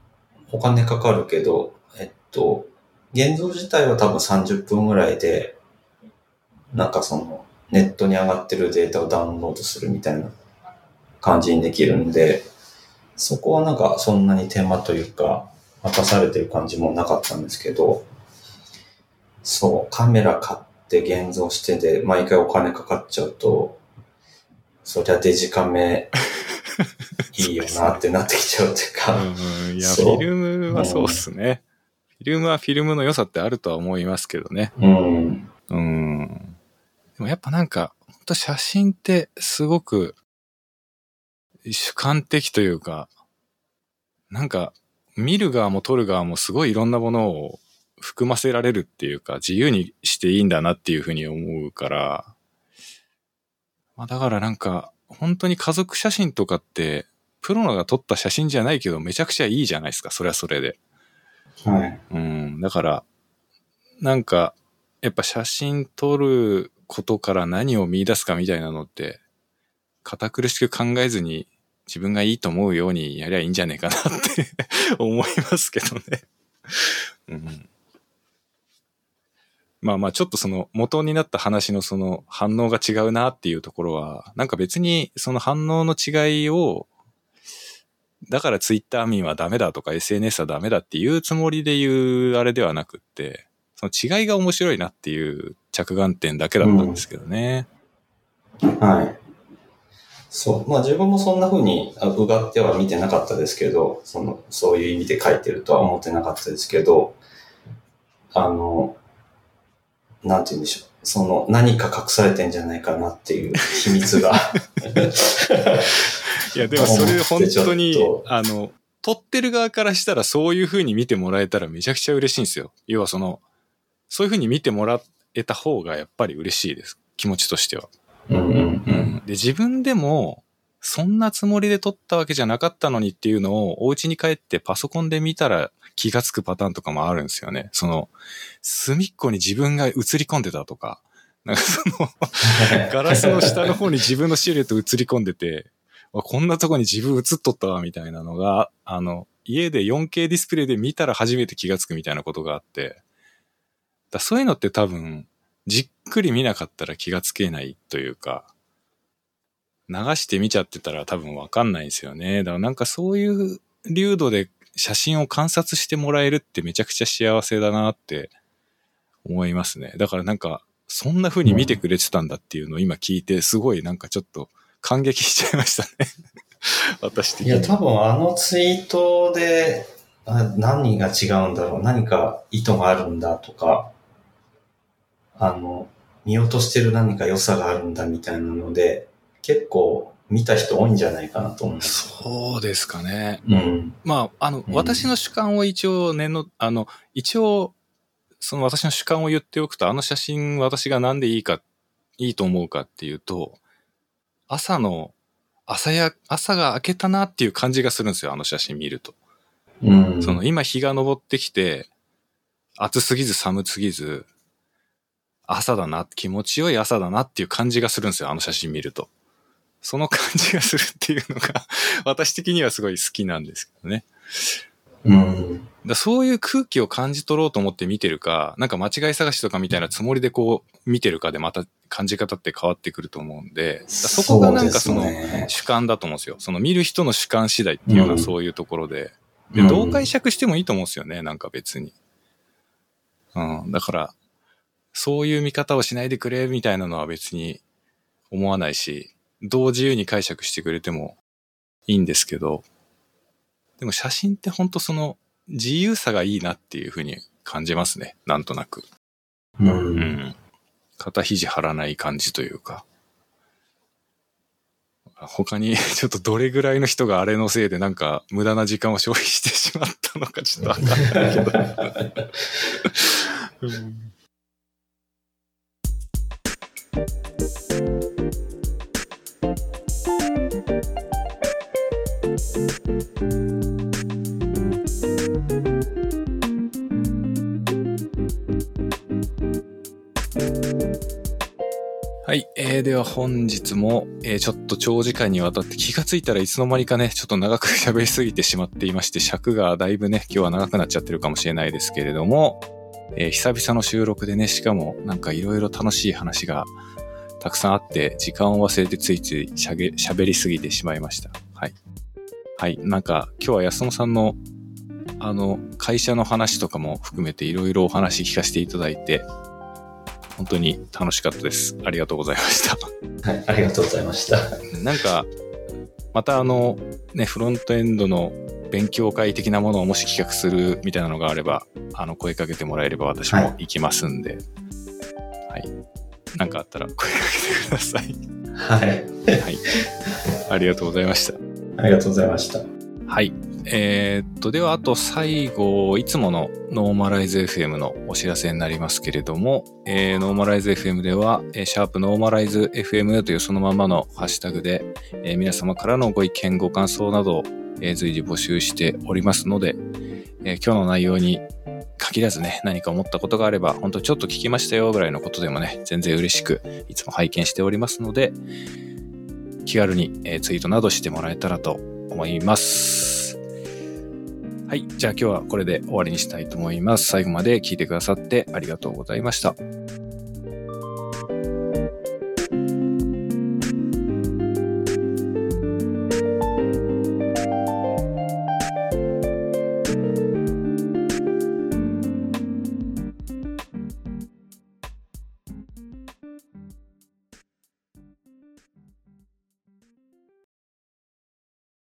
B: お金かかるけど、えっと、現像自体は多分30分ぐらいで、なんかその、ネットに上がってるデータをダウンロードするみたいな感じにできるんで、そこはなんかそんなに手間というか、渡されてる感じもなかったんですけど、そう、カメラ買って現像してで、毎回お金かかっちゃうと、そりゃデジカメ いいよなってなってきちゃうっていう
A: う
B: か、
A: んうん、いや、フィルムはそうっすね。フィルムはフィルムの良さってあるとは思いますけどね。
B: うん。
A: うん。でもやっぱなんか、本当写真ってすごく主観的というか、なんか見る側も撮る側もすごいいろんなものを含ませられるっていうか、自由にしていいんだなっていうふうに思うから、まあだからなんか、本当に家族写真とかって、プロが撮った写真じゃないけど、めちゃくちゃいいじゃないですか、それはそれで。
B: はい。
A: うん、だから、なんか、やっぱ写真撮ることから何を見出すかみたいなのって、堅苦しく考えずに自分がいいと思うようにやりゃいいんじゃねえかなって 思いますけどね。うん、まあまあちょっとその元になった話のその反応が違うなっていうところは、なんか別にその反応の違いをだからツイッター民はダメだとか SNS はダメだっていうつもりで言うあれではなくって、その違いが面白いなっていう着眼点だけだったんですけどね。
B: はい。そう。まあ自分もそんな風にうがっては見てなかったですけど、その、そういう意味で書いてるとは思ってなかったですけど、あの、なんて言うんでしょう。その何か隠されてんじゃないかなっていう秘密が。
A: いや、でもそれ本当にあの、撮ってる側からしたらそういう風に見てもらえたらめちゃくちゃ嬉しいんですよ。要はその、そういう風に見てもらえた方がやっぱり嬉しいです。気持ちとしては。
B: うんうんうん。
A: で、自分でも、そんなつもりで撮ったわけじゃなかったのにっていうのを、お家に帰ってパソコンで見たら気がつくパターンとかもあるんですよね。その、隅っこに自分が映り込んでたとか、なんかその、ガラスの下の方に自分のシルエット映り込んでて、わこんなとこに自分映っとったわ、みたいなのが、あの、家で 4K ディスプレイで見たら初めて気がつくみたいなことがあって、だそういうのって多分、じっくり見なかったら気がつけないというか、流して見ちゃってたら多分わかんないんですよね。だからなんかそういう流度で写真を観察してもらえるってめちゃくちゃ幸せだなって思いますね。だからなんか、そんな風に見てくれてたんだっていうのを今聞いて、すごいなんかちょっと感激しちゃいましたね。私的に。
B: いや、多分あのツイートで、何が違うんだろう、何か意図があるんだとか、あの、見落としてる何か良さがあるんだみたいなので、結構見た人多いんじゃないかなと思います。
A: そうですかね。
B: うん。
A: まあ、あの、
B: うん
A: 私の主観を一応念の、あの、一応、その私の主観を言っておくと、あの写真私がなんでいいか、いいと思うかっていうと、朝の、朝や、朝が明けたなっていう感じがするんですよ、あの写真見ると。
B: うん。
A: その今日が昇ってきて、暑すぎず寒すぎず、朝だな、気持ちよい朝だなっていう感じがするんですよ、あの写真見ると。その感じがするっていうのが、私的にはすごい好きなんですけどね。
B: うん。
A: だそういう空気を感じ取ろうと思って見てるか、なんか間違い探しとかみたいなつもりでこう見てるかでまた感じ方って変わってくると思うんで、だそこがなんかその主観だと思うんですよ。その見る人の主観次第っていうのはそういうところで。で、
B: うん
A: どう解釈してもいいと思うんですよね、なんか別に。うん、だから、そういう見方をしないでくれみたいなのは別に思わないし、どう自由に解釈してくれてもいいんですけど、でも写真って本当その自由さがいいなっていうふうに感じますね、なんとなく。
B: う。
A: うんん。肩肘張らない感じというか。他に ちょっとどれぐらいの人があれのせいでなんか無駄な時間を消費してしまったのかちょっとわかんないけど。うん はい。えー、では本日も、えーちょっと長時間にわたって気がついたらいつの間にかね、ちょっと長く喋りすぎてしまっていまして、尺がだいぶね、今日は長くなっちゃってるかもしれないですけれども、えー久々の収録でね、しかもなんかいろいろ楽しい話がたくさんあって、時間を忘れてついつい喋りすぎてしまいました。はい。はい。なんか今日は安野さんのあの、会社の話とかも含めていろいろお話聞かせていただいて、本当に楽しかったです。ありがとうございました。
B: はい、ありがとうございました。
A: なんか、またあの、ね、フロントエンドの勉強会的なものをもし企画するみたいなのがあれば、あの、声かけてもらえれば私も行きますんで。ははい。なんかあったら声かけてください。
B: はい。
A: はい。ありがとうございました。
B: ありがとうございました。
A: はい。えーっと、では、あと最後、いつものノーマライズ FM のお知らせになりますけれども、えーノーマライズ FM では、えーシャープノーマライズ FM というそのままのハッシュタグで、えー皆様からのご意見、ご感想などを、えー随時募集しておりますので、えー今日の内容に限らずね、何か思ったことがあれば、本当ちょっと聞きましたよぐらいのことでもね、全然嬉しく、いつも拝見しておりますので、気軽に、えーツイートなどしてもらえたらと思います。はい。じゃあ今日はこれで終わりにしたいと思います。最後まで聞いてくださってありがとうございました。